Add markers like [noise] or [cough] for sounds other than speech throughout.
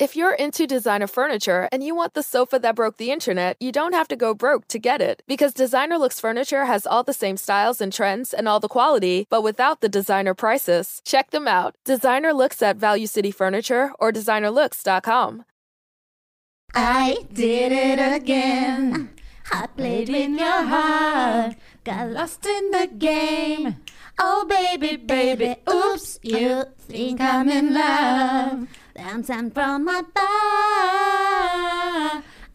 If you're into designer furniture and you want the sofa that broke the internet, you don't have to go broke to get it. Because Designer Looks Furniture has all the same styles and trends and all the quality, but without the designer prices. Check them out. Designer Looks at Value City Furniture or designerlooks.com. I did it again. I played with your heart. Got lost in the game. Oh, baby, baby, oops, you think I'm in love. Dancing from my bar.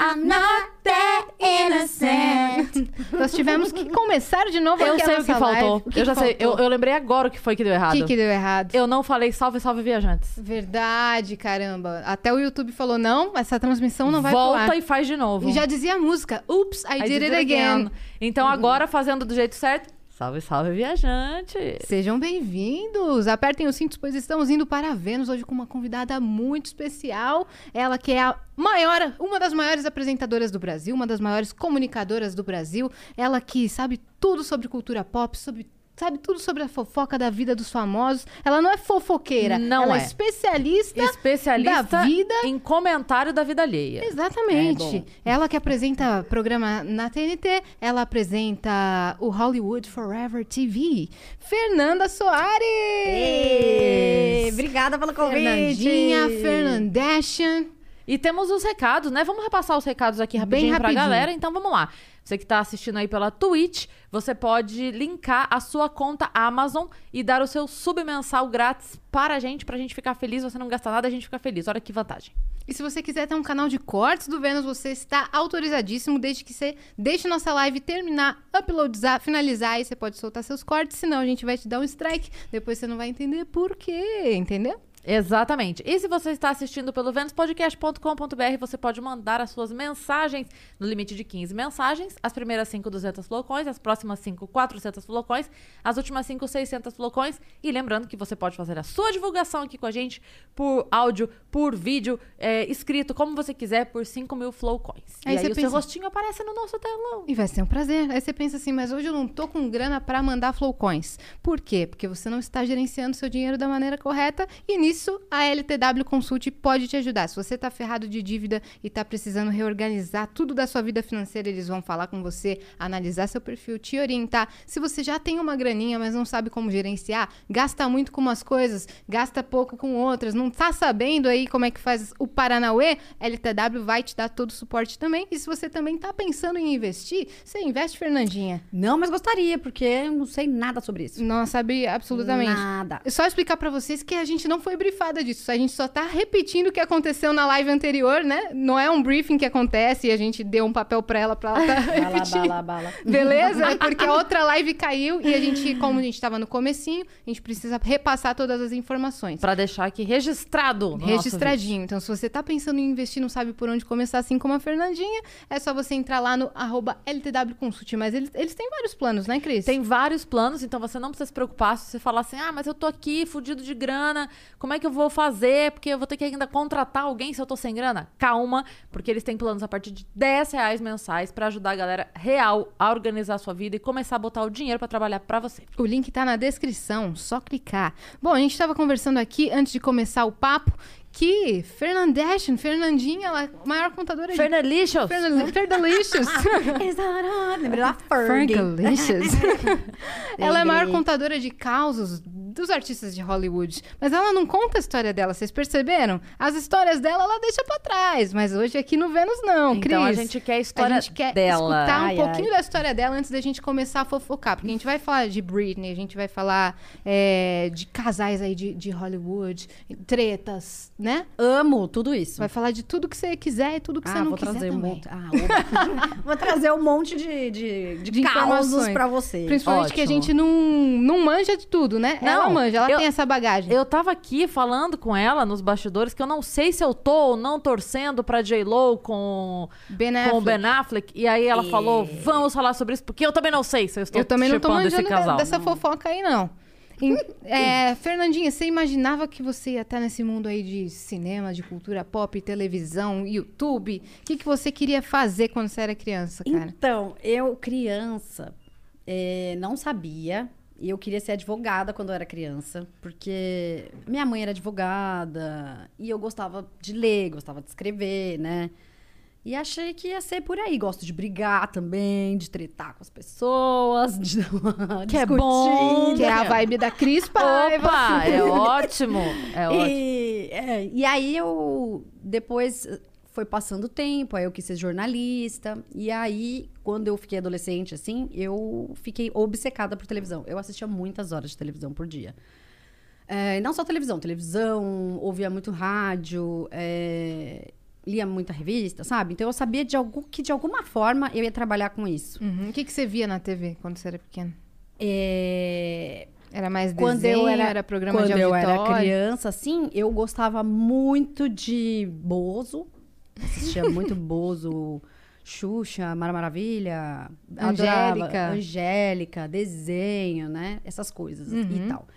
I'm not that innocent. [laughs] Nós tivemos que começar de novo Eu sei o que faltou. O que eu já que sei. Eu, faltou? eu lembrei agora o que foi que deu errado. O que, que deu errado? Eu não falei salve, salve, viajantes. Verdade, caramba. Até o YouTube falou, não, essa transmissão não vai Volta pular. e faz de novo. E já dizia a música, Oops, I, I did, it again. Então agora, fazendo do jeito certo, salve, salve, viajante. Sejam bem-vindos! Apertem os cintos, pois estamos indo para Vênus hoje com uma convidada muito especial. Ela que é a maior, uma das maiores apresentadoras do Brasil, uma das maiores comunicadoras do Brasil. Ela que sabe tudo sobre cultura pop, sobre sabe tudo sobre a fofoca da vida dos famosos. Ela não é fofoqueira, Não ela é, é. especialista, Especialista da vida em comentário da vida alheia. Exatamente. É ela que apresenta programa na TNT, ela apresenta o Hollywood Forever TV. Fernanda Soares! Ei, obrigada pelo convite. Fernandinha, Fernandeshan. E temos os recados, né? Vamos repassar os recados aqui rapidinho, pra rapidinho. galera. Então vamos lá. Você que tá assistindo aí pela Twitch, você pode linkar a sua conta Amazon e dar o seu submensal grátis para a gente, pra gente ficar feliz. Você não gasta nada, a gente fica feliz. Olha que vantagem. E se você quiser ter um canal de cortes do Vênus, você está autorizadíssimo, desde que você deixe nossa live terminar, uploadizar, finalizar, e você pode soltar seus cortes, senão a gente vai te dar um strike. Depois você não vai entender por quê, entendeu? Exatamente. E se você está assistindo pelo venuspodcast.com.br, você pode mandar as suas mensagens no limite de 15 mensagens. As primeiras 5, 200 flocões. As próximas 5, 400 flocões. As últimas 5, 600 flocões. E lembrando que você pode fazer a sua divulgação aqui com a gente por áudio, por vídeo, é, escrito, como você quiser, por 5 mil flowcoins. Aí e aí o seu rostinho aparece no nosso telão. E vai ser um prazer. Aí você pensa assim, mas hoje eu não tô com grana pra mandar flowcoins. Por quê? Porque você não está gerenciando seu dinheiro da maneira correta e nisso a LTW Consult pode te ajudar. Se você tá ferrado de dívida e tá precisando reorganizar tudo da sua vida financeira, eles vão falar com você, analisar seu perfil, te orientar. Se você já tem uma graninha, mas não sabe como gerenciar, gasta muito com umas coisas, gasta pouco com outras, não tá sabendo aí como é que faz o Paranauê, LTW vai te dar todo o suporte também. E se você também tá pensando em investir, você investe, Fernandinha. Não, mas gostaria, porque eu não sei nada sobre isso. Não sabe absolutamente. Nada. Só explicar pra vocês que a gente não foi briefada disso. A gente só tá repetindo o que aconteceu na live anterior, né? Não é um briefing que acontece e a gente deu um papel pra ela pra ela tá [laughs] Bala, repetindo. bala, bala. Beleza? É porque a outra live caiu e a gente, como a gente tava no comecinho, a gente precisa repassar todas as informações. Pra deixar aqui registrado. No. Registradinho. Então, se você tá pensando em investir e não sabe por onde começar, assim como a Fernandinha, é só você entrar lá no arroba LTW Consult. Mas eles, eles têm vários planos, né, Cris? Tem vários planos, então você não precisa se preocupar se você falar assim: ah, mas eu tô aqui fudido de grana, como é que eu vou fazer? Porque eu vou ter que ainda contratar alguém se eu tô sem grana? Calma, porque eles têm planos a partir de 10 reais mensais pra ajudar a galera real a organizar a sua vida e começar a botar o dinheiro pra trabalhar pra você. O link tá na descrição, só clicar. Bom, a gente tava conversando aqui antes de começar o papo que Fernandeshan, Fernandinha, ela é a maior contadora Fernalicious! de... Fernand- Ferndelicious. Lembrei da. [laughs] Fergalicious. [laughs] ela é a maior contadora de causos dos artistas de Hollywood. Mas ela não conta a história dela, vocês perceberam? As histórias dela ela deixa pra trás. Mas hoje aqui no Vênus não, Cris. Então a gente quer a história a gente quer dela. escutar um Ai, pouquinho ai. da história dela antes da gente começar a fofocar. Porque a gente vai falar de Britney, a gente vai falar é, de casais aí de, de Hollywood, tretas, né? Amo tudo isso. Vai falar de tudo que você quiser e tudo que você ah, não vou quiser trazer um também. monte. Ah, [laughs] vou trazer um monte de, de, de, De causos informações. pra você. Principalmente que a Ótimo. gente não, não manja de tudo, né? Ela Não, manja, ela eu- tem essa bagagem. Eu tava aqui falando com ela nos bastidores que eu não sei se eu tô ou não torcendo pra J-Lo com, Ben com o Affleck. Ben Affleck. E aí ela falou, vamos falar sobre isso, porque eu também não sei se eu estou Eu também não tô manjando de- casal. dessa fofoca aí, não. [laughs] É, Fernandinha, você imaginava que você ia estar nesse mundo aí de cinema, de cultura pop, televisão, YouTube? O que, que você queria fazer quando você era criança, cara? Então, eu, criança, eh, não sabia. E eu queria ser advogada quando eu era criança, porque minha mãe era advogada e eu gostava de ler, gostava de escrever, né? E achei que ia ser por aí. Gosto de brigar também, de tretar com as pessoas, de [laughs] Que é bom. Que é a vibe da Cris Paiva. [laughs] Opa, é ótimo. É ótimo. E, é, e aí eu depois foi passando o tempo, aí eu quis ser jornalista. E aí, quando eu fiquei adolescente, assim, eu fiquei obcecada por televisão. Eu assistia muitas horas de televisão por dia. É, não só televisão, televisão, ouvia muito rádio, é, lia muita revista, sabe? Então eu sabia de algo, que de alguma forma eu ia trabalhar com isso. Uhum. O que, que você via na TV quando você era pequena? É, Era mais quando desenho, eu era, era programa quando de eu auditório? era criança, assim, eu gostava muito de Bozo. Assistia [laughs] muito Bozo, Xuxa, Mara Maravilha, adorava Angélica. Angélica, desenho, né? Essas coisas Uhum. e tal.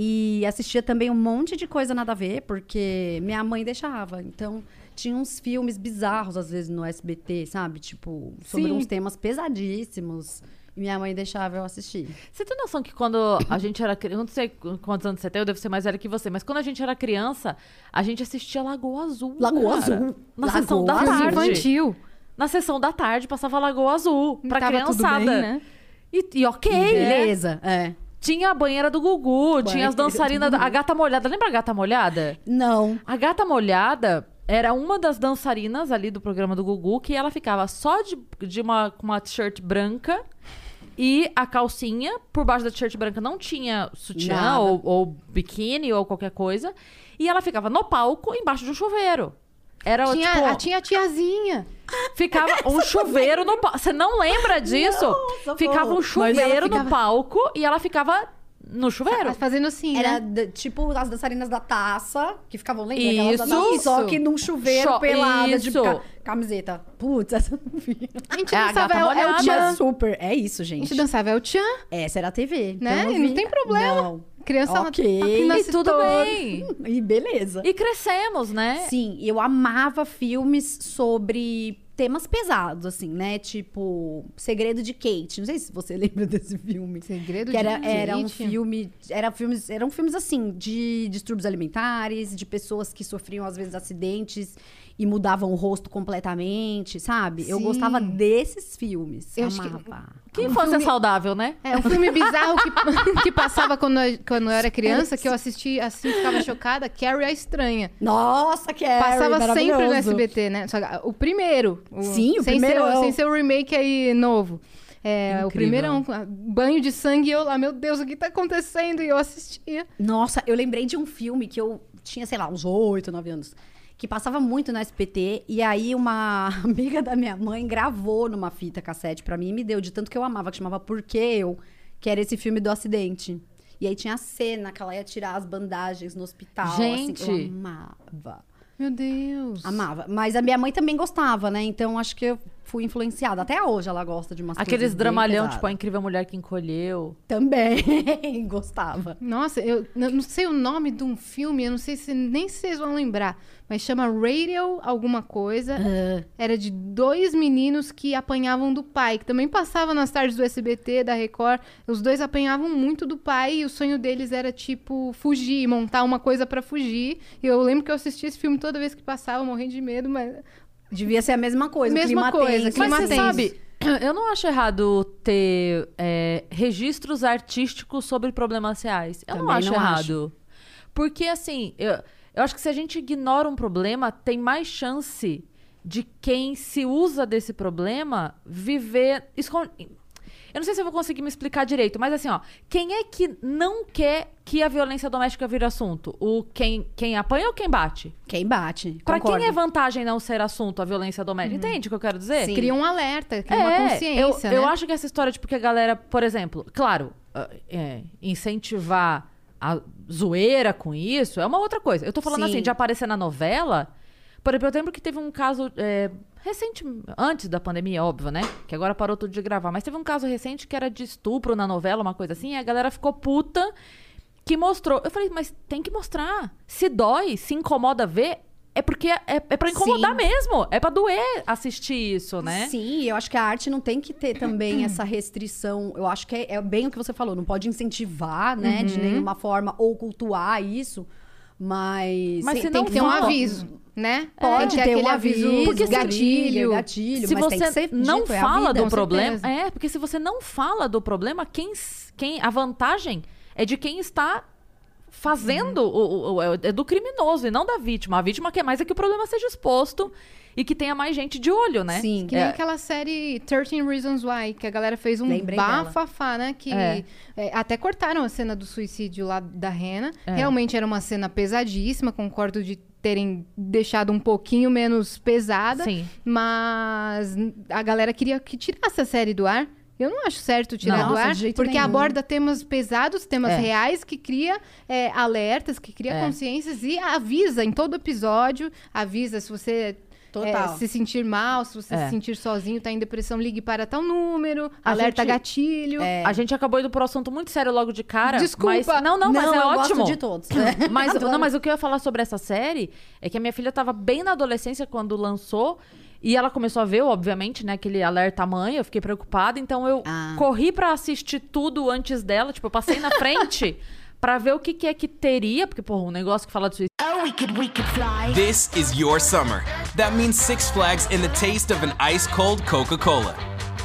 E assistia também um monte de coisa nada a ver, porque minha mãe deixava. Então, tinha uns filmes bizarros, às vezes, no SBT, sabe? Tipo, sobre Sim. uns temas pesadíssimos. Minha mãe deixava eu assistir. Você tem noção que quando a [coughs] gente era criança, não sei quantos anos você tem, eu devo ser mais velha que você, mas quando a gente era criança, a gente assistia Lagoa Azul. Lagoa cara. Azul. Na Lagoa sessão da Azul. Tarde. infantil. Na sessão da tarde passava Lagoa Azul pra Tava tudo criançada. bem, né? E, e ok, né? Beleza, é. Tinha a banheira do Gugu, tinha as Banheira dançarinas, da- a gata molhada. Lembra a gata molhada? Não. A gata molhada era uma das dançarinas ali do programa do Gugu, que ela ficava só de, de uma, com uma t-shirt branca e a calcinha. Por baixo da t-shirt branca não tinha sutiã ou, ou biquíni ou qualquer coisa. E ela ficava no palco embaixo de um chuveiro. Era Tinha, tipo. a, tinha a tiazinha. Ficava um chuveiro no palco. Você não lembra disso? Nossa, ficava um chuveiro ficava- no palco e ela ficava no chuveiro. Fazendo assim, Era né? tipo as dançarinas da taça, que ficavam da Isso. taça, Só que num chuveiro Cho- pelada de isso. ca- camiseta. Putz, essa eu não vi. A gente É a dançava, gata é, o- é. Tchan. Super. É isso, A gente. gente dançava, é o Tchan. Essa era a TV. Né? então eu E não vi. tem problema. Não. Criança Ok. ela- E tudo bem. [laughs] E beleza. E crescemos, né? Sim, eu amava filmes sobre temas pesados, assim, né? Tipo, Segredo de Kate. Não sei se você [laughs] lembra desse filme. Segredo Que era, de era um Kate. filme. Era filmes, eram filmes assim, de distúrbios alimentares, de pessoas que sofriam, às vezes, acidentes e mudavam o rosto completamente, sabe? Eu Sim. gostava desses filmes. Eu acho que- amava. Que infância saudável, né? É um filme bizarro que, [laughs] que passava quando eu, quando eu era criança, que eu assisti assim, ficava chocada. Carrie a Estranha. Nossa, que é Passava sempre no. SBT, né? Só o primeiro. O, Sim, o sem primeirão. Ser, sem ser o remake aí novo. É, o primeiro é um banho de sangue e eu lá, meu Deus, o que tá acontecendo? E eu assistia. Nossa, eu lembrei de um filme que eu tinha, sei lá, uns 8, 9 anos. Que passava muito no SPT. E aí, uma [laughs] amiga da minha mãe gravou numa fita cassete pra mim e me deu, de tanto que eu amava, que chamava Por que Eu? Que era esse filme do acidente. E aí tinha a cena que ela ia tirar as bandagens no hospital. Gente. Assim, eu amava. Meu Deus. Amava. Mas a minha mãe também gostava, né? Então acho que eu fui influenciada. Até hoje ela gosta de umas Aqueles dramalhão, tipo, a incrível mulher que encolheu. Também [laughs] gostava. Nossa, eu não sei o nome de um filme, eu não sei se nem vocês vão lembrar, mas chama Radio alguma coisa. Era de dois meninos que apanhavam do pai, que também passava nas tardes do SBT, da Record. Os dois apanhavam muito do pai e o sonho deles era, tipo, fugir, montar uma coisa pra fugir. E eu lembro que eu assistia esse filme toda vez que passava, morrendo de medo, mas. Devia ser a mesma coisa. Mesma clima coisa, tenso. clima Mas você tenso. sabe, [clears throat] eu não acho errado ter é, registros artísticos sobre problemas reais. Eu não Também acho não errado. Porque, assim, eu, eu acho que se a gente ignora um problema, tem mais chance de quem se usa desse problema viver. Eu não sei se eu vou conseguir me explicar direito, mas assim, ó, quem é que não quer que a violência doméstica vire assunto? O quem, quem apanha ou quem bate? Quem bate. Pra concordo. quem é vantagem não ser assunto a violência doméstica? Entende o que eu quero dizer? Sim. Cria um alerta, cria uma consciência. É, eu, eu né? acho que essa história de porque a galera, por exemplo, claro, ah, é, incentivar a zoeira com isso é uma outra coisa. Eu tô falando Sim. assim, de aparecer na novela. Por exemplo, eu lembro que teve um caso é, recente, antes da pandemia, óbvio, né? Que agora parou tudo de gravar. Mas teve um caso recente que era de estupro na novela, uma coisa assim, e a galera ficou puta que mostrou. Eu falei, mas tem que mostrar. Se dói, se incomoda ver, é porque é, é pra incomodar Sim. mesmo. É pra doer assistir isso, né? Sim, eu acho que a arte não tem que ter também [clears throat] essa restrição. Eu acho que é, é bem o que você falou, não pode incentivar, né, de nenhuma forma, ou cultuar isso, mas. Mas tem- se tem que Tem um aviso, né? Pode Tem ter aquele um aviso, porque se- gatilho, gatilho, se mas você tem que ser não dito, é a fala vida. do problema, certeza. é porque se você não fala do problema, quem, quem a vantagem é de quem está fazendo o, o- o- é do criminoso e não da vítima. A vítima quer mais é que o problema seja exposto e que tenha mais gente de olho, né? Sim. Que nem É. aquela série 13 Reasons Why, que a galera fez um Lembrei dela. bafafá, né? Que É. é, até cortaram a cena do suicídio lá da Rena. É. Realmente era uma cena pesadíssima, concordo de terem deixado um pouquinho menos pesada. Sim. Mas a galera queria que tirasse a série do ar. Eu não acho certo tirar Não. do ar, porque nenhum. aborda temas pesados, temas É. reais, que cria é, alertas, que cria É. consciências e avisa em todo episódio, avisa se você Total. é, se sentir mal, se você É. se sentir sozinho, tá em depressão, ligue para tal número, alerta gente- gatilho. A gente acabou indo pro assunto muito sério logo de cara. Desculpa. Mas, não, não, mas é eu ótimo. gosto de todos. [laughs] Mas, [laughs] Adoro. não, mas o que eu ia falar sobre essa série é que a minha filha tava bem na adolescência quando lançou. E ela começou a ver, obviamente, né, aquele alerta mãe, eu fiquei preocupada, então eu Ah. corri pra assistir tudo antes dela, tipo, eu passei na frente [laughs] pra ver o que, que é que teria, porque, porra, um negócio que fala de suicídio. Oh, we could, we could fly. This is your summer. That means Six Flags and the taste of an ice cold Coca Cola.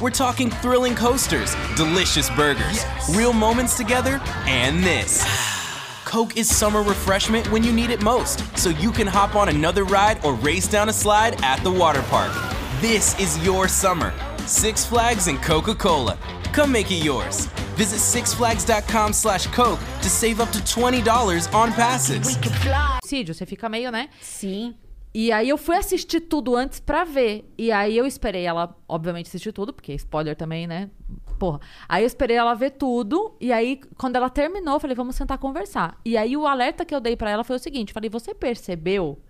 We're talking thrilling coasters, delicious burgers, real moments together, and this. [sighs] Coke is summer refreshment when you need it most, so you can hop on another ride or race down a slide at the water park. This is your summer. Six Flags and Coca-Cola. Come make it yours. Visit sixflags.com slash Coke to save up to $20 on passes. We could fly. suicídio, você fica meio, né? Sim. E aí eu fui assistir tudo antes pra ver. E aí eu esperei ela, obviamente, assistir tudo, porque spoiler também, né? Porra. Aí eu esperei ela ver tudo. E aí, quando ela terminou, eu falei, vamos sentar conversar. E aí o alerta que eu dei pra ela foi o seguinte: falei, você percebeu?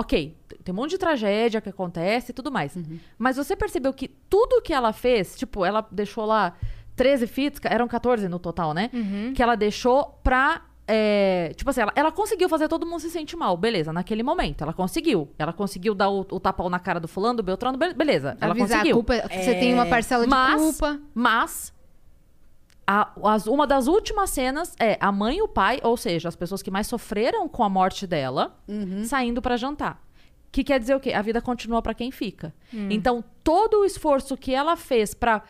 Ok, tem um monte de tragédia que acontece e tudo mais. Mas você percebeu que tudo que ela fez, tipo, ela deixou lá 13 fitas, eram 14 no total, né? Que ela deixou pra. é, tipo assim, ela, ela conseguiu fazer todo mundo se sentir mal, beleza, naquele momento. Ela conseguiu. Ela conseguiu dar o, o tapão na cara do fulano, do Beltrano, be- beleza. Ela Avisar conseguiu. culpa, você tem uma parcela de Mas, culpa. mas a- as- uma das últimas cenas é a mãe e o pai, ou seja, as pessoas que mais sofreram com a morte dela, saindo pra jantar. Que quer dizer o quê? A vida continua pra quem fica. Então, todo o esforço que ela fez pra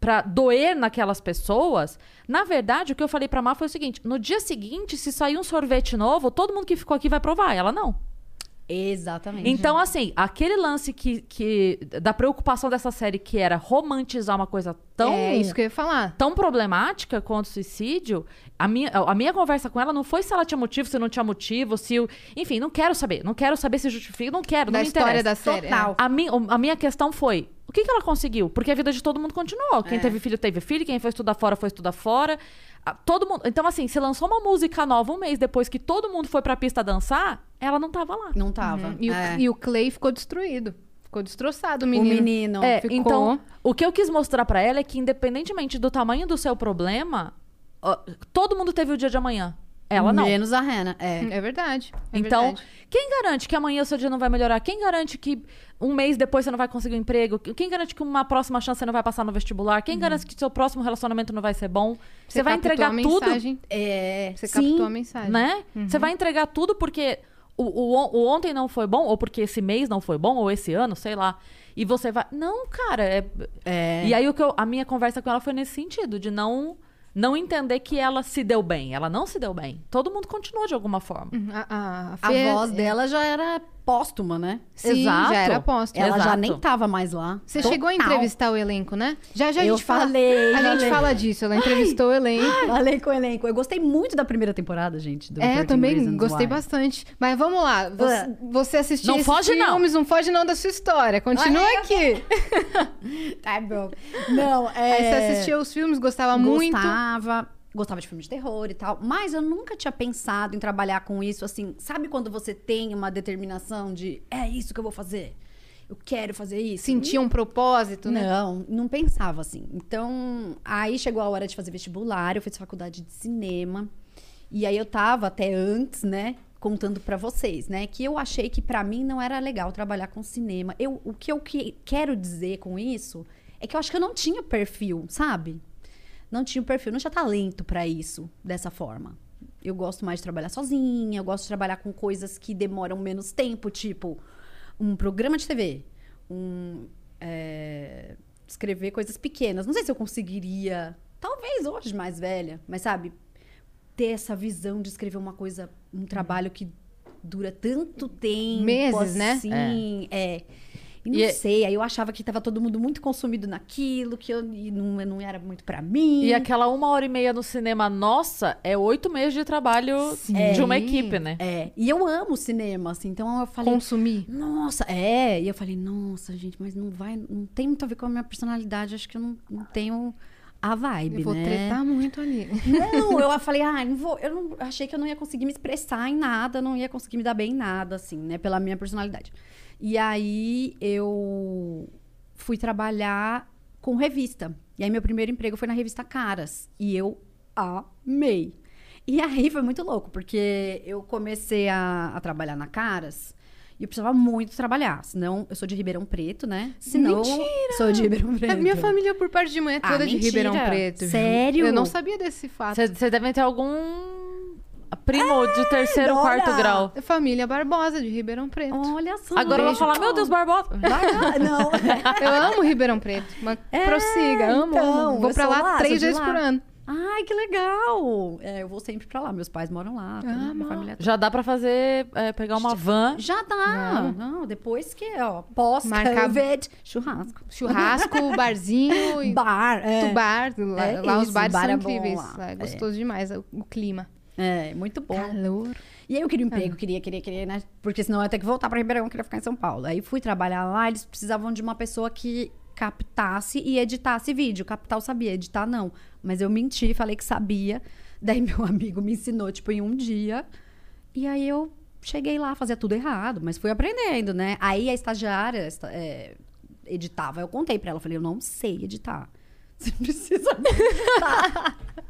para doer naquelas pessoas, na verdade, o que eu falei pra Má foi o seguinte: no dia seguinte, se sair um sorvete novo, todo mundo que ficou aqui vai provar. Ela não. Exatamente. Então, assim, aquele lance que, que da preocupação dessa série que era romantizar uma coisa tão É isso que eu ia falar. tão problemática quanto o suicídio, a minha, a minha conversa com ela não foi se ela tinha motivo, se não tinha motivo, se o. Enfim, não quero saber. Não quero saber se justifica, não quero, Da não me história interessa. da série. é. Total. A, mi, o- a minha questão foi: o que, que ela conseguiu? Porque a vida de todo mundo continuou. É. Quem teve filho, teve filho. Quem foi estudar fora, foi estudar fora. Todo mundo. Então, assim, se lançou uma música nova um mês depois que todo mundo foi pra pista dançar, ela não tava lá. Não tava. E, o, É. e o Clay ficou destruído. Ficou destroçado, o O menino. menino. É, ficou. então, o que eu quis mostrar pra ela é que, independentemente do tamanho do seu problema, todo mundo teve o dia de amanhã. Ela não. Menos a Hannah. É. É verdade. é então, verdade. quem garante que amanhã o seu dia não vai melhorar? Quem garante que um mês depois você não vai conseguir um emprego? Quem garante que uma próxima chance você não vai passar no vestibular? Quem garante que seu próximo relacionamento não vai ser bom? Você, vai captou entregar a tudo, mensagem, É, Você sim. captou a mensagem. né? Você vai entregar tudo porque o, o, o ontem não foi bom, ou porque esse mês não foi bom, ou esse ano, sei lá. E você vai. Não, cara, é. É. E aí o que eu- a minha conversa com ela foi nesse sentido, de não. Não entender que ela se deu bem. Ela não se deu bem. Todo mundo continuou de alguma forma. A, a, A Fê- voz dela já era póstuma, né? Sim, Exato. já era posto. Ela já Exato. nem tava mais lá. Você chegou a Total. entrevistar o elenco, né? Já já a Eu gente fala- falei, A gente fala disso. Ela entrevistou o elenco. Falei com o elenco. Eu gostei muito da primeira temporada, gente. do É, 13 também gostei Why. bastante. Mas vamos lá. Você, Ah. você assistiu Não foge, não. filmes, não. foge não da sua história. Continua Olha, aqui. [laughs] Tá bom. Não, é... Aí você assistia os filmes, gostava muito. Gostava. Gostava de filmes de terror e tal. Mas eu nunca tinha pensado em trabalhar com isso, assim. Sabe quando você tem uma determinação de é isso que eu vou fazer? Eu quero fazer isso. Sentia um propósito, né? Não, não pensava assim. Então, aí chegou a hora de fazer vestibular, eu fiz faculdade de cinema. E aí eu tava até antes, né? contando pra vocês, né? Que eu achei que pra mim não era legal trabalhar com cinema. Eu, o que eu que- quero dizer com isso é que eu acho que eu não tinha perfil, sabe? Não tinha perfil, não tinha talento pra isso dessa forma. Eu gosto mais de trabalhar sozinha, eu gosto de trabalhar com coisas que demoram menos tempo, tipo um programa de TV, um é, escrever coisas pequenas. Não sei se eu conseguiria, talvez hoje mais velha, mas sabe, ter essa visão de escrever uma coisa, um trabalho que dura tanto tempo, Meses, né? assim, é. E não E é- sei, aí eu achava que tava todo mundo muito consumido naquilo, que eu, e não, não era muito pra mim. E aquela uma hora e meia no cinema nossa é oito meses de trabalho de uma equipe, né? É, e eu amo cinema, assim, então eu falei, Consumir. nossa, é, e eu falei, nossa, gente, mas não vai, não tem muito a ver com a minha personalidade, acho que eu não, não tenho a vibe, Eu vou né? tretar muito ali. Não, eu [laughs] falei, ah, não vou, eu não, achei que eu não ia conseguir me expressar em nada, não ia conseguir me dar bem em nada, assim, né, pela minha personalidade. E aí eu fui trabalhar com revista. E aí meu primeiro emprego foi na revista Caras. E eu amei. E aí foi muito louco, porque eu comecei a, a trabalhar na Caras e eu precisava muito trabalhar. Senão, eu sou de Ribeirão Preto, né? Senão, Mentira! sou de Ribeirão Preto. A minha família, por parte de mãe, é Ah, toda de mentira. Ribeirão Preto. Sério? Eu não sabia desse fato. Vocês devem ter algum primo de terceiro, olha! quarto grau. É Família Barbosa, de Ribeirão Preto. Olha só. Agora eu vou falar, meu Deus, Barbosa. Ah, não. [laughs] Eu amo Ribeirão Preto. Mas É, prossiga, amo, então, amo. Vou pra lá, lá, três vezes lá. por ano. Ai, que legal! É, eu vou sempre pra lá. Meus pais moram lá. Ah, minha família Já dá pra fazer, é, pegar uma van. Já dá. Não, depois que, ó, Marcar- pós-Covid, churrasco. Churrasco, [laughs] barzinho e Bar, é. do bar. Lá, É lá os isso, bares bar são é incríveis. É É. gostoso demais o, o clima. É, muito bom. Calor. E aí eu queria um emprego, queria, queria, queria, né? Porque senão eu ia ter que voltar pra Ribeirão, eu queria ficar em São Paulo. Aí fui trabalhar lá, eles precisavam de uma pessoa que captasse e editasse vídeo. Captar eu sabia, editar não. Mas eu menti, falei que sabia. Daí [laughs] meu amigo me ensinou, tipo, em um dia. E aí eu cheguei lá, fazia tudo errado, mas fui aprendendo, né? Aí a estagiária esta- é, editava, eu contei pra ela, falei, eu não sei editar. Você precisa [laughs]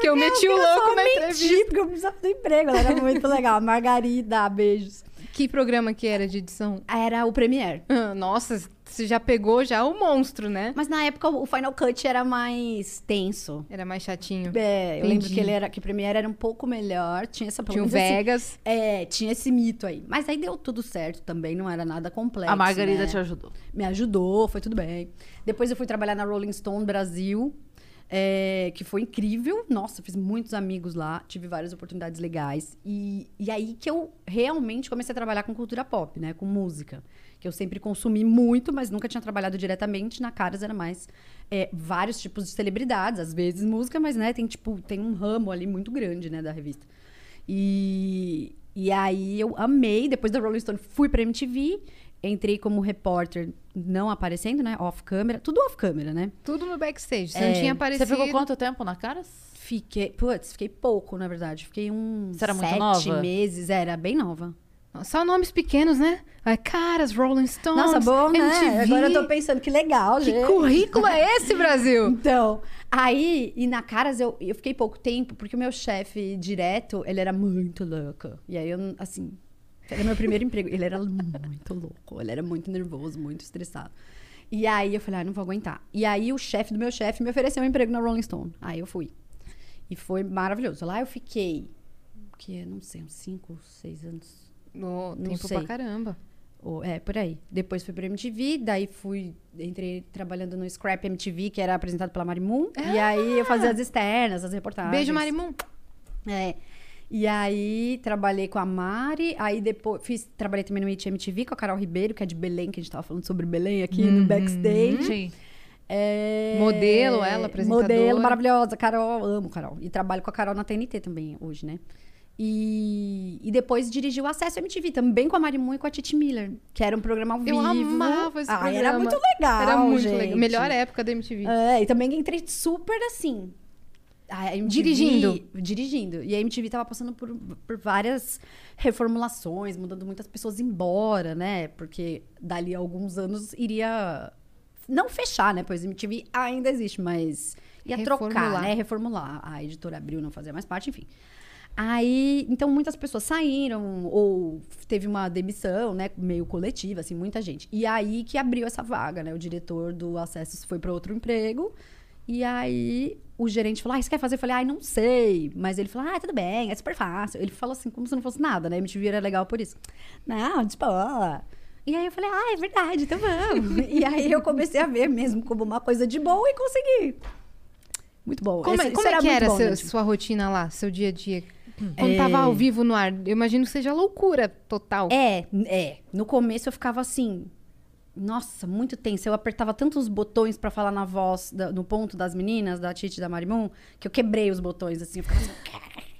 Que eu meti o louco na menti, entrevista. porque eu precisava do emprego. Ela era muito legal. Margarida, beijos. Que programa que era de edição? Era o Premiere. [laughs] Ah, Nossa, você já pegou já o monstro, né? Mas na época o Final Cut era mais tenso. Era mais chatinho. É, eu lembro que ele era que o Premiere era um pouco melhor, tinha essa Tinha o Vegas. é, tinha esse mito aí. Mas aí deu tudo certo também, não era nada complexo. A Margarida né? te ajudou. me ajudou, foi tudo bem. Depois eu fui trabalhar na Rolling Stone Brasil, é, que foi incrível. Nossa, fiz muitos amigos lá, tive várias oportunidades legais. E, e aí que eu realmente comecei a trabalhar com cultura pop, né? Com música. Que eu sempre consumi muito, mas nunca tinha trabalhado diretamente. Na Caras era mais é, vários tipos de celebridades, às vezes música, mas né, tem tipo, tem um ramo ali muito grande, né, da revista. E, e aí eu amei. Depois da Rolling Stone, fui pra MTV. Entrei como repórter, não aparecendo, né? Off câmera. Tudo off câmera, né? Tudo no backstage. Você É, não tinha Você aparecido. ficou quanto tempo na Caras? Fiquei. Putz, fiquei pouco, na verdade. Fiquei uns Você era muito sete nova? meses. Era bem nova. Só nomes pequenos, né? Caras, Rolling Stones. Nossa, bom, né? MTV. Agora eu tô pensando que legal, Que gente. currículo é esse, Brasil? [laughs] Então, aí, e na Caras eu, eu fiquei pouco tempo, porque o meu chefe direto, ele era muito louco. E aí eu, assim, era meu primeiro emprego. Ele era muito louco, ele era muito nervoso, muito estressado. E aí eu falei, ah, não vou aguentar. E aí o chefe do meu chefe me ofereceu um emprego na Rolling Stone. Aí eu fui. E foi maravilhoso. Lá eu fiquei, que não sei, uns 5, 6 anos. No, Não tempo sei. pra caramba. Ou- é, por aí. Depois fui pra MTV, daí fui, entrei trabalhando no Scrap MTV, que era apresentado pela Marimun. E aí eu fazia as externas, as reportagens. Beijo, Marimun. É. E aí trabalhei com a Mari, aí depois fiz, trabalhei também no It MTV com a Carol Ribeiro, que é de Belém, que a gente tava falando sobre Belém aqui no backstage. Sim. É, Modelo, ela, apresentadora. Modelo maravilhosa, Carol, amo Carol. E trabalho com a Carol na TNT também hoje, né? E, e depois dirigi o Acesso MTV, também com a Marimun e com a Titi Miller, que era um programa ao vivo. Eu amava esse ah, programa. Era muito legal, Era muito gente. legal. Melhor época da MTV. É, e também entrei super assim. A MTV Dirigindo. Dirigindo. E a MTV tava passando por, por várias reformulações, mudando muitas pessoas embora, né? Porque dali a alguns anos iria. Não fechar, né? Pois a MTV ainda existe, mas ia trocar, Reformular. né? Reformular. A editora abriu, não fazia mais parte, enfim. Aí, então muitas pessoas saíram ou teve uma demissão, né, meio coletiva, assim, muita gente. E aí que abriu essa vaga, né? O diretor do Acessos foi para outro emprego. E aí o gerente falou: "Ah, você quer fazer?" Eu falei: "Ai, não sei". Mas ele falou: "Ah, tudo bem, é super fácil". Ele falou assim, como se não fosse nada, né? A MTV era legal por isso. Não, tipo, ó. E aí eu falei: "Ah, é verdade, então vamos". [laughs] e aí eu comecei a ver mesmo como uma coisa de boa e consegui. Muito bom. Como, é- Esse- como é que era bom, seu- né, tipo, sua rotina lá, seu dia a dia? Quando tava ao vivo no ar, eu imagino que seja loucura total. É, é. No começo eu ficava assim. Nossa, muito tenso. Eu apertava tantos botões pra falar na voz, da- no ponto das meninas, da Titi e da Marimun, que eu quebrei os botões, assim. Eu ficava assim... [laughs]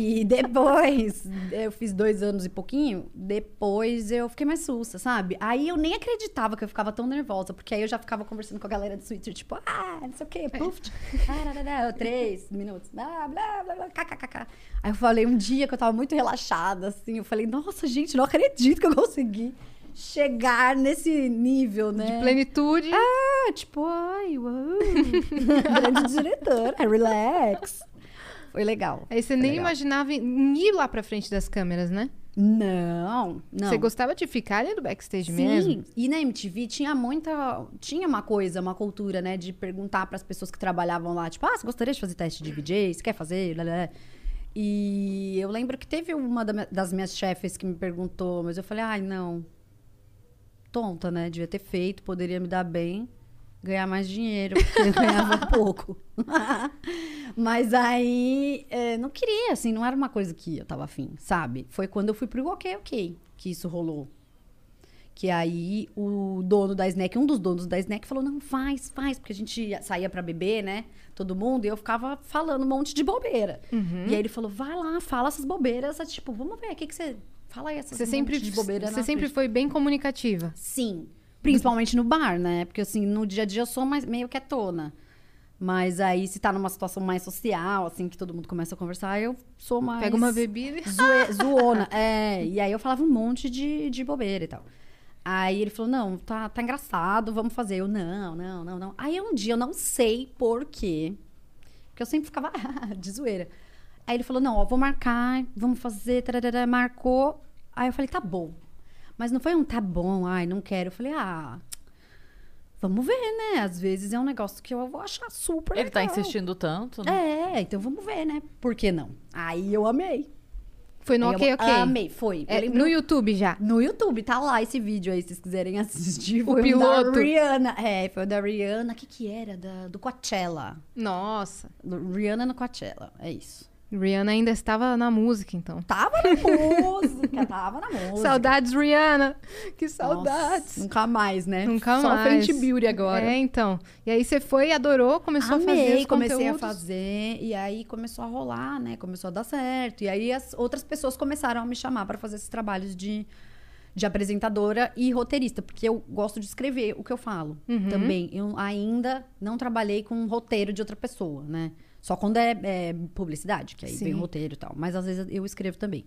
E depois, eu fiz dois anos e pouquinho, depois eu fiquei mais sussa, sabe? Aí eu nem acreditava que eu ficava tão nervosa, porque aí eu já ficava conversando com a galera do Twitter, tipo, ah, não sei o quê, puf, [laughs] tararara, três minutos, blá, blá, blá, blá, kkkk. Aí eu falei um dia que eu tava muito relaxada, assim, eu falei, nossa, gente, não acredito que eu consegui chegar nesse nível, né? De plenitude. Ah, tipo, ai, uau, [laughs] grande diretora, relax. Foi legal. Aí você foi nem legal. imaginava ir lá pra frente das câmeras, né? Não, não. Você gostava de ficar ali no backstage Sim, mesmo? e na MTV tinha muita. Tinha uma coisa, uma cultura, né? De perguntar para as pessoas que trabalhavam lá, tipo, ah, você gostaria de fazer teste de VJ? Você quer fazer? E eu lembro que teve uma da- das minhas chefes que me perguntou, mas eu falei, ai, não. Tonta, né? Devia ter feito, poderia me dar bem, ganhar mais dinheiro, porque eu ganhava [laughs] pouco. mas aí, é, não queria, assim, não era uma coisa que eu tava afim, sabe? Foi quando eu fui pro Ok Ok que isso rolou. Que aí o dono da Snack, um dos donos da Snack, falou: não, faz, faz, porque a gente saía pra beber, né? Todo mundo, e eu ficava falando um monte de bobeira. Uhum. E aí ele falou: vai lá, fala essas bobeiras. Tipo, vamos ver, o que, que você. Fala aí essas Você sempre, de bobeira você sempre frente." foi bem comunicativa. Sim. Principalmente no bar, né? Porque assim, no dia a dia eu sou mais, meio quietona. Mas aí, se tá numa situação mais social, assim, que todo mundo começa a conversar, eu sou mais. Pega uma bebida. Zoe, [laughs] zoona. É, e aí eu falava um monte de, de bobeira e tal. Aí ele falou: não, tá, tá engraçado, vamos fazer. Eu, não, não, não, não. Aí um dia eu não sei por quê. Porque eu sempre ficava [laughs] de zoeira. Aí ele falou: não, ó, vou marcar, vamos fazer, tararara, marcou. Aí eu falei, tá bom. Mas não foi um tá bom, ai, não quero. Eu falei, ah, vamos ver, né? Às vezes é um negócio que eu vou achar super Ele tá insistindo tanto, né? É, então vamos ver, né? Por que não? Aí eu amei. Foi no Aí ok, eu ok. Amei, foi. Eu É, lembro- no YouTube já. no YouTube, tá lá esse vídeo aí, se vocês quiserem assistir. Foi um piloto. da Rihanna. É, foi o da Rihanna. O que que era? Da, do Coachella. Nossa. Do Rihanna no Coachella. É isso. Rihanna ainda estava na música, então. Tava na música, tava na música. Saudades, Rihanna. Que Nossa, saudades. nunca mais, né? Nunca Só mais. Fenty Beauty agora. É, então. E aí você foi, adorou, começou a fazer Amei, os comecei a conteúdos. fazer e aí começou a rolar, né? Começou a dar certo. E aí as outras pessoas começaram a me chamar para fazer esses trabalhos de, de apresentadora e roteirista, porque eu gosto de escrever o que eu falo Uhum. também. Eu ainda não trabalhei com um roteiro de outra pessoa, né? Só quando é, é publicidade, que aí vem Sim. o roteiro e tal. Mas às vezes eu escrevo também.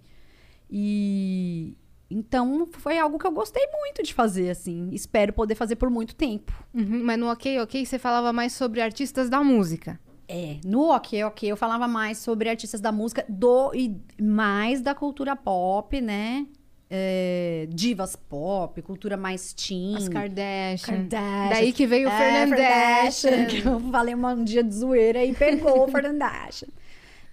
E então foi algo que eu gostei muito de fazer, assim. Espero poder fazer por muito tempo. Uhum, mas no ok, ok, você falava mais sobre artistas da música. É, no Ok Ok eu falava mais sobre artistas da música do e mais da cultura pop, né? É, divas pop, cultura mais teen. As Kardashian. Kardashian. Daí que veio o É, Fernandeshian. que eu falei um dia de zoeira e pegou o Fernandeshian.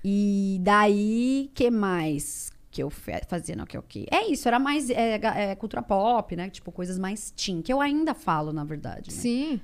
E daí, que mais que eu fazia no Ok Ok? É isso, era mais é, ga- é, cultura pop, né? Tipo, coisas mais teen, que eu ainda falo, na verdade. né? Sim.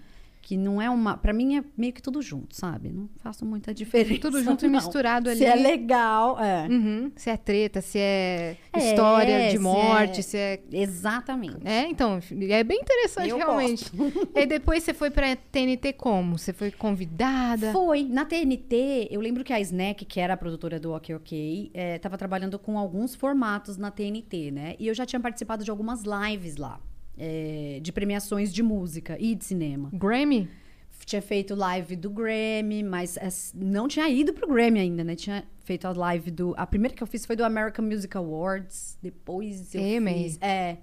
Que não é uma. Pra mim é meio que tudo junto, sabe? Não faço muita diferença. Tudo junto e [laughs] não. misturado ali. Se é legal, é. Uhum, Se é treta, se é, É, história de se morte, é- se é. Exatamente. É, então, é bem interessante, Eu realmente. [laughs] e depois você foi pra TNT como? Você foi convidada? Foi. Na TNT, eu lembro que a Snack, que era a produtora do Ok Ok, eh, tava trabalhando com alguns formatos na TNT, né? E eu já tinha participado de algumas lives lá. Eh, de premiações de música e de cinema. Grammy? Tinha feito live do Grammy, mas não tinha ido pro Grammy ainda, né? Tinha feito a live do. A primeira que eu fiz foi do American Music Awards. Depois eu Emmy. fiz. É.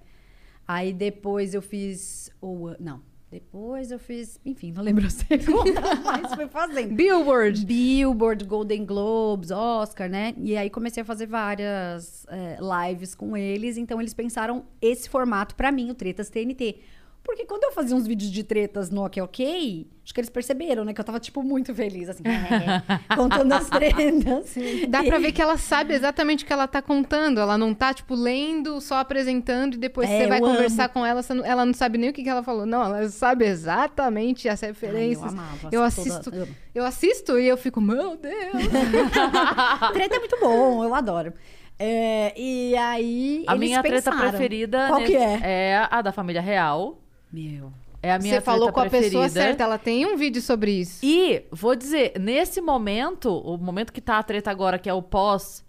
Aí depois eu fiz. O, não. Depois eu fiz, enfim, não lembro a segunda, [laughs] mas fui fazendo. Billboard. Billboard, Golden Globes, Oscar, né? E aí comecei a fazer várias é, lives com eles. Então eles pensaram esse formato pra mim, o Tretas TNT. Porque quando eu fazia uns vídeos de tretas no Ok Ok, acho que eles perceberam, né? Que eu tava, tipo, muito feliz, assim, [laughs] contando as tretas. Dá pra ver que ela sabe exatamente o que ela tá contando. Ela não tá, tipo, lendo, só apresentando e depois É, você vai eu conversar amo. com ela, ela não sabe nem o que, que ela falou. Não, ela sabe exatamente as referências. amava, eu assim, assisto, toda- eu assisto e eu fico, meu Deus. [laughs] Treta é muito bom, eu adoro. É, e aí. A eles minha treta pensaram, preferida Qual que nesse- é? é a da família real. Meu. É a minha Você falou com a pessoa preferida. certa, ela tem um vídeo sobre isso. E vou dizer, nesse momento, o momento que tá a treta agora, que é o pós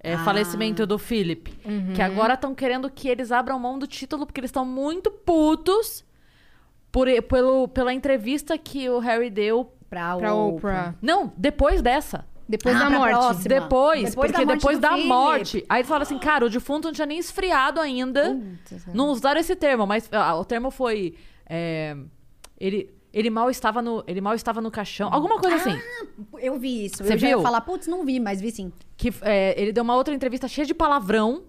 é, Ah. falecimento do Philip, Uhum. que agora estão querendo que eles abram mão do título porque eles estão muito putos por, pelo, pela entrevista que o Harry deu. Pra, Pra Oprah. Oprah. Não, depois dessa. Depois Ah, da morte. próxima. Depois, Depois porque da depois da morte. Aí eles falaram assim, cara, o defunto não tinha nem esfriado ainda. Não usaram esse termo, mas ah, o termo foi. é, ele, ele mal estava no. Ele mal estava no caixão. Alguma coisa assim. Eu vi isso. Você eu viu? falar, putz, não vi, mas vi sim. Que é, ele deu uma outra entrevista cheia de palavrão.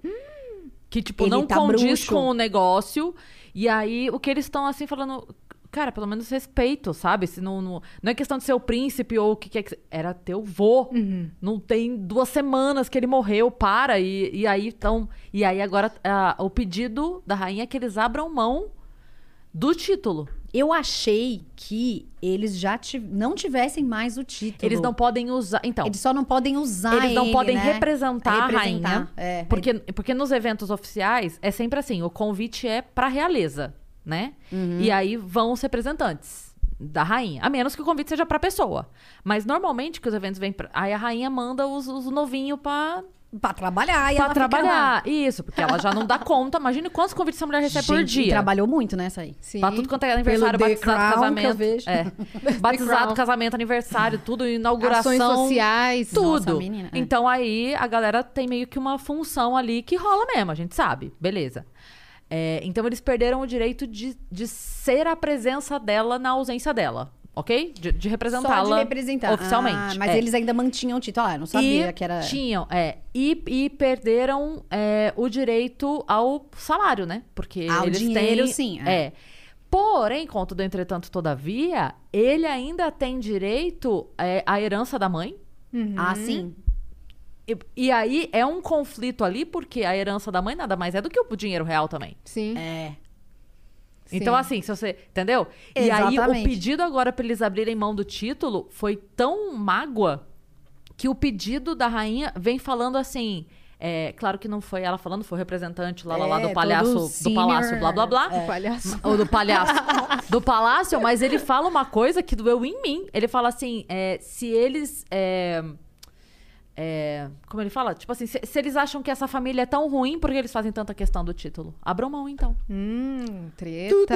Que, tipo, Ele não tá condiz bruxo. com o negócio. E aí, o que eles estão, assim, falando... Cara, pelo menos respeito, sabe? Se não, não, não é questão de ser o príncipe ou o que quer que... Era teu vô. Não tem duas semanas que ele morreu, para. E, e aí, então... E aí, agora, ah, o pedido da rainha é que eles abram mão do título. Eu achei que eles já tiv- não tivessem mais o título. Eles não podem usar... Então, Eles só não podem usar Eles não ele, podem né? representar, a Representar, rainha. é. porque, porque nos eventos oficiais é sempre assim: o convite é pra realeza, né? Uhum. E aí vão os representantes da rainha. A menos que o convite seja pra pessoa. Mas normalmente que os eventos vêm pra. Aí a rainha manda os, os novinhos pra, Pra trabalhar. E pra ela trabalhar. Isso, porque ela já não dá conta. Imagine quantos convites essa mulher recebe por Gente, e dia. trabalhou muito nessa aí. Sim. Pra tudo quanto é aniversário, [laughs] The batizado, Crown casamento. É. batizado, casamento, aniversário, tudo, inauguração. Ações sociais. Tudo. Nossa, menina, é. Então aí a galera tem meio que uma função ali que rola mesmo, a gente sabe. Beleza. É, então eles perderam o direito de, de ser a presença dela na ausência dela. Ok? De, de representá-la de representar. oficialmente. Ah, mas É. eles ainda mantinham o título. Ah, eu não sabia E que era... Tinham, é. E, e perderam é, o direito ao salário, né? Porque Ao eles dinheiro, têm. sim, É. é. Porém, contudo, entretanto, todavia, ele ainda tem direito é, à herança da mãe. Ah, sim. E, e aí é um conflito ali, porque a herança da mãe nada mais é do que o dinheiro real também. Sim. É. Então, Sim. assim, se você. Entendeu? E aí, o Exatamente. pedido agora pra eles abrirem mão do título foi tão mágoa que o pedido da rainha vem falando assim. É, claro que não foi ela falando, foi o representante lá, lá, lá É, do palhaço, do palácio, blá blá blá. O palhaço. Ou do palhaço. [laughs] do palácio, mas ele fala uma coisa que doeu em mim. Ele fala assim: é, se eles. É, como ele fala? Tipo assim, se, se eles acham que essa família é tão ruim, por que eles fazem tanta questão do título? Abram mão, então. Hum, treta.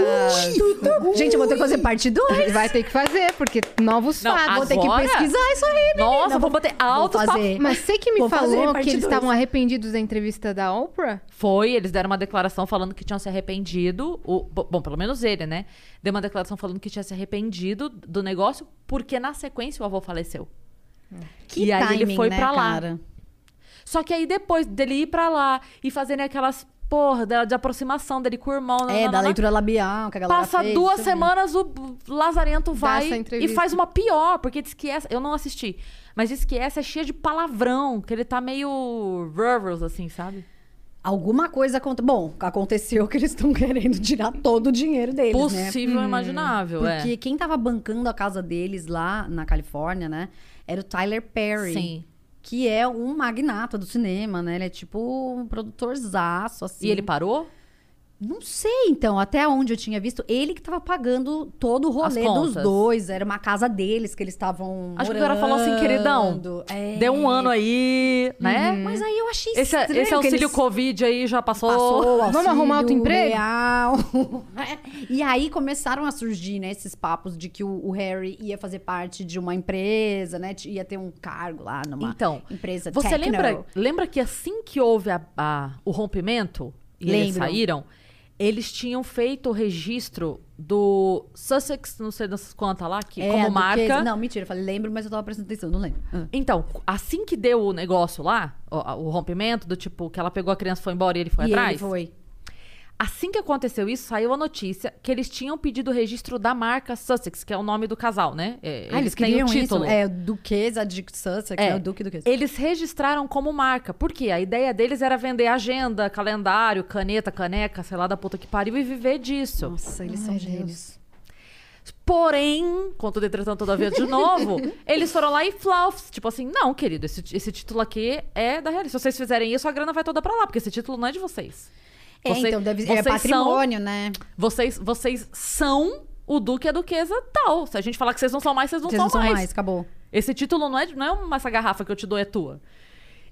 Gente, eu vou ter que fazer parte 2. Vai ter que fazer, porque novos Não, fatos. Vou ter que pesquisar isso aí, menina. Nossa, vou bater alto fazer. Mas você que me Vou falou que eles dois. estavam arrependidos da entrevista da Oprah? Foi, eles deram uma declaração falando que tinham se arrependido. O, bo- bom, pelo menos ele, né? Deu uma declaração falando que tinha se arrependido do negócio, porque na sequência o avô faleceu. Que E aí ele timing, foi né, pra lá. cara? Só que aí depois dele ir pra lá e fazerem aquelas porra da- de aproximação dele com o irmão. É, da leitura labial que a galera Passa fez, duas semanas, o Lazarento vai e faz uma pior, porque diz que essa. Eu não assisti, mas diz que essa é cheia de palavrão, que ele tá meio. Rurals, assim, sabe? Alguma coisa aconteceu. Bom, aconteceu que eles estão [laughs] querendo tirar todo o dinheiro deles, né? Possível, imaginável. é. Porque quem tava bancando a casa deles lá na Califórnia, né? Era o Tyler Perry. Sim. Que é um magnata do cinema, né? Ele é tipo um produtorzaço, assim. E ele parou? Não sei, então, até onde eu tinha visto, ele que tava pagando todo o rolê dos dois. Era uma casa deles que eles estavam. Acho que o cara falou assim, queridão. É. Deu um ano aí, né? Mas aí eu achei Esse, estranho esse auxílio eles- Covid aí já passou. Passou, Vamos arrumar outro emprego? real. [laughs] e aí começaram a surgir, né, esses papos de que o, o Harry ia fazer parte de uma empresa, né? Ia ter um cargo lá numa Então, empresa Você techno. lembra, lembra que assim que houve a- a- o rompimento e eles saíram, eles tinham feito o registro do Sussex, não sei das quantas lá, que, É, como marca. duquesa- Não, mentira. Eu falei, lembro, mas eu tava prestando atenção, não lembro. Ah. Então, assim que deu o negócio lá, o, o rompimento, do tipo, que ela pegou a criança, foi embora e ele foi e atrás. ele foi. Assim que aconteceu isso, saiu a notícia que eles tinham pedido o registro da marca Sussex, que é o nome do casal, né? É, Ah, eles têm queriam o título. isso? É, Duquesa de Sussex, É. é, o Duque Duquesa. Eles registraram como marca. Por quê? A ideia deles era vender agenda, calendário, caneta, caneca, sei lá da puta que pariu e viver disso. Nossa, eles são gênios. Porém, contudo, entretanto, todavia, de novo, [laughs] eles foram lá e flauf, tipo assim, não, querido, esse, esse título aqui é da Real. Se vocês fizerem isso, a grana vai toda pra lá, porque esse título não é de vocês. É, Você- então deve é patrimônio, né? São, vocês, vocês são o duque e a duquesa tal. Se a gente falar que vocês não são mais, vocês não Vocês são não são mais. mais, acabou. Esse título não é, não é uma essa garrafa que eu te dou, é tua.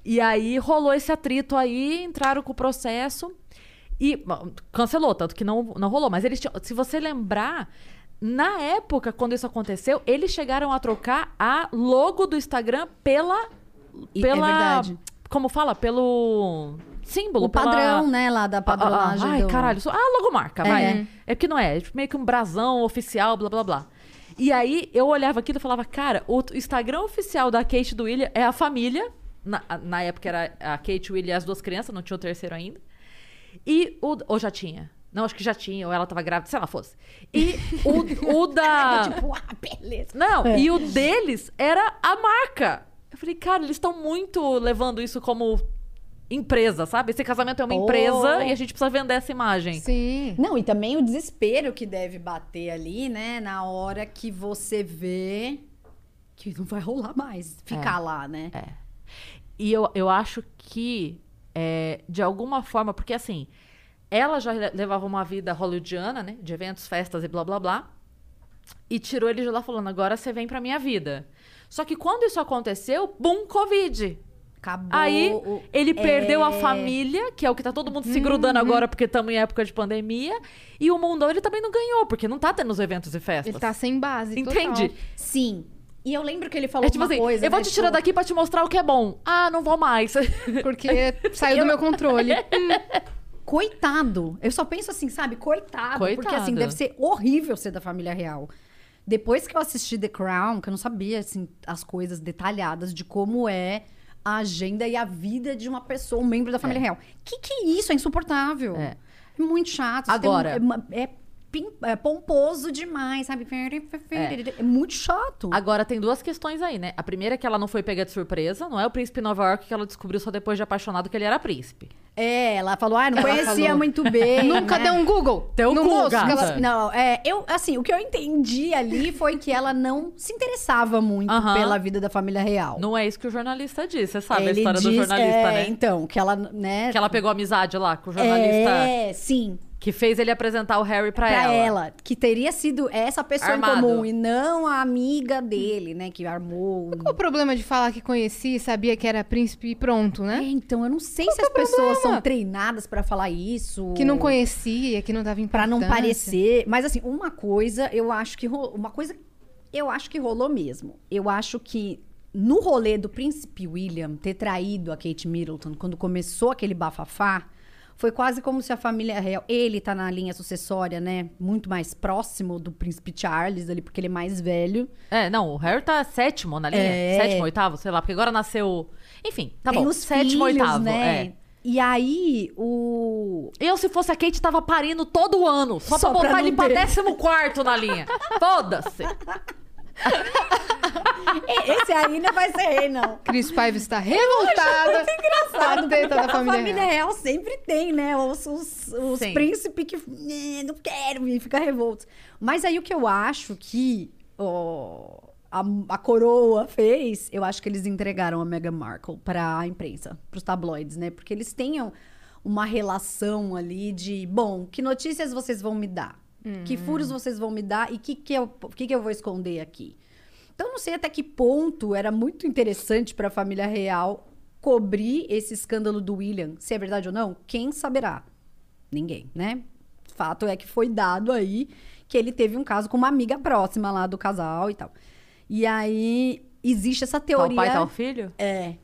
E aí rolou esse atrito aí, entraram com o processo e bom, cancelou, tanto que não, não rolou. Mas eles tinham, se você lembrar, na época, quando isso aconteceu, eles chegaram a trocar a logo do Instagram pela. É pela verdade. Como fala? Pelo símbolo. O pela- padrão, né, lá da padronagem. ah, ah, ai, do- caralho. Ah, logomarca, É. vai. É que não é. É tipo meio que um brasão oficial, blá, blá, blá. E aí, eu olhava aquilo e falava, cara, o Instagram oficial da Kate do William é a família. Na, na época era a Kate, o William e as duas crianças, não tinha o terceiro ainda. E o... Ou já tinha. Não, acho que já tinha, ou ela tava grávida, sei lá, fosse. E o, o [laughs] da... Tipo, ah, beleza. Não, É. e o deles era a marca. Eu falei, cara, eles estão muito levando isso como empresa, sabe? Esse casamento é uma Pô. empresa e a gente precisa vender essa imagem. Sim. Não, e também o desespero que deve bater ali, né? Na hora que você vê que não vai rolar mais ficar lá, né? É. E eu, eu acho que, é, de alguma forma, porque assim, ela já le- levava uma vida hollywoodiana, né? De eventos, festas e blá blá blá. E tirou ele de lá falando: agora você vem pra minha vida. Só que quando isso aconteceu, bum, Covid. Acabou. Aí o- ele perdeu a é. Uhum. família, que é o que tá todo mundo se grudando agora porque estamos em época de pandemia. E o mundão ele também não ganhou, porque não tá tendo os eventos e festas. Ele tá sem base. Entende? total. Sim. E eu lembro que ele falou É tipo uma assim, coisa. eu vou né, te tirar tipo, daqui pra te mostrar o que é bom. Ah, não vou mais. [laughs] Porque [laughs] saiu do meu controle. [laughs] Coitado. Eu só penso assim, sabe? Coitado. Porque Coitado. assim, deve ser horrível ser da família real. Depois que eu assisti The Crown, que eu não sabia, assim, as coisas detalhadas de como é a agenda e a vida de uma pessoa, um membro da família real. Que que é isso? É insuportável. É. É muito chato. Tem um- Agora- é, é é pomposo demais, sabe? É, muito chato. Agora tem duas questões aí, né? A primeira é que ela não foi pega de surpresa, não é o príncipe Nova York que ela descobriu só depois de apaixonado que ele era príncipe. É, ela falou, ah, não conhecia falou. muito bem. [laughs] Nunca né? deu um Google. Deu no Google, ela- Não, é, eu, assim, o que eu entendi ali foi que ela não se interessava muito Aham. pela vida da família real. Não é isso que o jornalista disse, você sabe a Ele história do diz- jornalista, é, né? Então, que ela, né? Que ela pegou amizade lá com o jornalista É, sim. Que fez ele apresentar o Harry pra, Pra ela. ela. Que teria sido essa pessoa Armado. em comum e não a amiga dele, né? Que armou. Qual o problema de falar que conhecia e sabia que era príncipe e pronto, É, né? então, eu não sei se que é as o pessoas problema? são treinadas pra falar isso. Que não conhecia, que não dava Pra importância. não parecer. Mas assim, uma coisa, eu acho que ro- uma coisa eu acho que rolou mesmo. Eu acho que no rolê do príncipe William ter traído a Kate Middleton quando começou aquele bafafá, foi quase como se a família real, ele tá na linha sucessória, né, muito mais próximo do príncipe Charles ali, porque ele é mais velho. É, não, o Harry tá sétimo na linha. É. Sétimo, oitavo, sei lá, porque agora nasceu. Enfim, tá Tem bom. sétimo, filhos, oitavo. né? É. E aí, o Eu, se fosse a Kate, tava parindo todo ano. Só, Só pra pra botar não ele pra ter. décimo quarto na linha. Foda-se. [laughs] [laughs] esse aí não vai ser rei, não. Cris Paiva está revoltada. engraçado, A treta porque da família real. real sempre tem, né? Os, os, os príncipes que "Eh, não quero e fica revoltos. Mas aí o que eu acho que ó, a, a coroa fez, eu acho que eles entregaram a Meghan Markle pra imprensa, pros tabloides, né? Porque eles tenham uma relação ali de, bom, que notícias vocês vão me dar? Que furos vocês vão me dar e o que, que, eu, que, que eu vou esconder aqui? Então, não sei até que ponto era muito interessante para a família real cobrir esse escândalo do William. Se é verdade ou não, quem saberá? Ninguém, né? Fato é que foi dado aí que ele teve um caso com uma amiga próxima lá do casal e tal. E aí existe essa Tal teoria. pai, tal filho? É.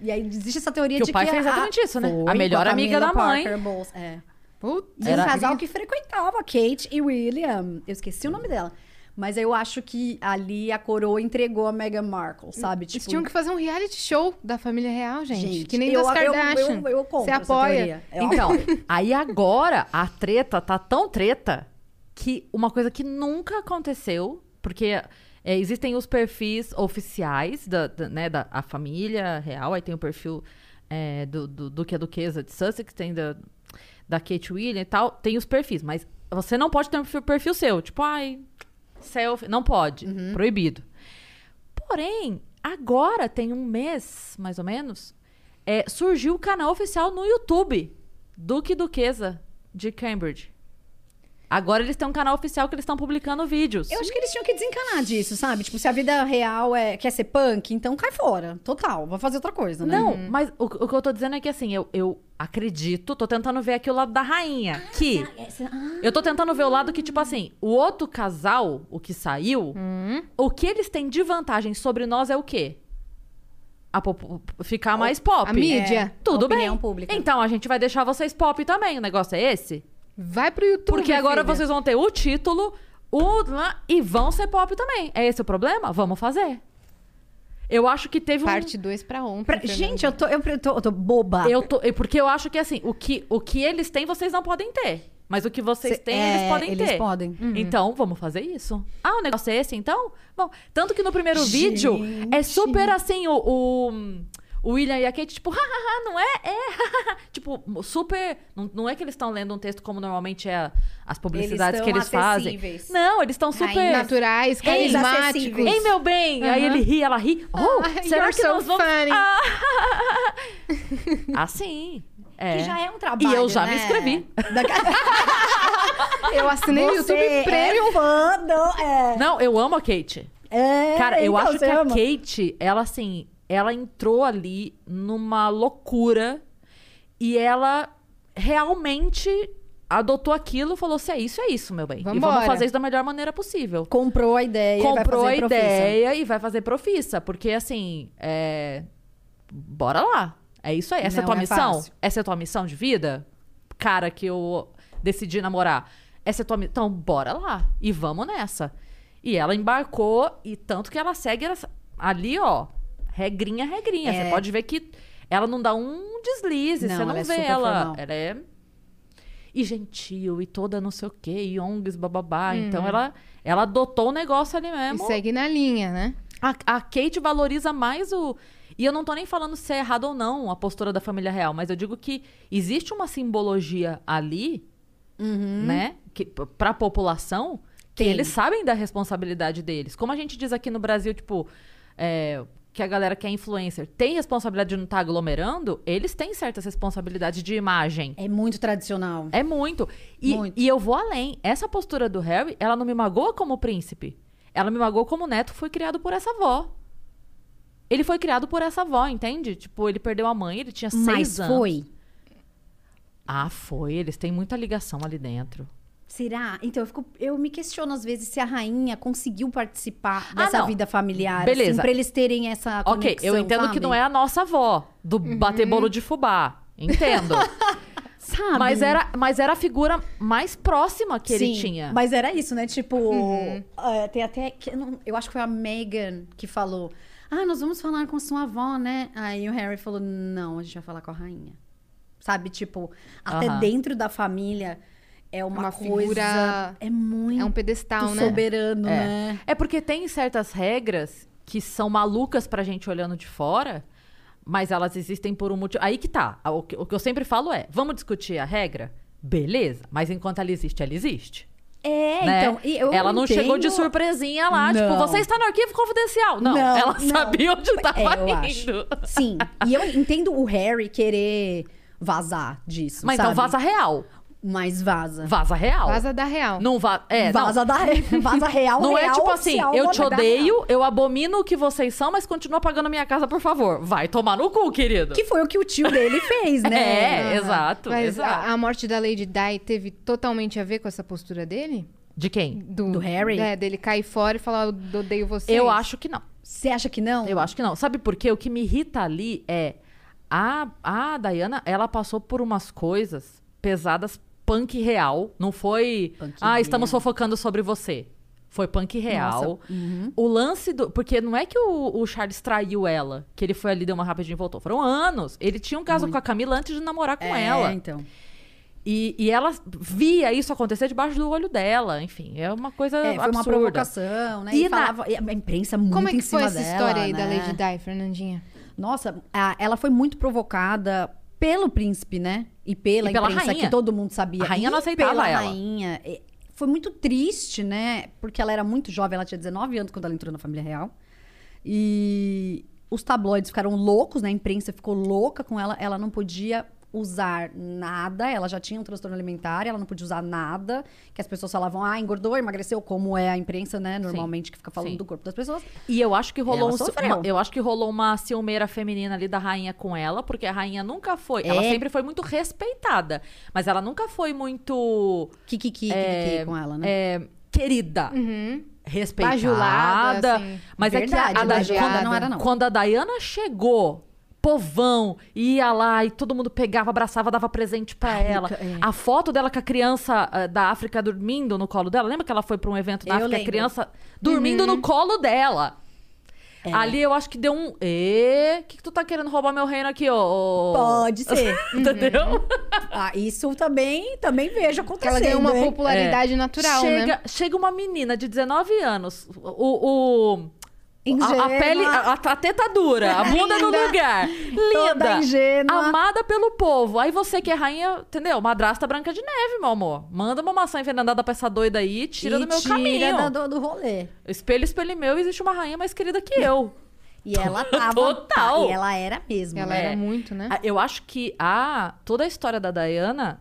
E aí existe essa teoria Que o de pai que fez a- exatamente isso, né? Foi, A melhor amiga da mãe. Bowles, é. Putz. E um casal que frequentava Kate e William. Eu esqueci o nome dela. Mas eu acho que ali a coroa entregou a Meghan Markle, sabe? Tipo, Eles tinham que fazer um reality show da família real, gente. Gente, que nem eu- das eu- Kardashian. eu- eu compro Você apoia. Eu [laughs] Então, aí agora a treta tá tão treta que uma coisa que nunca aconteceu, porque é, existem os perfis oficiais da, da, né, da a família real, aí tem o perfil é, do, do Duque e a Duquesa de Sussex, tem da, da Kate William e tal, tem os perfis, mas você não pode ter um perfil, seu, tipo, ai, selfie, não pode, proibido. Porém, agora tem um mês, mais ou menos, é, surgiu o canal oficial no YouTube, Duque Duquesa de Cambridge. Agora eles têm um canal oficial que eles estão publicando vídeos. Eu acho que eles tinham que desencanar disso, sabe? Tipo, se a vida real é quer ser punk, então cai fora. Total. Vai fazer outra coisa, né? Não, mas o, o que eu tô dizendo é que assim, eu, eu acredito, tô tentando ver aqui o lado da rainha. Que eu tô tentando ver o lado que, tipo assim, o outro casal, o que saiu, o que eles têm de vantagem sobre nós é o quê? Pop- ficar mais pop. a mídia. É, Tudo a opinião bem. pública. Então a gente vai deixar vocês pop também. O negócio é esse? Vai pro YouTube. Porque agora filha. vocês vão ter o título, o e vão ser pop também. É esse o problema? Vamos fazer. Eu acho que teve um Parte 2 pra ontem. Pra-. Gente, eu tô, eu, tô, eu tô boba. Eu tô, porque eu acho que assim, o que, o que eles têm, vocês não podem ter. Mas o que vocês Cê- têm, é, eles podem eles ter. podem. Então, vamos fazer isso. Ah, o negócio é esse, então? Bom, tanto que no primeiro vídeo é super assim, o, o, o William e a Kate, tipo, [laughs] hahaha, não é? É, tipo, super. Não, não é que eles estão lendo um texto como normalmente é as publicidades Eles que eles estão fazem. Não, eles estão super. Naturais, Eles carismáticos. Ei, meu bem! Aí ele ri, ela ri. Oh, Ah, será que so nós vamos... funny. Ah. [laughs] assim. É. Que já é um trabalho, E eu já me né? inscrevi. [laughs] Eu assinei o YouTube Premium. É fã do, é, Não, eu amo a Kate. é, Cara, eu então, acho que você a ama. Kate, ela assim, ela entrou ali numa loucura e ela realmente adotou aquilo falou: se é isso, é isso, meu bem. E vamos fazer isso da melhor maneira possível. Comprou a ideia. Comprou a ideia e vai fazer profissa. Porque, assim, é... bora lá. É isso aí. Essa é Não tua é missão? fácil. Essa é tua missão de vida? Cara que eu decidi namorar. Essa é tua missão? Então, bora lá. E vamos nessa. E ela embarcou, e tanto que ela segue essa- ali, ó, regrinha, regrinha. Você É. pode ver que ela não dá um deslize. Não, você não ela é vê super ela. Ela é e gentil e toda não sei o quê, e ONGs, bababá. Uhum. Então ela, ela adotou o negócio ali E mesmo. segue na linha, né? A, a Kate valoriza mais o. E eu não tô nem falando se é errado ou não a postura da família real, mas eu digo que existe uma simbologia ali, né? Que, pra população, que Tem. eles sabem da responsabilidade deles. Como a gente diz aqui no Brasil, tipo, é, que a galera que é influencer tem responsabilidade de não estar aglomerando, eles têm certas responsabilidades de imagem. É muito tradicional. É muito. E, Muito. e eu vou além. Essa postura do Harry, ela não me magoa como príncipe. Ela me magoa como neto foi criado por essa avó. Ele foi criado por essa avó, entende? Tipo, ele perdeu a mãe, ele tinha seis Mas anos. foi. Ah, foi. Eles têm muita ligação ali dentro. Será? Então, eu, fico, eu me questiono às vezes se a rainha conseguiu participar Ah, dessa vida familiar. Beleza. Assim, pra eles terem essa ok, conexão, eu entendo que sabe? não é a nossa avó, do bater bolo de fubá. Entendo. [laughs] Sabe? mas, era, mas era a figura mais próxima que ele Sim, tinha. Mas era isso, né? Tipo, é, tem até. que- eu acho que foi a Megan que falou: Ah, nós vamos falar com sua avó, né? Aí o Harry falou: Não, a gente vai falar com a rainha. Sabe? Tipo, até Aham. dentro da família é uma, Uma coisa. figura- É muito É um pedestal, né? soberano, É. né? É porque tem certas regras que são malucas pra gente olhando de fora, mas elas existem por um motivo. Aí que tá. O que, o que eu sempre falo é: vamos discutir a regra? Beleza, mas enquanto ela existe, ela existe. É, né? então. e eu ela não entendo- chegou de surpresinha lá, tipo, Não. você está no arquivo confidencial. Não, Não, ela não. sabia onde estava É, eu indo. Sim. E eu entendo o Harry querer vazar disso. Mas então sabe? vaza real. Mas vaza. Vaza real. Vaza da real. Não va é, não. vaza, da, [laughs] vaza real, Não é real, tipo assim, oficial, eu te odeio, eu abomino o que vocês são, mas continua pagando minha casa, por favor. Vai tomar no cu, querido. Que foi o que o tio dele fez, né? [laughs] É, exato. Mas exato. a, a morte da Lady Di teve totalmente a ver com essa postura dele? De quem? Do Harry? É, dele cair fora e falar, eu odeio vocês. Eu acho que não. Você acha que não? Eu acho que não. Sabe por quê? O que me irrita ali é a, a Diana, ela passou por umas coisas pesadas punk real. Não foi. Punk ah, estamos fofocando sobre você. Foi punk real. Uhum. O lance do. Porque não é que o, o Charles traiu ela, que ele foi ali, deu uma rapidinha e voltou. Foram anos. Ele tinha um caso com a Camila antes de namorar com é, ela. então. E, e ela via isso acontecer debaixo do olho dela. Enfim, é uma coisa É, foi absurda. uma provocação, né? E, E na- falava, e a imprensa muito Como é em que foi essa dela, história aí da né? Lady Di, Fernandinha? Nossa, a- ela foi muito provocada pelo príncipe, né? E pela, E pela imprensa rainha. que todo mundo sabia. A rainha E não aceitava pela ela. rainha. E Foi muito triste, né? Porque ela era muito jovem, ela tinha 19 anos quando ela entrou na família real. E os tabloides ficaram loucos, né? A imprensa ficou louca com ela. Ela não podia usar nada, ela já tinha um transtorno alimentar, ela não podia usar nada, que as pessoas falavam, ah, engordou, emagreceu, como é a imprensa, né, normalmente, que fica falando sim. do corpo das pessoas. E eu acho que rolou Ela um, uma, eu acho que rolou uma ciumeira feminina ali da rainha com ela, porque a rainha nunca foi, ela É. sempre foi muito respeitada, mas ela nunca foi muito Kikiki, é, kikiki com ela, né? é, querida, Uhum. respeitada, Bajulada, assim. mas é que a, Verdade, a da- elogiada quando, não era, não. quando a Diana chegou povão, ia lá e todo mundo pegava, abraçava, dava presente pra ela. é. A foto dela com a criança ah, da África dormindo no colo dela. Lembra que ela foi pra um evento da Eu África, a lembro. criança dormindo Uhum. no colo dela? É. Ali eu acho que deu um. O que, que tu tá querendo roubar meu reino aqui, ô? Pode ser. [laughs] Entendeu? Ah, isso também, também vejo acontecendo. ela ganhou uma hein? popularidade natural, chega, né? chega uma menina de 19 anos, o. o a, a pele, a, a teta dura, a bunda no lugar. Linda. ingênua. Amada pelo povo. Aí você que é rainha, entendeu? Madrasta branca de neve, meu amor. Manda uma maçã envenenada pra essa doida aí e tira E do meu tira caminho. da- do, do rolê. Espelho, espelho meu, existe uma rainha mais querida que eu. E ela [laughs] tava... Total. E ela era mesmo. Ela né? era muito, né? Ah, Eu acho que a, toda a história da Diana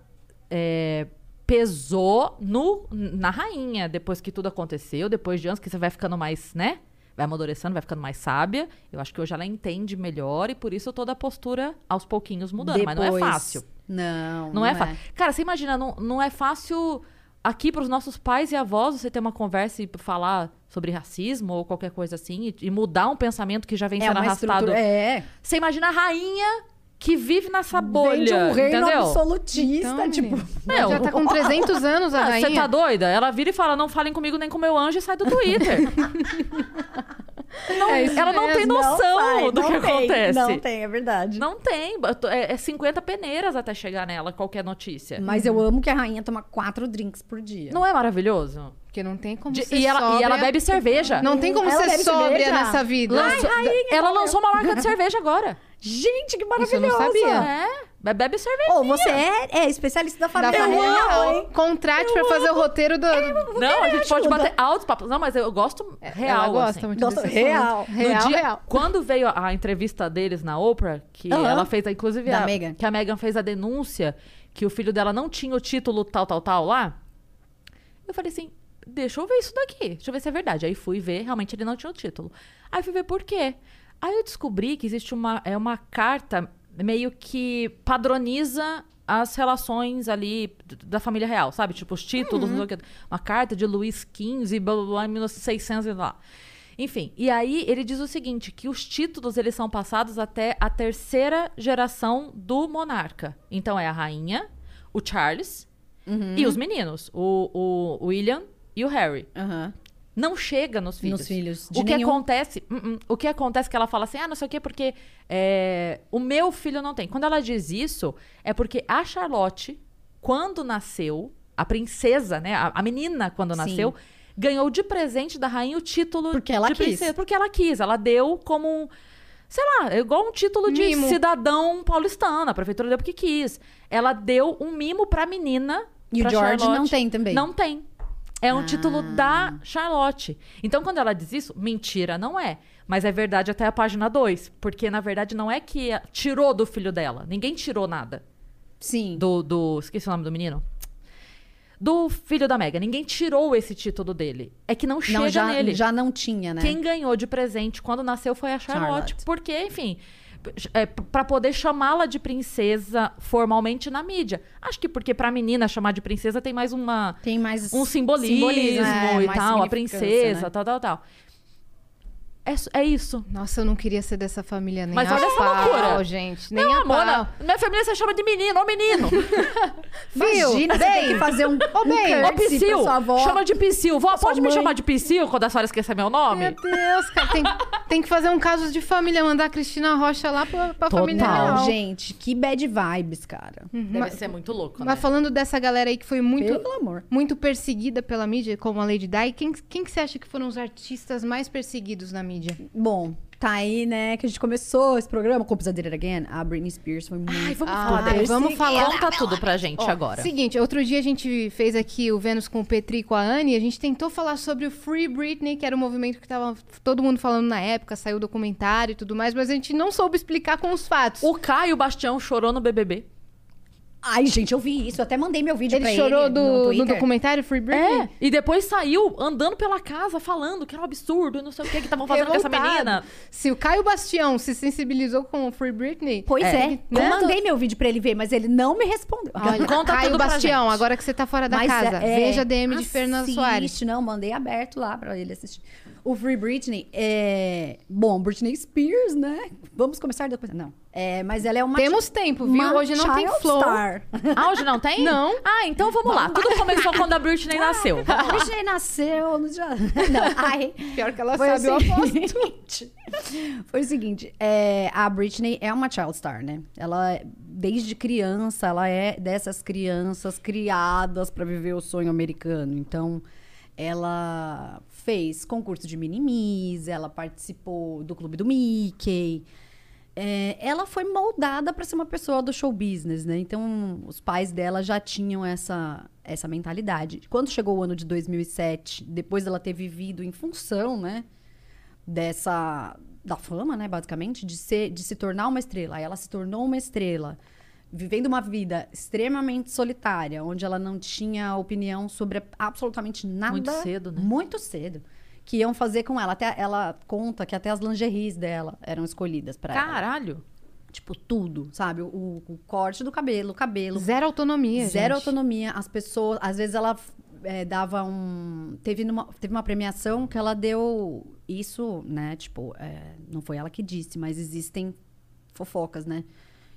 é, pesou no, na rainha, depois que tudo aconteceu, depois de anos que você vai ficando mais, né? Vai amadurecendo, vai ficando mais sábia. Eu acho que hoje ela entende melhor e por isso toda a postura aos pouquinhos mudando. Mas não é Depois- fácil. Não, Não, é fácil. Cara, você imagina, não, não é fácil aqui pros nossos pais e avós você ter uma conversa e falar sobre racismo ou qualquer coisa assim e, e mudar um pensamento que já vem É sendo arrastado. estrutura... É. Você imagina a rainha que vive nessa bolha, Vem de um reino entendeu? absolutista, Então, tipo... Meu, já tá com [laughs] 300 anos a [laughs] rainha. Você tá doida? Ela vira e fala: não falem comigo nem com meu anjo e sai do Twitter. [laughs] Não, É ela não tem mesmo. noção sai, do não que tem, acontece. Não tem, é verdade. Não tem. É, é 50 peneiras até chegar nela, qualquer notícia. Mas eu amo que a rainha toma quatro drinks por dia. Não é maravilhoso? Porque não tem como De- ser e, ela, e ela sóbria. bebe cerveja. Não tem como Ela ser sóbria cerveja? nessa vida. Lançou- ela lançou uma marca de cerveja agora. Gente, que Isso eu não maravilhosa! sabia. É, be- bebe cerveja. Ô, você é, é especialista da Da família família real, hein? Contrate pra fazer o roteiro do. Não, a gente pode ajuda. bater altos papos. Não, mas eu gosto real. Ela gosta assim. muito Gosto real. assunto. No Real, dia- real. Quando veio a, a entrevista deles na Oprah, que ela fez, inclusive, Da a, Meghan. que a Megan fez a denúncia que o filho dela não tinha o título tal, tal, tal lá. Eu falei assim, deixa eu ver isso daqui, deixa eu ver se é verdade. Aí fui ver, realmente ele não tinha o título. Aí fui ver por quê. Aí eu descobri que existe uma, é uma carta meio que padroniza as relações ali da família real, sabe? Tipo, os títulos, quê. uma carta de Luís XV, blá, blá, blá, em 1600 e lá. Enfim, e aí ele diz o seguinte, que os títulos eles são passados até a terceira geração do monarca. Então é a rainha, o Charles e os meninos, o, o William e o Harry. Aham. Não chega nos filhos. Nos filhos, O que nenhum. acontece? Uh, uh, o que acontece é que ela fala assim, ah, não sei o quê, porque é, o meu filho não tem. Quando ela diz isso, é porque a Charlotte, quando nasceu, a princesa, né, a, a menina quando Sim. nasceu, ganhou de presente da rainha o título Porque ela de quis. princesa. Porque ela quis. Ela deu como sei lá, é igual um título de Mimo. cidadão paulistano. A prefeitura deu porque quis. Ela deu um mimo pra menina. E o pra George Charlotte. não tem também? Não tem. É um Ah. título da Charlotte. Então, quando ela diz isso, mentira não é. Mas é verdade até a página 2. Porque, na verdade, não é que tirou do filho dela. Ninguém tirou nada. Sim. Do, do. Esqueci o nome do menino. Do filho da Mega. Ninguém tirou esse título dele. É que não chega não, já, nele. já não tinha, né? Quem ganhou de presente quando nasceu foi a Charlotte. Charlotte. Porque, enfim, é, para poder chamá-la de princesa formalmente na mídia. Acho que porque pra menina chamar de princesa tem mais uma Tem mais um simbolismo, é, e tal, a princesa, né? tal, tal, tal. É, é isso. Nossa, eu não queria ser dessa família nem Mas a olha essa pau, loucura. gente. Nem Não, a amor, pau. na- minha família você chama de menino, ô menino. [laughs] Imagina, você tem que fazer um, um bem, Ô, Psyu, pra sua avó. chama de Psyu. Vó, pode me mãe. chamar de Psyu quando a senhora esquecer meu nome? Meu Deus, cara. Tem, tem que fazer um caso de família, mandar a Cristina Rocha lá pra, pra família Total, real. gente. Que bad vibes, cara. Deve ser muito louco, né? Mas falando dessa galera aí que foi muito, Pelo amor. muito perseguida pela mídia, como a Lady Di, quem, quem que você acha que foram os artistas mais perseguidos na mídia? Bom, tá aí, né, que a gente começou esse programa com Did It Again. A Britney Spears foi muito... Ai, vamos Ah, falar vamos falar. Conta tudo pra gente Ó, agora. Seguinte, outro dia a gente fez aqui o Vênus com o Petri e com a Anne, e a gente tentou falar sobre o Free Britney, que era um movimento que tava todo mundo falando na época, saiu documentário e tudo mais, mas a gente não soube explicar com os fatos. O Caio Bastião chorou no BBB. Ai, gente, eu vi isso. Eu até mandei meu vídeo Ele pra chorou ele no do, no documentário Free Britney? É, e depois saiu andando pela casa falando que era um absurdo e não sei o que que estavam fazendo com essa menina. Se o Caio Bastião se sensibilizou com o Free Britney... Pois é. né? Eu mandei meu vídeo pra ele ver, mas ele não me respondeu. Olha, Conta Caio tudo Bastião, agora que você tá fora da Mas casa, é- veja a DM de assiste, Soares. Não, mandei aberto lá pra ele assistir. O Free Britney é. Bom, Britney Spears, né? Vamos começar depois. Não. É, mas ela é uma. Temos tempo, viu? Hoje não tem flow. Star. Ah, hoje não tem? Não. Ah, então vamos lá. Tudo começou quando a Britney nasceu. A Britney nasceu no dia. [laughs] Não, ai. Pior que ela Foi sabe, o aposto. seguinte. Foi o seguinte, é, a Britney é uma child star, né? Ela, desde criança, ela é dessas crianças criadas pra viver o sonho americano. Então, ela fez concurso de mini-miss, ela participou do clube do Mickey. É, ela foi moldada para ser uma pessoa do show business, né? Então, os pais dela já tinham essa, essa mentalidade. Quando chegou o ano de 2007, depois dela ter vivido em função, né? Dessa... Da fama, né? Basicamente, de, ser, de se tornar uma estrela. Aí ela se tornou uma estrela, vivendo uma vida extremamente solitária, onde ela não tinha opinião sobre absolutamente nada. Muito cedo, né? Muito cedo. Que iam fazer com ela. Até, ela conta que até as lingeries dela eram escolhidas para ela. Caralho. Tipo, tudo, sabe? O, o corte do cabelo, o cabelo. Zero autonomia, Zero gente. autonomia. As pessoas, às vezes ela é, dava um. Teve, numa, teve uma premiação que ela deu isso, né? Tipo, é, não foi ela que disse, mas existem fofocas, né?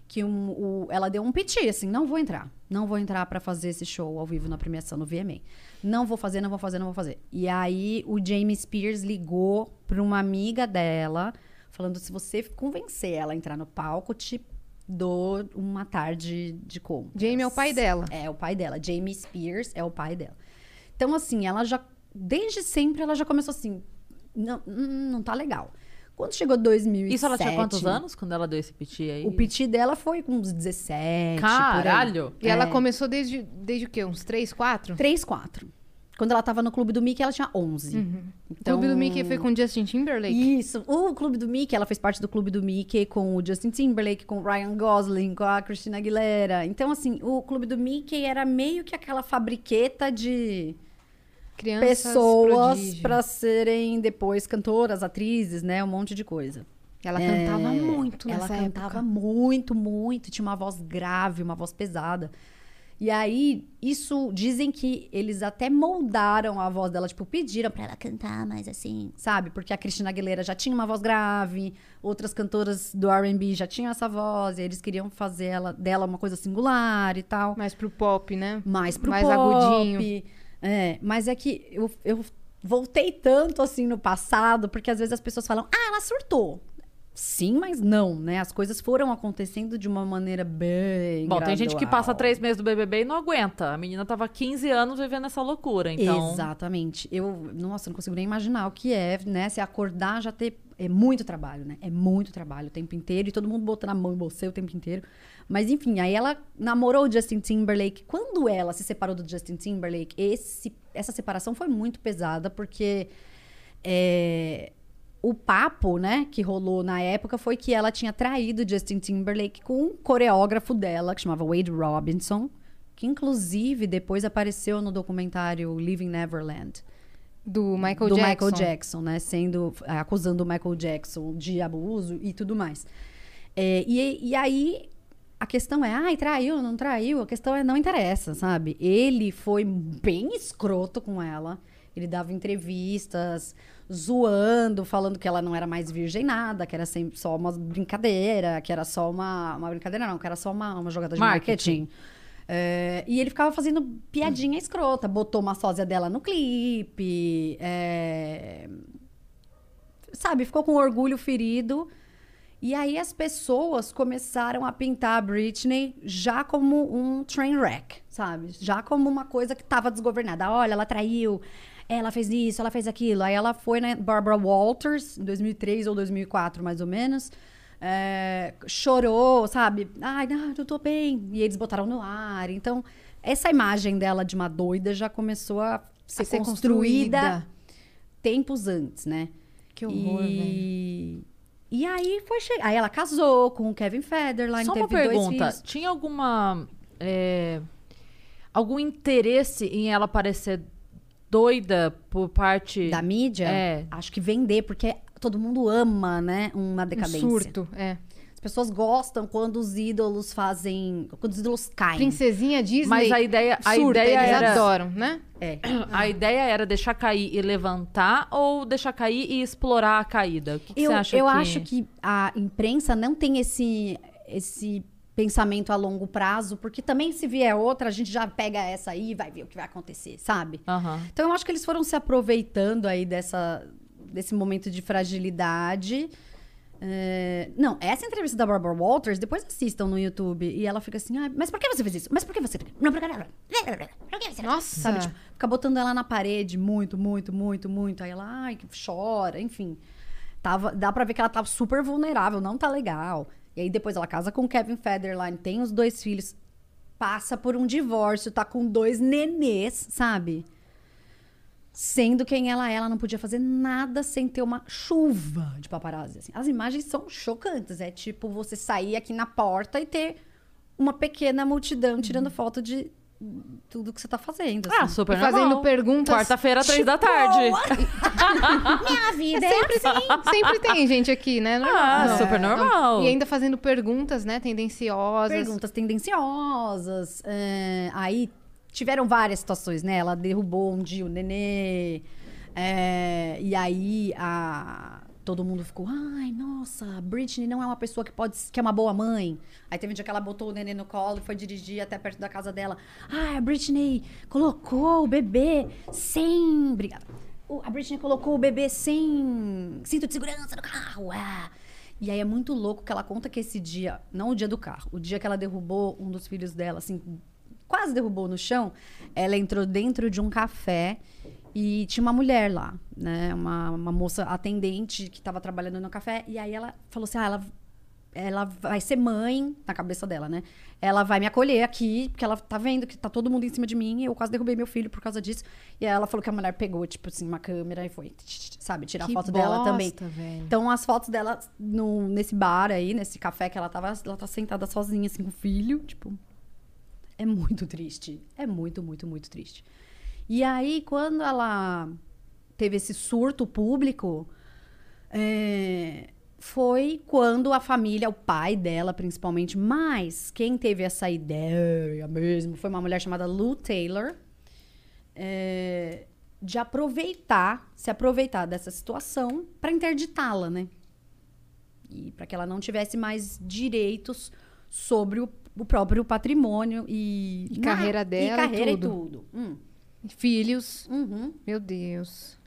Que um, o- ela deu um piti, assim, não vou entrar. Não vou entrar pra fazer esse show ao vivo na premiação no VMA. Não vou fazer, não vou fazer, não vou fazer. E aí o Jamie Spears ligou pra uma amiga dela, falando: se você convencer ela a entrar no palco, te dou uma tarde de compras. Jamie é o pai dela. É o pai dela. Jamie Spears é o pai dela. Então, assim, ela já. Desde sempre ela já começou assim. Não, hum, não tá legal. Quando chegou 2007... Isso ela tinha quantos anos quando ela deu esse piti aí? O piti dela foi com uns 17, Caralho. E ela É. começou desde, desde o quê? Uns 3, 4? 3, 4. Quando ela tava no Clube do Mickey, ela tinha 11. O Então... Clube do Mickey foi com Justin Timberlake? Isso. O Clube do Mickey, ela fez parte do Clube do Mickey com o Justin Timberlake, com o Ryan Gosling, com a Christina Aguilera. Então, assim, o Clube do Mickey era meio que aquela fabriqueta de Crianças pessoas pra serem depois cantoras, atrizes, né? Um monte de coisa. Ela É, cantava muito Ela nessa cantava época. muito, muito. Tinha uma voz grave, uma voz pesada. E aí, isso dizem que eles até moldaram a voz dela, tipo, pediram pra ela cantar mais assim, sabe? Porque a Cristina Aguilera já tinha uma voz grave, outras cantoras do R&B já tinham essa voz, e eles queriam fazer ela, dela uma coisa singular e tal Mais pro pop, né? mais pro Mais pop. agudinho. É, mas é que eu, eu voltei tanto assim no passado, porque às vezes as pessoas falam, ah, ela surtou. Sim, mas não, né? As coisas foram acontecendo de uma maneira bem. Bom, tem gente que gradual. passa três meses do BBB e não aguenta. A menina tava 15 anos vivendo essa loucura, então... Exatamente. Eu, nossa, não consigo nem imaginar o que é, né? Se acordar já ter. É muito trabalho, né? É muito trabalho o tempo inteiro e todo mundo botando a mão em você o tempo inteiro. Mas enfim, aí ela namorou o Justin Timberlake. Quando ela se separou do Justin Timberlake, esse, essa separação foi muito pesada, porque é, o papo, né, que rolou na época foi que ela tinha traído Justin Timberlake com um coreógrafo dela, que chamava Wade Robinson, que inclusive depois apareceu no documentário Living Neverland Do Michael do Jackson. Michael Jackson, né? Sendo acusando o Michael Jackson de abuso e tudo mais. É, e, e aí a questão é, ai, traiu, não traiu? A questão é, não interessa, sabe? Ele foi bem escroto com ela. Ele dava entrevistas zoando, falando que ela não era mais virgem nada, que era sempre só uma brincadeira, que era só uma. Uma brincadeira, não, que era só uma, uma jogada de Marketing. marketing. É, e ele ficava fazendo piadinha escrota, botou uma sósia dela no clipe. é, sabe, ficou com orgulho ferido. E aí as pessoas começaram a pintar a Britney já como um train wreck, sabe? Já como uma coisa que estava desgovernada. Olha, ela traiu, ela fez isso, ela fez aquilo. Aí ela foi na Barbara Walters, em 2003 ou 2004, mais ou menos. é, chorou, sabe? Ai, não, eu tô bem. E eles botaram no ar. Então, essa imagem dela de uma doida já começou a ser, A ser construída, construída. tempos antes, né? Que horror, velho. E... Aí foi chegar. Aí ela casou com o Kevin Federline, Só teve uma dois pergunta. filhos. Tinha alguma. é, algum interesse em ela parecer doida por parte. Da mídia? É. Acho que vender, porque todo mundo ama, né? Uma Um decadência. surto, é. As pessoas gostam quando os ídolos fazem. Quando os ídolos caem. Princesa Disney. Mas a ideia, a surta, ideia eles era. adoram, né? É. [clears throat] A ideia era deixar cair e levantar ou deixar cair e explorar a caída? O que, que Eu, você acha eu que... acho que a imprensa não tem esse, esse pensamento a longo prazo, porque também se vier outra, a gente já pega essa aí e vai ver o que vai acontecer, sabe? Aham. Então eu acho que eles foram se aproveitando aí dessa, desse momento de fragilidade. É, Não, essa entrevista da Barbara Walters, depois assistam no YouTube. E ela fica assim, ah, mas por que você fez isso? Mas por que você. Não, por que... Por que você... Nossa. Sabe, tipo, fica botando ela na parede muito, muito, muito, muito. Aí ela, ai, chora, enfim. Tava, dá pra ver que ela tava super vulnerável, não tá legal. E aí depois ela casa com o Kevin Federline, tem os dois filhos, passa por um divórcio, tá com dois nenês, sabe? Sendo quem ela é, ela não podia fazer nada sem ter uma chuva de paparazzi. assim. As imagens são chocantes. É tipo você sair aqui na porta e ter uma pequena multidão tirando foto de tudo que você tá fazendo. Ah, assim. super E fazendo normal. perguntas. Quarta-feira, três da tarde. [laughs] Minha vida é Sempre tem, sempre tem gente aqui, né? Normal. Ah, super normal. E ainda fazendo perguntas, né? Tendenciosas. Perguntas tendenciosas. é, aí tiveram várias situações, né? Ela derrubou um dia o nenê. é, e aí a, todo mundo ficou, ai, nossa, Britney não é uma pessoa que pode que é uma boa mãe. Aí teve um dia que ela botou o nenê no colo e foi dirigir até perto da casa dela. Ai, a Britney colocou o bebê sem. Obrigada. A Britney colocou o bebê sem cinto de segurança no carro. ah. E aí é muito louco que ela conta que esse dia, não o dia do carro, o dia que ela derrubou um dos filhos dela, assim, quase derrubou no chão, ela entrou dentro de um café e tinha uma mulher lá, né? Uma, uma moça atendente que estava trabalhando no café. E aí ela falou assim: ah, ela, ela vai ser mãe, na cabeça dela, né? Ela vai me acolher aqui, porque ela tá vendo que tá todo mundo em cima de mim. E eu quase derrubei meu filho por causa disso. E aí ela falou que a mulher pegou, tipo assim, uma câmera e foi, sabe, tirar Que foto dela também. bosta, velho. Então, as fotos dela no, nesse bar aí, nesse café que ela tava, ela tá sentada sozinha, assim, com o filho, tipo. É muito triste. É muito, muito, muito triste. E aí, quando ela teve esse surto público, é, foi quando a família, o pai dela principalmente, mas quem teve essa ideia mesmo foi uma mulher chamada Lou Taylor, é, de aproveitar, se aproveitar dessa situação para interditá-la, né? E para que ela não tivesse mais direitos sobre o, o próprio patrimônio e, E carreira dela e e carreira tudo. e tudo. Hum. Filhos. Uhum. Meu Deus.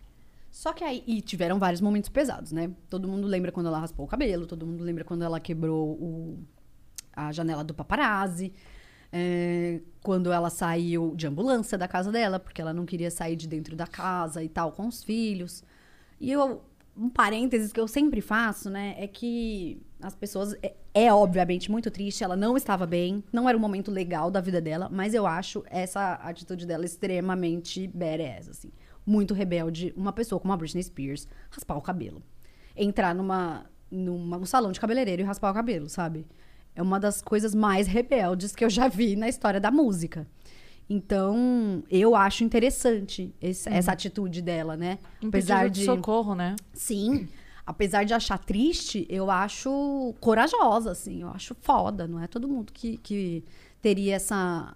Só que aí. E tiveram vários momentos pesados, né? Todo mundo lembra quando ela raspou o cabelo, todo mundo lembra quando ela quebrou o- a janela do paparazzi. é, quando ela saiu de ambulância da casa dela, porque ela não queria sair de dentro da casa e tal, com os filhos. E eu. Um parênteses que eu sempre faço, né? É que as pessoas. É, é obviamente muito triste, ela não estava bem, não era um momento legal da vida dela, mas eu acho essa atitude dela extremamente badass, assim muito rebelde, uma pessoa como a Britney Spears raspar o cabelo. Entrar numa, numa, num salão de cabeleireiro e raspar o cabelo, sabe? É uma das coisas mais rebeldes que eu já vi na história da música. Então, eu acho interessante esse- essa atitude dela, né? Um Apesar de socorro, né? Sim. Apesar de achar triste, eu acho corajosa, assim. Eu acho foda. Não é todo mundo que, que teria essa,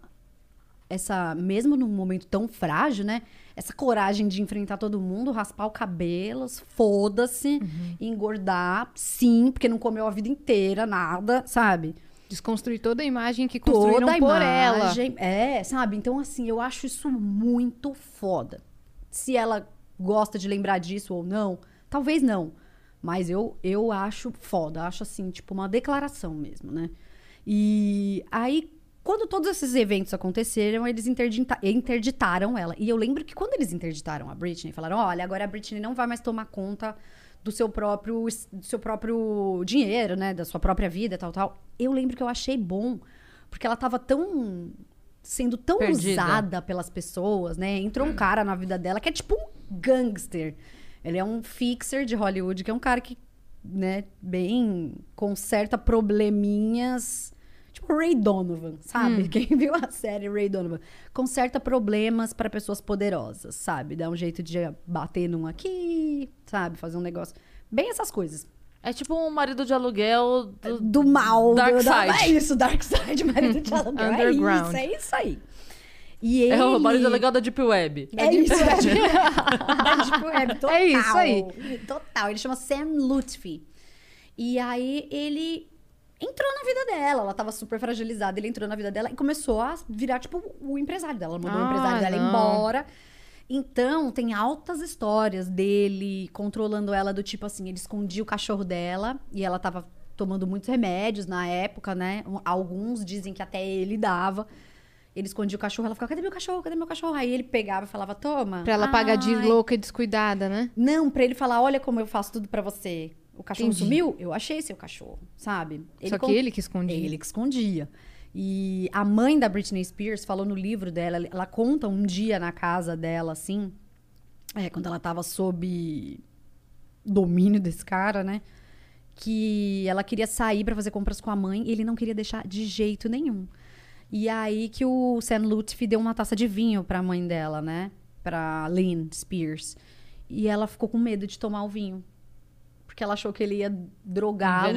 essa, mesmo num momento tão frágil, né? Essa coragem de enfrentar todo mundo, raspar o cabelo, foda-se, engordar, sim, porque não comeu a vida inteira, nada, sabe? Desconstruir toda a imagem que construíram Toda a por ela. imagem. É, sabe? Então, assim, eu acho isso muito foda. Se ela gosta de lembrar disso ou não, talvez não. Mas eu, eu acho foda. Acho, assim, tipo, uma declaração mesmo, né? E aí, quando todos esses eventos aconteceram, eles interdita- interditaram ela. E eu lembro que quando eles interditaram a Britney, falaram: olha, agora a Britney não vai mais tomar conta do seu próprio, do seu próprio dinheiro, né? Da sua própria vida, tal, tal. Eu lembro que eu achei bom, porque ela tava tão. sendo tão Perdida. usada pelas pessoas, né? Entrou um cara na vida dela que é tipo um gangster. Ele é um fixer de Hollywood, que é um cara que, né, bem. conserta probleminhas. Tipo Ray Donovan, sabe? Quem viu a série Ray Donovan? Conserta problemas para pessoas poderosas, sabe? Dá um jeito de bater num aqui, sabe? Fazer um negócio. Bem essas coisas. É tipo um marido de aluguel do, Do mal. Dark do, da- Side. É isso, Dark Side, marido de [laughs] aluguel. É Underground. isso, é isso aí. E ele... É o marido de aluguel da Deep Web. É isso, é. Da Deep Web, total. É isso aí. Total. Ele chama Sam Lutfi. E aí ele entrou na vida dela. Ela tava super fragilizada. Ele entrou na vida dela e começou a virar, tipo, o empresário dela. Ela mandou o Ah, empresário dela não. embora. Então, tem altas histórias dele controlando ela do tipo assim, ele escondia o cachorro dela e ela tava tomando muitos remédios na época, né? Alguns dizem que até ele dava. Ele escondia o cachorro, ela ficava, cadê meu cachorro? Cadê meu cachorro? Aí ele pegava e falava, toma. Pra ela pagar de Ai. louca e descuidada, né? Não, pra ele falar, olha como eu faço tudo pra você. O cachorro Entendi. sumiu? Eu achei seu cachorro, sabe? Só que con- ele que escondia. Ele que escondia. E a mãe da Britney Spears falou no livro dela, ela conta um dia na casa dela, assim, é, quando ela tava sob domínio desse cara, né? Que ela queria sair pra fazer compras com a mãe e ele não queria deixar de jeito nenhum. E aí que o Sam Lutfi deu uma taça de vinho pra mãe dela, né? Pra Lynn Spears. E ela ficou com medo de tomar o vinho. Porque ela achou que ele ia drogá-lo.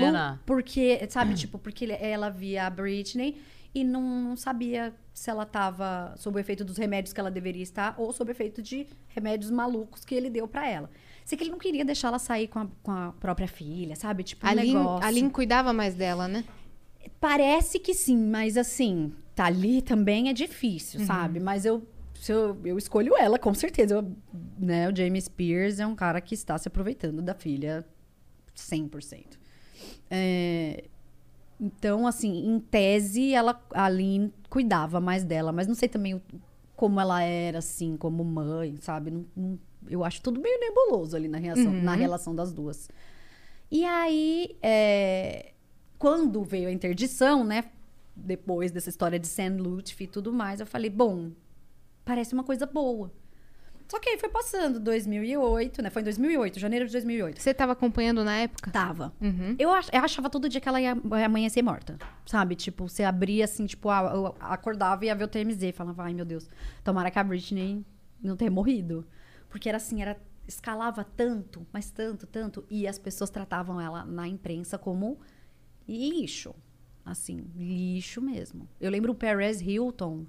Porque, sabe, tipo, porque ela via a Britney e não, não sabia se ela tava sob o efeito dos remédios que ela deveria estar ou sob o efeito de remédios malucos que ele deu pra ela. Sei que ele não queria deixar ela sair com a, com a própria filha, sabe? Tipo, um A Lin, negócio. a Lin cuidava mais dela, né? Parece que sim, mas assim, tá ali também é difícil, sabe? Mas eu, eu, eu escolho ela, com certeza. Eu, né, o Jamie Spears é um cara que está se aproveitando da filha 100%. É, então, assim, em tese, ela, a Lynn cuidava mais dela, mas não sei também o- como ela era, assim, como mãe, sabe? Não- não- eu acho tudo meio nebuloso ali na, reação, na relação das duas. E aí, é, quando veio a interdição, né? Depois dessa história de Sam Lutfi e tudo mais, eu falei, bom, parece uma coisa boa. Só que aí foi passando, 2008, né? Foi em 2008, janeiro de 2008. Você tava acompanhando na época? Tava. Uhum. Eu, ach- eu achava todo dia que ela ia ia amanhecer morta, sabe? Tipo, você abria assim, tipo, ah, eu acordava e ia ver o TMZ. Falava, ai meu Deus, tomara que a Britney não tenha morrido. Porque era assim, era escalava tanto, mas tanto, tanto. E as pessoas tratavam ela na imprensa como lixo. Assim, lixo mesmo. Eu lembro o Perez Hilton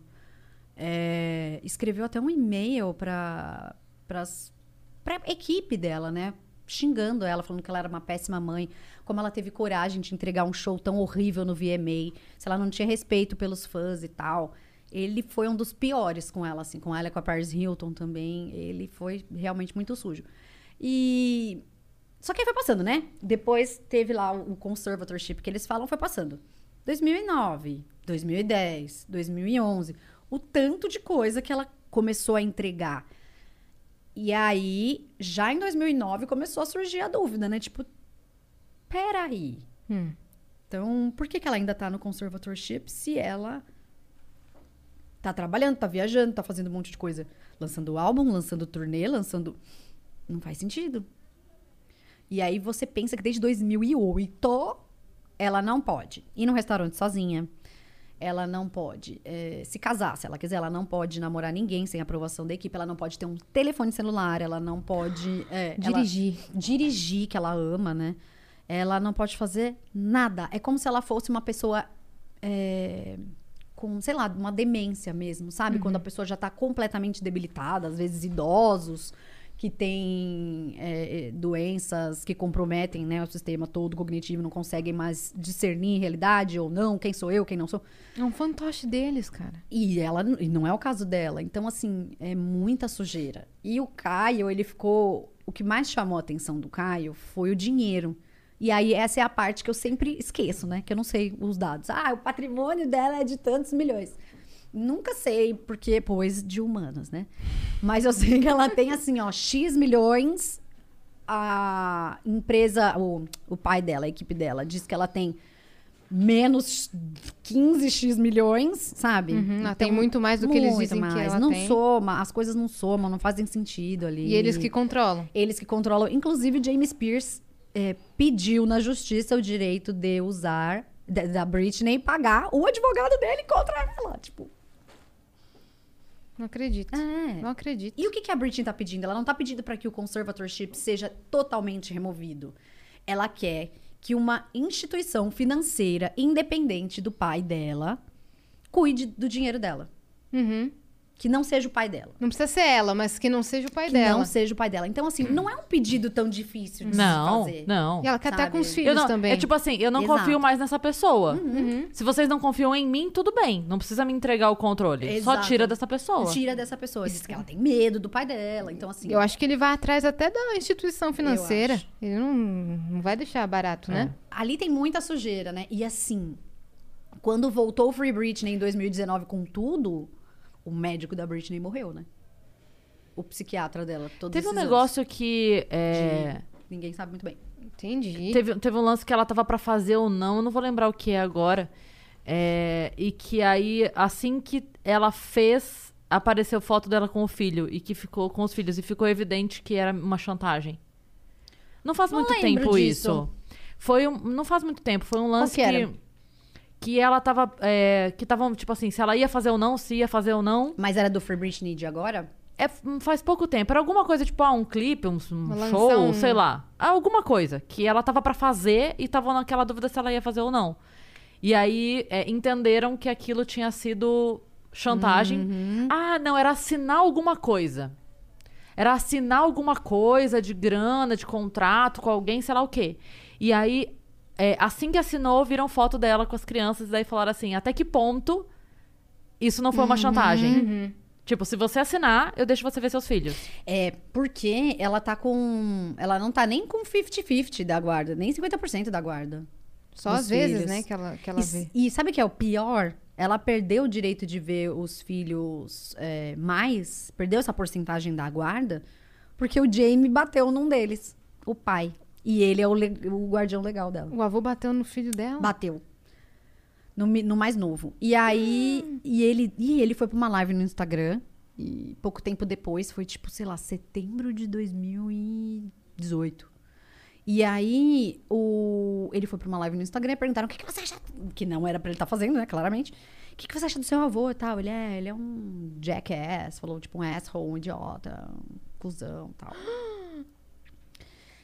é, escreveu até um e-mail para para equipe dela, né? Xingando ela, falando que ela era uma péssima mãe, como ela teve coragem de entregar um show tão horrível no VMA, se ela não tinha respeito pelos fãs e tal. Ele foi um dos piores com ela, assim, com ela e com a Paris Hilton também. Ele foi realmente muito sujo. E. Só que aí foi passando, né? Depois teve lá o conservatorship que eles falam, foi passando. 2009, 2010, 2011. O tanto de coisa que ela começou a entregar. E aí, já em 2009, começou a surgir a dúvida, né? Tipo, peraí. Hum. Então, por que, que ela ainda tá no conservatorship se ela tá trabalhando, tá viajando, tá fazendo um monte de coisa? Lançando álbum, lançando turnê, lançando. Não faz sentido. E aí você pensa que desde 2008 ela não pode ir num restaurante sozinha. ela não pode eh, se casar, se ela quiser, ela não pode namorar ninguém sem aprovação da equipe, ela não pode ter um telefone celular, ela não pode eh, ela- Dirigir. dirigir, que ela ama, né? Ela não pode fazer nada. É como se ela fosse uma pessoa é, com, sei lá, uma demência mesmo, sabe? Quando a pessoa já tá completamente debilitada, às vezes idosos que têm é, doenças que comprometem né, o sistema todo cognitivo, não conseguem mais discernir realidade ou não, quem sou eu, quem não sou. É um fantoche deles, cara. E ela e não é o caso dela. Então, assim, é muita sujeira. E o Caio, ele ficou. O que mais chamou a atenção do Caio foi o dinheiro. E aí, essa é a parte que eu sempre esqueço, né? Que eu não sei os dados. Ah, o patrimônio dela é de tantos milhões. Nunca sei, porque, pois, de humanas, né? Mas eu [laughs] sei que ela tem, assim, ó, X milhões. A empresa, o, o pai dela, a equipe dela, diz que ela tem menos 15x milhões, sabe? Uhum, ela tem muito mais do que eles dizem que mais. ela não tem. soma, as coisas não somam, não fazem sentido ali. E eles que controlam. Eles que controlam. Inclusive, James Pierce é, pediu na justiça o direito de usar, da, da Britney, pagar o advogado dele contra ela. Tipo, Não acredito. é. Não acredito. E o que, que a Britney tá pedindo? Ela não tá pedindo para que o conservatorship seja totalmente removido. Ela quer que uma instituição financeira independente do pai dela cuide do dinheiro dela. Uhum. Que não seja o pai dela. Não precisa ser ela, mas que não seja o pai Que dela. não seja o pai dela. Então, assim, não é um pedido tão difícil de Não, se fazer. não. E ela quer Sabe? com os Eu filhos não, também. É tipo assim, eu não Exato. confio mais nessa pessoa. Uhum. Se vocês não confiam em mim, tudo bem. Não precisa me entregar o controle. Só Exato. tira dessa pessoa. Tira dessa pessoa. Diz que ela tem medo do pai dela. Então, assim. Eu acho que ele vai atrás até da instituição financeira. Ele não, não vai deixar barato, né? Ali tem muita sujeira, né? E assim, quando voltou o Free Britney em 2019 com tudo, o médico da Britney morreu, né? O psiquiatra dela. Todos Teve um negócio que. anos é, de- Ninguém sabe muito bem. Entendi. Teve, teve um lance que ela tava pra fazer ou não, eu não vou lembrar o que é agora. É, e que aí, assim que ela fez, apareceu foto dela com o filho e que ficou com os filhos e ficou evidente que era uma chantagem. Não faz Não muito tempo disso. isso. Foi um, não faz muito tempo, foi um lance que era? Que ela tava é, que estavam tipo assim, se ela ia fazer ou não, se ia fazer ou não. Mas era do Free Britney de agora? É, faz pouco tempo. Era alguma coisa, tipo, ah, um clipe, um, um show, um- sei lá. Ah, Alguma coisa. Que ela tava pra fazer e tava naquela dúvida se ela ia fazer ou não. E aí é, entenderam que aquilo tinha sido chantagem. Uhum. Ah, não, era assinar alguma coisa. Era assinar alguma coisa de grana, de contrato com alguém, sei lá o quê. E aí, é, assim que assinou, viram foto dela com as crianças e daí falaram assim: até que ponto isso não foi uma chantagem? Uhum. Tipo, se você assinar, eu deixo você ver seus filhos. É, porque ela tá com. Ela não tá nem com 50-50 da guarda, nem 50% da guarda. Só dos às vezes, filhos. né, que ela, que ela E, vê. e sabe o que é o pior? Ela perdeu o direito de ver os filhos é, mais, perdeu essa porcentagem da guarda, porque o Jamie bateu num deles, o pai. E ele é o, o guardião legal dela. O avô bateu no filho dela. Bateu. No, no mais novo. E aí, e, ele, e ele foi pra uma live no Instagram. E pouco tempo depois, foi tipo, sei lá, setembro de 2018. E aí, o, ele foi pra uma live no Instagram e perguntaram o que, que você acha. Que não era pra ele estar fazendo, né? Claramente. O que, que você acha do seu avô e tal? Ele é, ele é um jackass, falou tipo um asshole, um idiota, um cuzão e tal. [gasps]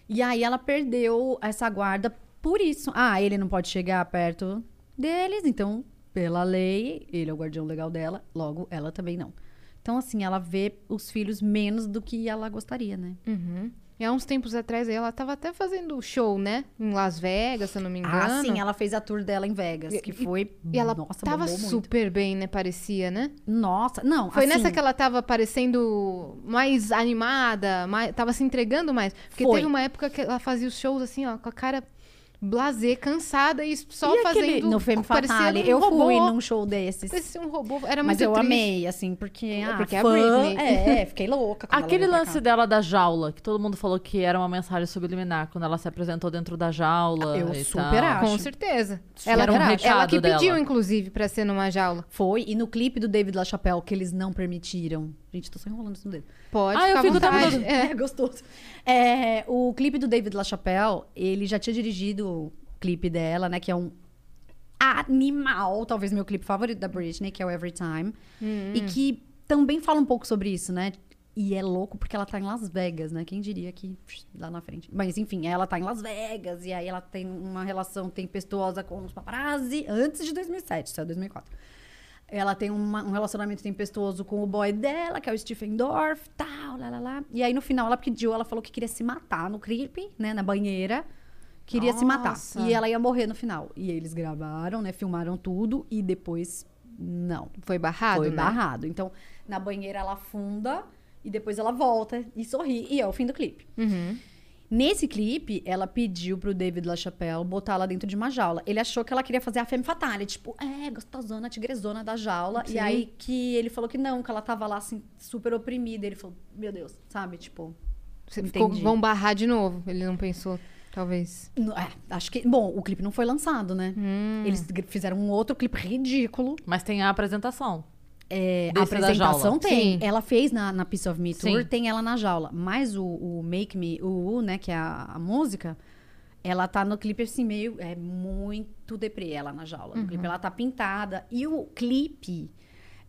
E aí ela perdeu essa guarda por isso. Ah, ele não pode chegar perto deles, então, pela lei, ele é o guardião legal dela, logo ela também não. Então, assim, ela vê os filhos menos do que ela gostaria, né? Uhum. E há uns tempos atrás ela tava até fazendo show, né? Em Las Vegas, se eu não me engano. Ah, sim, ela fez a tour dela em Vegas, E- que foi. E ela nossa, tava super bem, né? Parecia, né? Nossa, não. Foi assim, nessa que ela tava parecendo mais animada, mais, tava se entregando mais. Porque Foi. teve uma época que ela fazia os shows assim, ó, com a cara blasé, cansada e só E aquele- fazendo. No Femme Fatale, um eu robô, fui num show desses. Parecia um robô. Era Mas muito eu triste. amei, assim, porque. Ah, porque é a fã, Britney. É, fiquei louca. Aquele lance dela da jaula, que todo mundo falou que era uma mensagem subliminar, quando ela se apresentou dentro da jaula. Eu e super tal. acho. Com certeza. Super Ela, Era um ela que pediu, dela. inclusive, pra ser numa jaula. Foi, e no clipe do David LaChapelle, que eles não permitiram. Gente, tô só enrolando isso no dedo. Pode Ah, eu fico vontade. [laughs] É. É, [laughs] gostoso. É, o clipe do David LaChapelle, ele já tinha dirigido o clipe dela, né? Que é um animal, talvez meu clipe favorito da Britney, que é o Every Time. E que também fala um pouco sobre isso, né? E é louco porque ela tá em Las Vegas, né? Quem diria que psh, lá na frente. Mas enfim, ela tá em Las Vegas e aí ela tem uma relação tempestuosa com os paparazzi antes de 2007, isso é 2004. Ela tem uma- um relacionamento tempestuoso com o boy dela, que é o Stephen Dorff, tal, lá, lá, lá. E aí, no final, ela pediu, ela falou que queria se matar no clipe, né, na banheira. Queria se matar. Nossa. E ela ia morrer no final. E eles gravaram, né, filmaram tudo e depois, não. Foi barrado, Foi né? barrado. Então, na banheira ela afunda e depois ela volta e sorri. E é o fim do clipe. Uhum. Nesse clipe, ela pediu pro David LaChapelle botar ela dentro de uma jaula. Ele achou que ela queria fazer a femme fatale, tipo, é, gostosona, tigrezona da jaula. Sim. E aí que ele falou que não, que ela tava lá, assim, super oprimida. Ele falou, meu Deus, sabe? Tipo, Você ficou, vão barrar de novo. Ele não pensou, talvez. é, acho que. Bom, o clipe não foi lançado, né? Hum. Eles fizeram um outro clipe ridículo. Mas tem a apresentação. É, a apresentação tem. Sim. Ela fez na, na Piece of Me Tour, Sim. tem ela na jaula. Mas o, o Make Me U, né, que é a, a música, ela tá no clipe assim, meio. É muito deprê ela na jaula. No Uhum. clipe ela tá pintada. E o clipe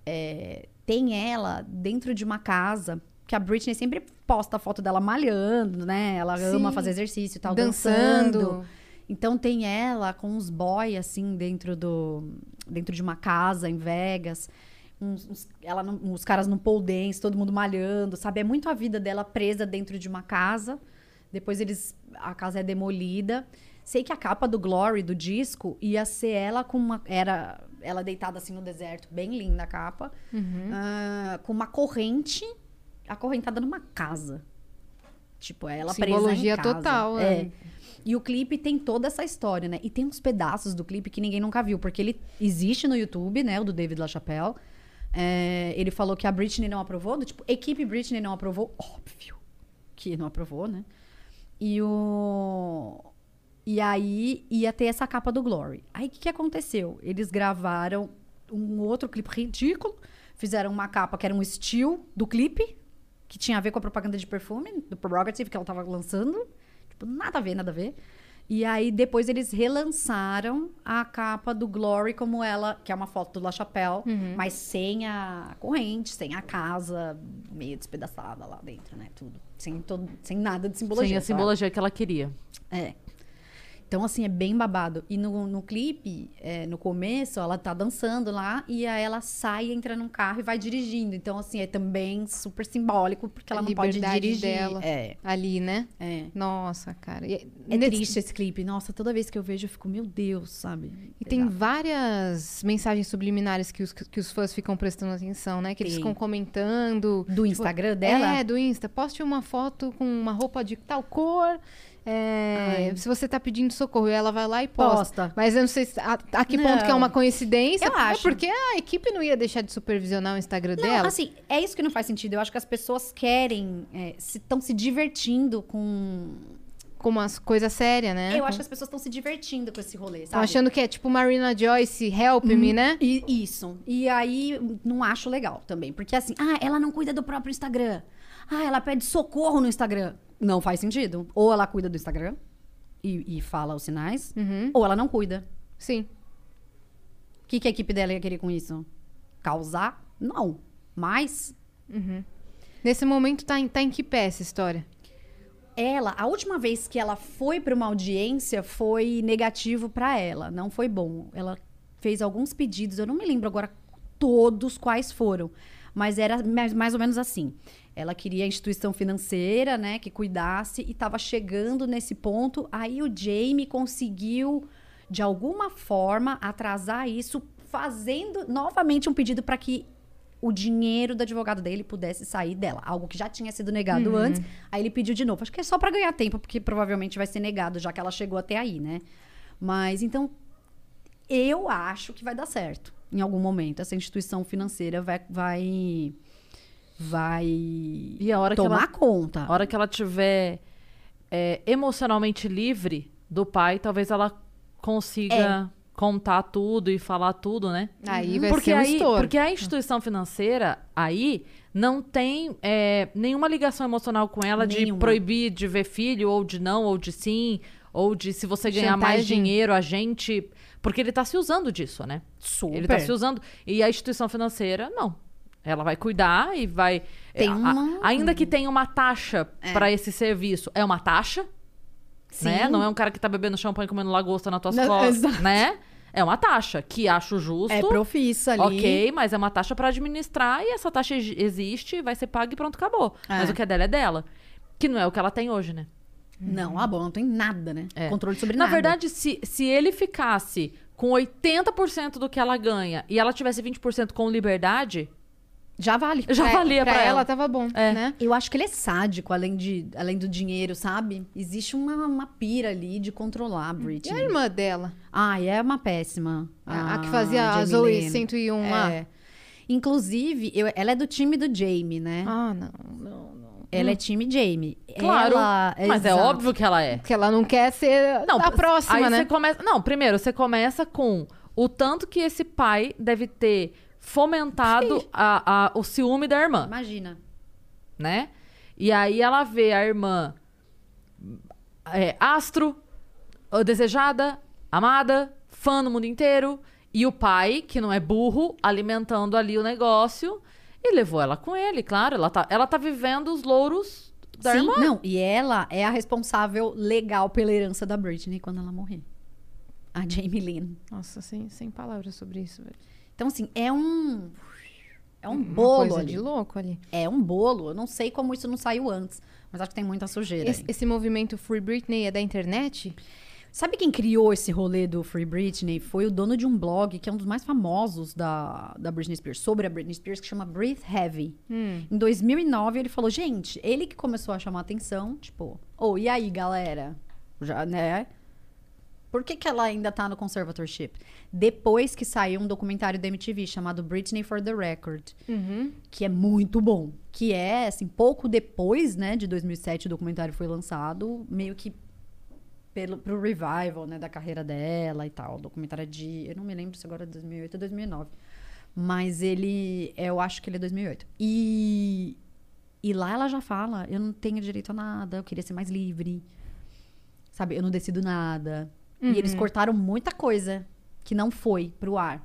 é, tem ela dentro de uma casa. Que a Britney sempre posta a foto dela malhando, né? Ela ama Sim. fazer exercício e tal, Dançando. dançando. Então tem ela com uns boy assim dentro do dentro de uma casa em Vegas. Uns, uns- ela no- os caras no pole dance, todo mundo malhando, sabe? É muito a vida dela presa dentro de uma casa. Depois eles a casa é demolida. Sei que a capa do Glory do disco ia ser ela com uma era ela deitada assim no deserto, bem linda a capa, ah, com uma corrente acorrentada numa casa. Tipo, ela Simbologia presa em casa. total, É. né? E o clipe tem toda essa história, né? E tem uns pedaços do clipe que ninguém nunca viu, porque ele existe no YouTube, né? O do David LaChapelle. É, ele falou que a Britney não aprovou, do tipo, equipe Britney não aprovou, óbvio que não aprovou, né? E o. E aí ia ter essa capa do Glory. Aí o que, que aconteceu? Eles gravaram um outro clipe ridículo, fizeram uma capa que era um estilo do clipe, que tinha a ver com a propaganda de perfume, do Prerogative que ela tava lançando. Tipo, nada a ver, nada a ver. E aí depois eles relançaram a capa do Glory como ela, que é uma foto do La Chapelle, mas sem a corrente, sem a casa meio despedaçada lá dentro, né? Tudo. Sem, todo, sem nada de simbologia. Sem a simbologia que ela queria. é. Então, assim, é bem babado. E no, no clipe, é, no começo, ela tá dançando lá e aí ela sai, entra num carro e vai dirigindo. Então, assim, é também super simbólico, porque ela A não pode dirigir. dela. É, Ali, né? é. Nossa, cara. E, É nesse- triste esse clipe. Nossa, toda vez que eu vejo, eu fico, meu Deus, sabe? E tem Pesado. várias mensagens subliminares que os, que os fãs ficam prestando atenção, né? Que eles Tem. ficam comentando. Do Instagram dela? É, do Insta. Poste uma foto com uma roupa de tal cor. É, se você tá pedindo socorro, ela vai lá e posta. Posta. Mas eu não sei se- a, a que ponto que é Não. uma coincidência. Eu É acho. porque a equipe não ia deixar de supervisionar o Instagram Não, dela. assim, é isso que não faz sentido. Eu acho que as pessoas querem, estão se, divertindo com. Com umas coisas sérias, né? Eu acho que as pessoas estão se divertindo com esse rolê, sabe? achando que é tipo Marina Joyce, help me, né? E- isso. E aí, não acho legal também. Porque assim, ah, ela não cuida do próprio Instagram. Ah, ela pede socorro no Instagram. Não faz sentido. Ou ela cuida do Instagram e, e fala os sinais, Uhum. ou ela não cuida. Sim. O que, que a equipe dela ia querer com isso? Causar? Não. Mas Nesse momento tá em, tá em que pé essa história? ela, a última vez que ela foi para uma audiência foi negativo para ela, não foi bom. Ela fez alguns pedidos, eu não me lembro agora todos quais foram, mas era mais, mais ou menos assim. Ela queria a instituição financeira, né, que cuidasse e estava chegando nesse ponto. Aí o Jamie conseguiu de alguma forma atrasar isso, fazendo novamente um pedido para que o dinheiro do advogado dele pudesse sair dela, algo que já tinha sido negado antes. Aí ele pediu de novo. Acho que é só pra ganhar tempo, porque provavelmente vai ser negado, já que ela chegou até aí, né? Mas então eu acho que vai dar certo em algum momento. Essa instituição financeira vai vai vai E a hora que tomar ela- conta. A hora que ela tiver é, emocionalmente livre do pai, talvez ela consiga contar tudo e falar tudo, né? Aí vai porque ser um aí, estouro. Porque a instituição financeira aí não tem é, nenhuma ligação emocional com ela de Nenhuma. proibir de ver filho, ou de não, ou de sim, ou de se você ganhar mais Chantagem. dinheiro, a gente. Porque ele tá se usando disso, né? Super. Ele tá se usando. E a instituição financeira, não. Ela vai cuidar e vai. Tem a- a- uma- ainda que tenha uma taxa pra esse serviço, é uma taxa, né? Sim. Não é um cara que tá bebendo champanhe e comendo lagosta nas tuas Não, costas, exato. né? É uma taxa que acho justo. É profissa ali. Ok, mas é uma taxa pra administrar e essa taxa ex- existe, vai ser paga e pronto, acabou. Mas É. o que é dela é dela. Que não é o que ela tem hoje, né? Não, ah, bom, não tem nada, né? É. Controle sobre Na nada. verdade, se, se ele ficasse com 80% do que ela ganha e ela tivesse 20% com liberdade, já vale. já valia pra, ela. tava bom, É. né? Eu acho que ele é sádico, além, de, além do dinheiro, sabe? Existe uma, uma pira ali de controlar a E a Britney. irmã dela? Ai, é uma péssima. A, a que fazia a Zoe Lynn. 101 lá? É. Inclusive, eu- ela é do time do Jamie, né? Ah, não, não, não. Ela é time Jamie. Claro. Ela- mas é exato. óbvio que ela é. Porque ela não quer ser Não, a próxima, aí né? Você começa, não, primeiro, você começa com o tanto que esse pai deve ter fomentado a, a- o ciúme da irmã. Imagina. né? E aí ela vê a irmã é, astro, desejada, amada, fã no mundo inteiro, e o pai, que não é burro, alimentando ali o negócio, e levou ela com ele, claro. Ela tá, ela tá vivendo os louros da Sim, irmã. não. E ela é a responsável legal pela herança da Britney quando ela morrer. A Jamie Lynn. Nossa, sem, sem palavras sobre isso, velho. Então, assim, é um. É um Uma bolo ali. de louco ali. É um bolo. Eu não sei como isso não saiu antes. Mas acho que tem muita sujeira. Esse, esse movimento Free Britney é da internet? Sabe quem criou esse rolê do Free Britney? Foi o dono de um blog que é um dos mais famosos da, da Britney Spears, sobre a Britney Spears, que chama Breathe Heavy. Hum. Em 2009, ele falou, gente, ele que começou a chamar atenção, tipo, ô, e aí, galera? Já, né? Por que, que ela ainda tá no conservatorship? Depois que saiu um documentário da MTV chamado Britney for the Record, Uhum. que é muito bom. Que é, assim, pouco depois, né, de 2007, o documentário foi lançado, meio que pelo, pro revival, né, da carreira dela e tal. O documentário é de, eu não me lembro se agora é 2008 ou 2009. Mas ele, eu acho que ele é 2008. E, e lá ela já fala, eu não tenho direito a nada, eu queria ser mais livre. Sabe, eu não decido nada. E eles cortaram muita coisa que não foi pro ar.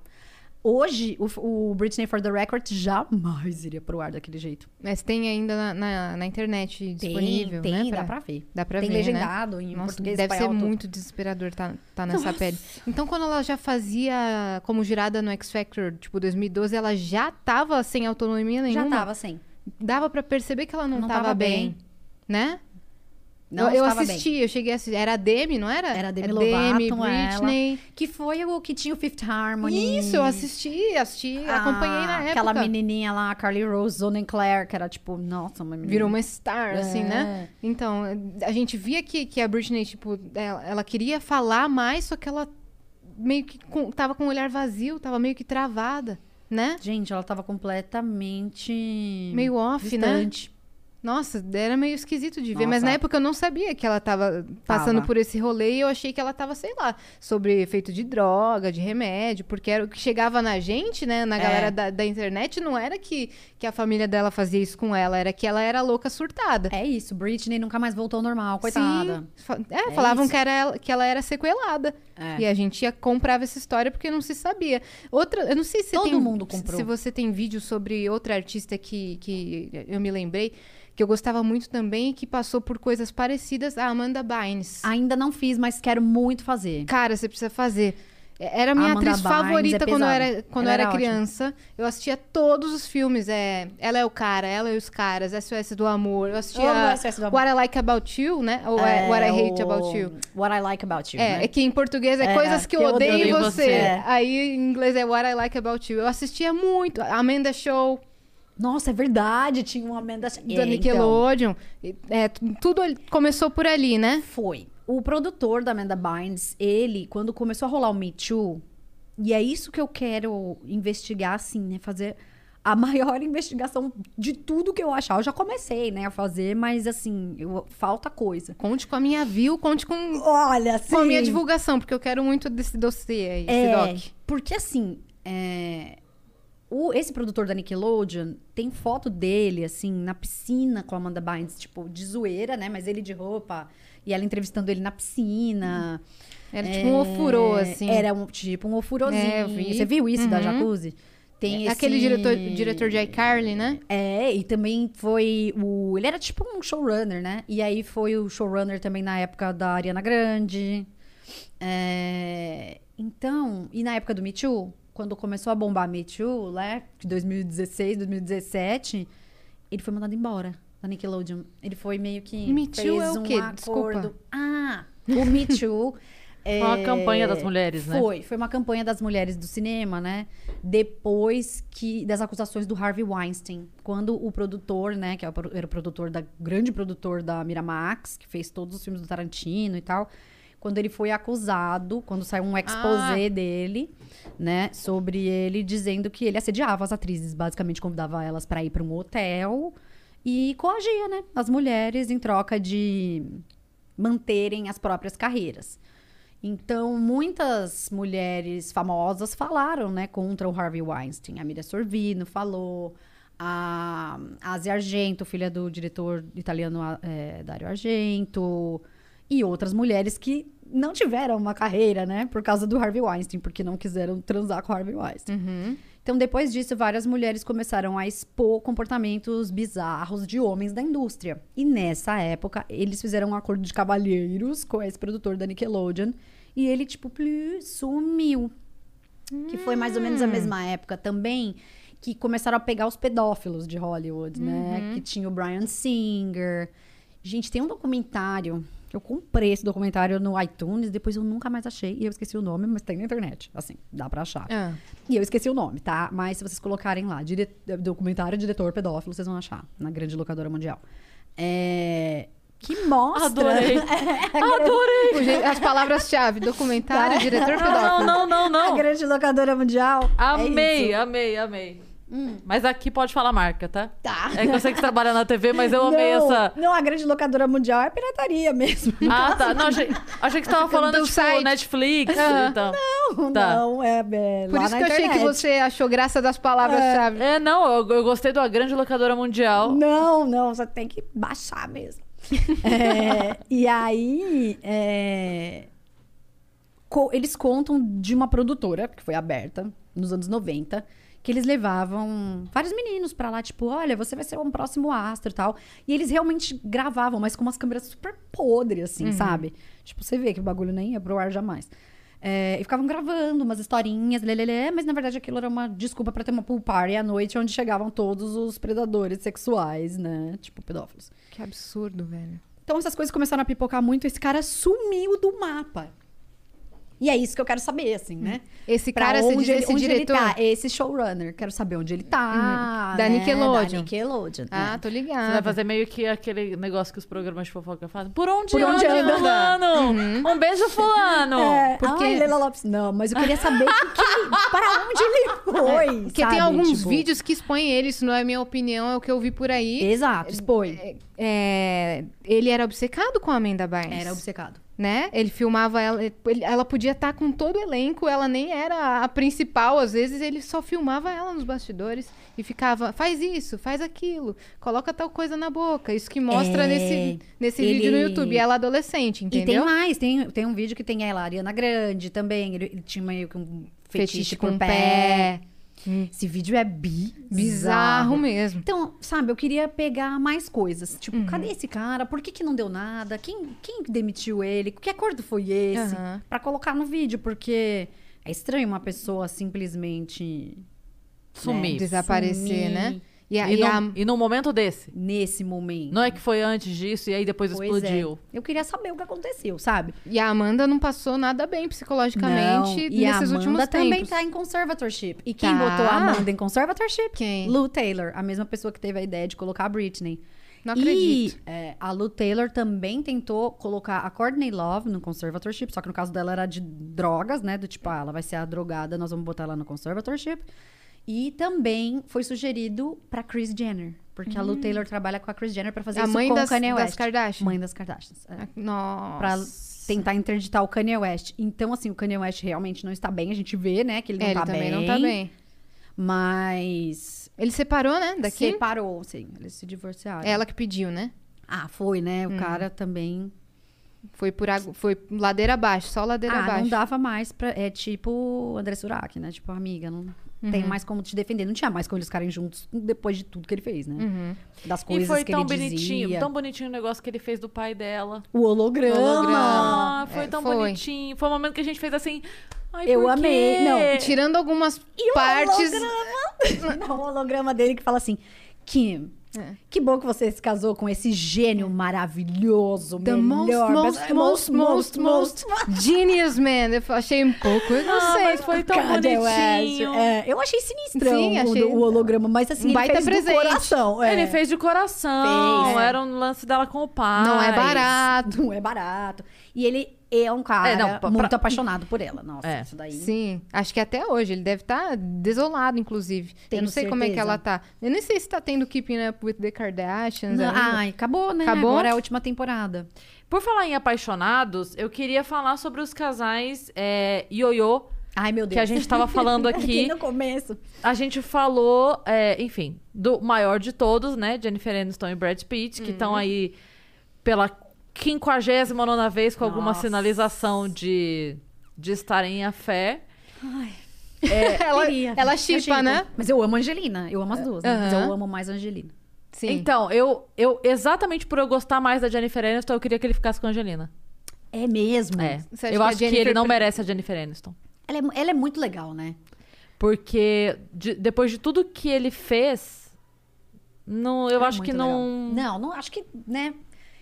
Hoje, o, o Britney for the Record jamais iria pro ar daquele jeito. Mas tem ainda na, na, na internet disponível, tem, né? tem, dá pra- ver. Dá pra tem ver, né? legendado em Nossa, português deve ser muito desesperador tá, tá nessa pele. Então, quando ela já fazia como jurada no X Factor, tipo, 2012, ela já tava sem autonomia nenhuma? Já tava sem. Dava pra perceber que ela não, Não tava, tava bem, bem. né? Não eu, eu assisti, bem. eu cheguei a assistir. Era a Demi, não era? Era a Demi Demi, Lovato, Britney. Que foi o que tinha o Fifth Harmony. Isso, eu assisti, assisti, acompanhei na época. Aquela menininha lá, a Carly Rose Zonen Claire, que era tipo, nossa, uma menina. Virou uma star, assim, É. né? Então, a gente via que, que a Britney, tipo, ela, ela queria falar mais, só que ela meio que com, tava com o olhar vazio, tava meio que travada, né? Gente, ela tava completamente. Meio off, né? Nossa, era meio esquisito de ver, mas Nossa. na época eu não sabia que ela tava passando Tava. por esse rolê e eu achei que ela tava, sei lá, sobre efeito de droga, de remédio, porque era o que chegava na gente, né, na É. galera da, da internet, não era que, que a família dela fazia isso com ela, era que ela era louca surtada. É isso, Britney nunca mais voltou ao normal, coitada. Sim. Fa- É, falavam isso. que, era ela, que ela era sequelada. É. E a gente ia comprava essa história porque não se sabia. Outra, eu não sei se Todo tem, mundo comprou. se você tem vídeo sobre outra artista que, que eu me lembrei, que eu gostava muito também e que passou por coisas parecidas, a Amanda Bynes. Ainda não fiz, mas quero muito fazer. Cara, você precisa fazer. Era a minha Amanda atriz Bynes favorita é quando eu era, quando eu era, era ótima. criança. Eu assistia todos os filmes. É, ela é o cara, ela e os caras, SOS do Amor. Eu assistia SOS do Amor. What I Like About You, né? Ou é, What I Hate o- About You. What I Like About You. É, né? é que em português é, É, coisas que eu odeio em você. É. Aí em inglês é What I Like About You. Eu assistia muito. Amanda Show, Nossa, é verdade, tinha uma Amanda. da É, então, Nickelodeon. É, t- tudo começou por ali, né? Foi. O produtor da Amanda Bynes, ele, quando começou a rolar o Me Too, e é isso que eu quero investigar, assim, né? Fazer a [laughs] maior investigação de tudo que eu achar. Eu já comecei, né, a fazer, mas assim, eu- falta coisa. Conte com a minha view, conte com, Olha, com a minha divulgação, porque eu quero muito desse dossiê aí, esse É, doc. porque assim, é, o, esse produtor da Nickelodeon tem foto dele, assim, na piscina com a Amanda Bynes, tipo, de zoeira, né? Mas ele de roupa e ela entrevistando ele na piscina. Era tipo um ofurô, assim. Era um, tipo um ofurôzinho. É, vi. Você viu isso da Uhum. jacuzzi? Tem esse... Aquele diretor, diretor de iCarly, né? É, e também foi o. Ele era tipo um showrunner, né? E aí foi o showrunner também na época da Ariana Grande. É, Então, e na época do Me Too, quando começou a bombar Me Too, né? De 2016, 2017, ele foi mandado embora da Nickelodeon. Ele foi meio que. Me Too fez é o um quê? acordo. Desculpa. Ah, o Me Too. [laughs] Foi uma campanha das mulheres, né? Foi, foi uma campanha das mulheres do cinema, né? Depois que das acusações do Harvey Weinstein, quando o produtor, né, que é era o produtor da grande produtor da Miramax, que fez todos os filmes do Tarantino e tal, quando ele foi acusado, quando saiu um exposé dele, né, sobre ele dizendo que ele assediava as atrizes, basicamente convidava elas para ir para um hotel e coagia, né, as mulheres em troca de manterem as próprias carreiras. Então, muitas mulheres famosas falaram, né, contra o Harvey Weinstein. A Miriam Sorvino falou, a Asia Argento, filha do diretor italiano é, Dario Argento, e outras mulheres que não tiveram uma carreira, né, por causa do Harvey Weinstein, porque não quiseram transar com o Harvey Weinstein. Uhum. Então, depois disso, várias mulheres começaram a expor comportamentos bizarros de homens da indústria. E nessa época, eles fizeram um acordo de cavalheiros com esse produtor da Nickelodeon. E ele, tipo, plu, sumiu. Que foi mais ou menos a mesma época também que começaram a pegar os pedófilos de Hollywood, né? Que tinha o Brian Singer. Gente, tem um documentário. Eu comprei esse documentário no iTunes, depois eu nunca mais achei. E eu esqueci o nome, mas tem na internet. Assim, dá pra achar. Ah. E eu esqueci o nome, tá? Mas se vocês colocarem lá, dire... documentário diretor pedófilo, vocês vão achar na grande locadora mundial. É... Que mostra. Adorei. [laughs] Adorei. O je- As palavras-chave, documentário, diretor [laughs] Não, pedófilo. não, não, não, A não. grande locadora mundial. É Amei, amei, amei. Mas aqui pode falar marca, tá? Tá. É que eu sei que você trabalha na TV, mas eu amei não, essa. Não, a grande locadora mundial é pirataria mesmo. Ah, tá. Não, achei, achei que você tava falando, Do tipo, site. Netflix. Então. Não, Tá. não, é, é Por isso na que eu achei que internet. você achou graça das palavras-chave. É, não, eu, eu gostei da grande locadora mundial. Não, não, você tem que baixar mesmo. [laughs] É, e aí, é, co- eles contam de uma produtora que foi aberta nos anos 90, que eles levavam vários meninos pra lá, tipo, olha, você vai ser um próximo astro e tal. E eles realmente gravavam, mas com umas câmeras super podres, assim, sabe? Tipo, você vê que o bagulho nem ia pro ar jamais. É, e ficavam gravando umas historinhas, lelele, mas na verdade aquilo era uma desculpa pra ter uma pool party à noite onde chegavam todos os predadores sexuais, né? Tipo, pedófilos. Que absurdo, velho. Então essas coisas começaram a pipocar muito, esse cara sumiu do mapa. E é isso que eu quero saber, assim, né? Esse Pra cara, esse, onde, ele, esse onde diretor... ele tá, esse showrunner. Quero saber onde ele tá. Uhum. Da né? Nickelodeon. Da Nickelodeon. Ah, é. tô Você ligada. vai fazer meio que aquele negócio que os programas de fofoca fazem. Por onde, Por onde anda, fulano? Um beijo, fulano. É, Porque- Ai, Leila Lopes. Não, mas eu queria saber que, que, [laughs] para onde ele foi. Porque sabe? tem alguns Tipo, vídeos que expõem ele, isso não é minha opinião, é o que eu vi por aí. Exato, expõe. É, ele era obcecado com a Amanda Bynes. Era obcecado. Né? Ele filmava ela, ele- ela podia estar com todo o elenco, ela nem era a principal, às vezes ele só filmava ela nos bastidores e ficava, faz isso, faz aquilo, coloca tal coisa na boca. Isso que mostra É, nesse, nesse ele- vídeo no YouTube. E ela adolescente, E tem entendeu? mais, tem, tem um vídeo que tem ela, a Ariana Grande também. Ele, ele tinha meio que um fetiche, Fetiche por com pé. pé. Esse vídeo é bizarro. Bizarro mesmo. Então, sabe, eu queria pegar mais coisas. Tipo, Uhum. cadê esse cara? Por que, que não deu nada? Quem, quem demitiu ele? Que acordo foi esse? Aham. Pra colocar no vídeo, porque é estranho uma pessoa simplesmente Sumir. Desaparecer, sumir né? E, a, E, e a- num, e num momento desse. nesse momento. Não é que foi antes disso e aí depois Pois explodiu. é. Eu queria saber o que aconteceu, sabe? e a Amanda não passou nada bem psicologicamente Não, e a nesses Amanda últimos também tempos. tá em conservatorship. E quem Tá. botou a Amanda em conservatorship? Quem? Lou Taylor, a mesma pessoa que teve a ideia de colocar a Britney. Não acredito. E é, a Lou Taylor também tentou colocar a Courtney Love no conservatorship, só que no caso dela era de drogas, né? Do tipo, ah, ela vai ser a drogada, nós vamos botar ela no conservatorship. E também foi sugerido pra Kris Jenner, porque a Lou Taylor trabalha com a Kris Jenner pra fazer Hum. A isso mãe com das- o Kanye das West. Kardashian. Mãe das Kardashians. é. Nossa. Pra tentar interditar o Kanye West. Então, assim, o Kanye West realmente não está bem, a gente vê, né, que ele não É, ele tá também bem. não tá bem. Mas. Ele separou, né? Daqui? Separou, sim. Eles se divorciaram. Ela que pediu, né? Ah, foi, né? Hum. O cara também. Foi por água, foi ladeira abaixo, só ladeira ah, abaixo. não dava mais pra. É tipo André Surak, né? Tipo, amiga, não Uhum. tem mais como te defender. Não tinha mais como eles ficarem juntos depois de tudo que ele fez, né? Uhum. Das E coisas foi que tão ele bonitinho, dizia. tão bonitinho o negócio que ele fez do pai dela. O holograma. Ah, foi É, tão foi. bonitinho. Foi um momento que a gente fez assim. Ai, Eu amei. Não, Tirando algumas E o partes. holograma? [laughs] Não, o holograma dele que fala assim: Kim, É. que bom que você se casou com esse gênio maravilhoso, The melhor. most, most, most, most, most genius man. Eu achei um pouco, eu não Ah, sei. mas foi tão bonitinho. É, eu achei sinistrão Sim, o- achei- o, holograma, mas assim, Um ele fez presente. coração. é. Ele fez de coração. Fez. Era um lance dela com o pai. Não é barato. Não é barato. E ele é um cara É, não, pra- muito pra- apaixonado por ela. Nossa, É. isso daí. Sim, acho que até hoje. Ele deve estar desolado, inclusive. eu Tenho não sei como é que certeza. ela tá. Eu nem sei se tá tendo Keeping Up with the Kardashians. Não, ai, acabou, né? Acabou? Agora é a última temporada. Por falar em apaixonados, eu queria falar sobre os casais é, ioiô Ai, meu Deus. que a gente tava falando [laughs] aqui. no começo. A gente falou, é, enfim, do maior de todos, né? Jennifer Aniston e Brad Pitt, que estão aí pela 59 vez com alguma Nossa. sinalização de, de estarem a fé. [laughs] ela, Queria. ela Eu chipa, né? Mas eu amo a Angelina. Eu amo as duas, né? Mas eu amo mais a Angelina. Sim. Então, eu, eu, exatamente por eu gostar mais da Jennifer Aniston, eu queria que ele ficasse com a Angelina. É mesmo? É. Eu que acho que Jennifer ele não merece a Jennifer Aniston. Ela é, ela é muito legal, né? Porque de- depois de tudo que ele fez, não, eu Ela é acho que muito não. legal. Não, não acho que, né?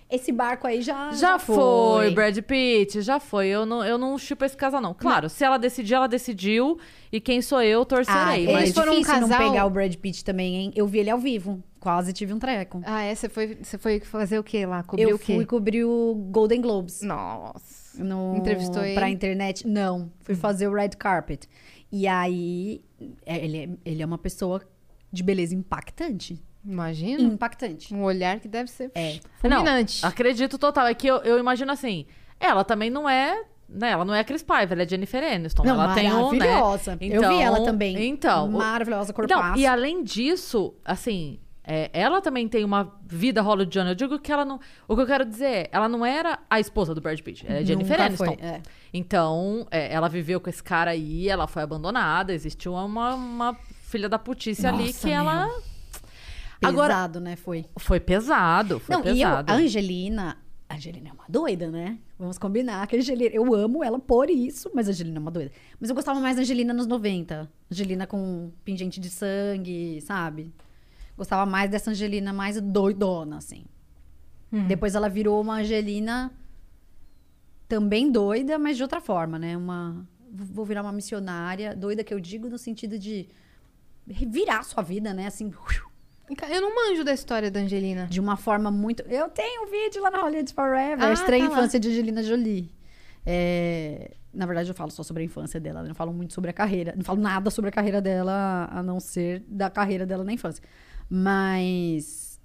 Esse barco aí já. Já foi, Brad Pitt, já foi. Eu não, eu não chupo esse casal, não. Claro, se ela decidir, ela decidiu. E quem sou eu, Ah, torcerei. é eles mas foram um difícil não casal- pegar o Brad Pitt também, hein? Eu vi ele ao vivo. Quase tive um treco. Ah, é? Você foi, você foi fazer o quê lá? Cobrir eu o quê? fui cobrir o Golden Globes. Nossa. No, Entrevistou ele? Pra internet. Não, fui Hum. fazer o red carpet. E aí, é, ele, é, ele é uma pessoa de beleza impactante. Imagina. Impactante. Um olhar que deve ser É. Não, fulminante. acredito total. É que eu, eu imagino assim, ela também não é. Né, ela não é a Chris Paiva, ela é Jennifer Aniston. Não, ela tem um, né? maravilhosa. eu vi ela também. Então, Maravilhosa, Não, corpaço. e além disso, assim, é, ela também tem uma vida hollywoodiana. Eu digo que ela não. O que eu quero dizer é, ela não era a esposa do Brad Pitt, ela é Jennifer Nunca Aniston. foi, é. Então, é, ela viveu com esse cara aí, ela foi abandonada, existiu uma, uma filha da putice ali Nossa, que ela. Agora- Pesado, né? Foi. Foi pesado, foi Não, e eu, pesado. a Angelina. A Angelina é uma doida, né? Vamos combinar que a Angelina. Eu amo ela por isso, mas a Angelina é uma doida. Mas eu gostava mais da Angelina nos 90. Angelina com pingente de sangue, sabe? Gostava mais dessa Angelina mais doidona, assim. Depois ela virou uma Angelina também doida, mas de outra forma, né? Uma. Vou virar uma missionária. Doida que eu digo no sentido de virar a sua vida, né? Assim, Eu não manjo da história da Angelina. de uma forma muito. Eu tenho um vídeo lá na Hollywood Forever, Ah, a estranha tá lá. infância de Angelina Jolie. É, Na verdade, eu falo só sobre a infância dela, eu não falo muito sobre a carreira. Não falo nada sobre a carreira dela, a não ser da carreira dela na infância. Mas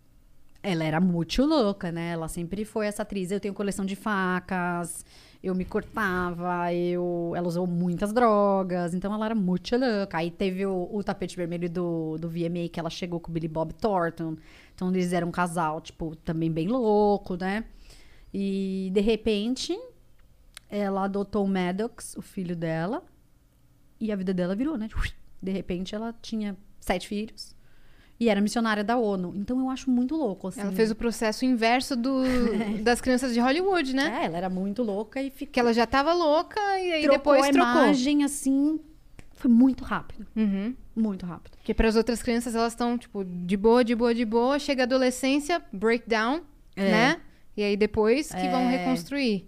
ela era muito louca, né? Ela sempre foi essa atriz. Eu tenho coleção de facas, eu me cortava, eu... ela usou muitas drogas, então ela era muito louca. Aí teve o, o tapete vermelho do, do VMA que ela chegou com o Billy Bob Thornton. Então eles eram um casal, tipo, também bem louco, né? E de repente ela adotou o Maddox, o filho dela, e a vida dela virou, né? De repente ela tinha sete filhos e era missionária da ONU. Então eu acho muito louco, assim. Ela fez o processo inverso do, [laughs] das crianças de Hollywood, né? É, ela era muito louca e ficou. Que ela já tava louca e aí trocou depois a trocou. imagem, assim. Foi muito rápido. Uhum. Muito rápido. Porque para as outras crianças elas estão tipo de boa, de boa, de boa, chega a adolescência, breakdown, É. né? E aí depois que vão reconstruir.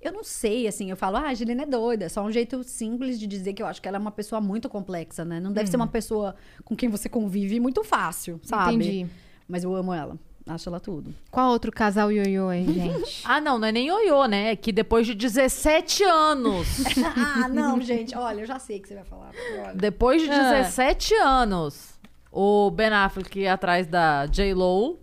Eu não sei, assim, eu falo, ah, a Angelina é doida. É só um jeito simples de dizer que eu acho que ela é uma pessoa muito complexa, né? Não deve ser uma pessoa com quem você convive muito fácil, sabe? Entendi. Mas eu amo ela. Acho ela tudo. Qual outro casal ioiô aí, [laughs] gente? Ah, não, não é nem ioiô, né? É que depois de 17 anos. [laughs] ah, não, gente. Olha, eu já sei o que você vai falar. Olha. depois de Ah. 17 anos, o Ben Affleck atrás da J-Lo.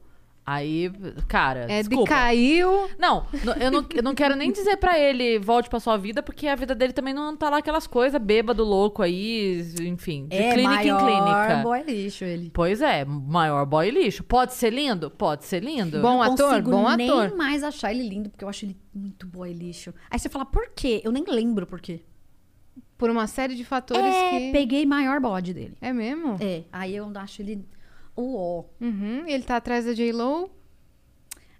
Aí, cara, É, desculpa. decaiu. Não, eu não, eu não quero nem dizer pra ele volte pra sua vida, porque a vida dele também não tá lá aquelas coisas, bêbado, louco aí, enfim, de é clínica maior em clínica. boy lixo ele. Pois é, maior boy lixo. Pode ser lindo? Pode ser lindo. Bom ator, bom nem ator. mais achar ele lindo, porque eu acho ele muito boy lixo. Aí você fala, por quê? Eu nem lembro por quê. Por uma série de fatores É, que. peguei maior bode dele. É mesmo? É, aí eu acho ele o ó. Uhum. Ele tá atrás da J-Lo.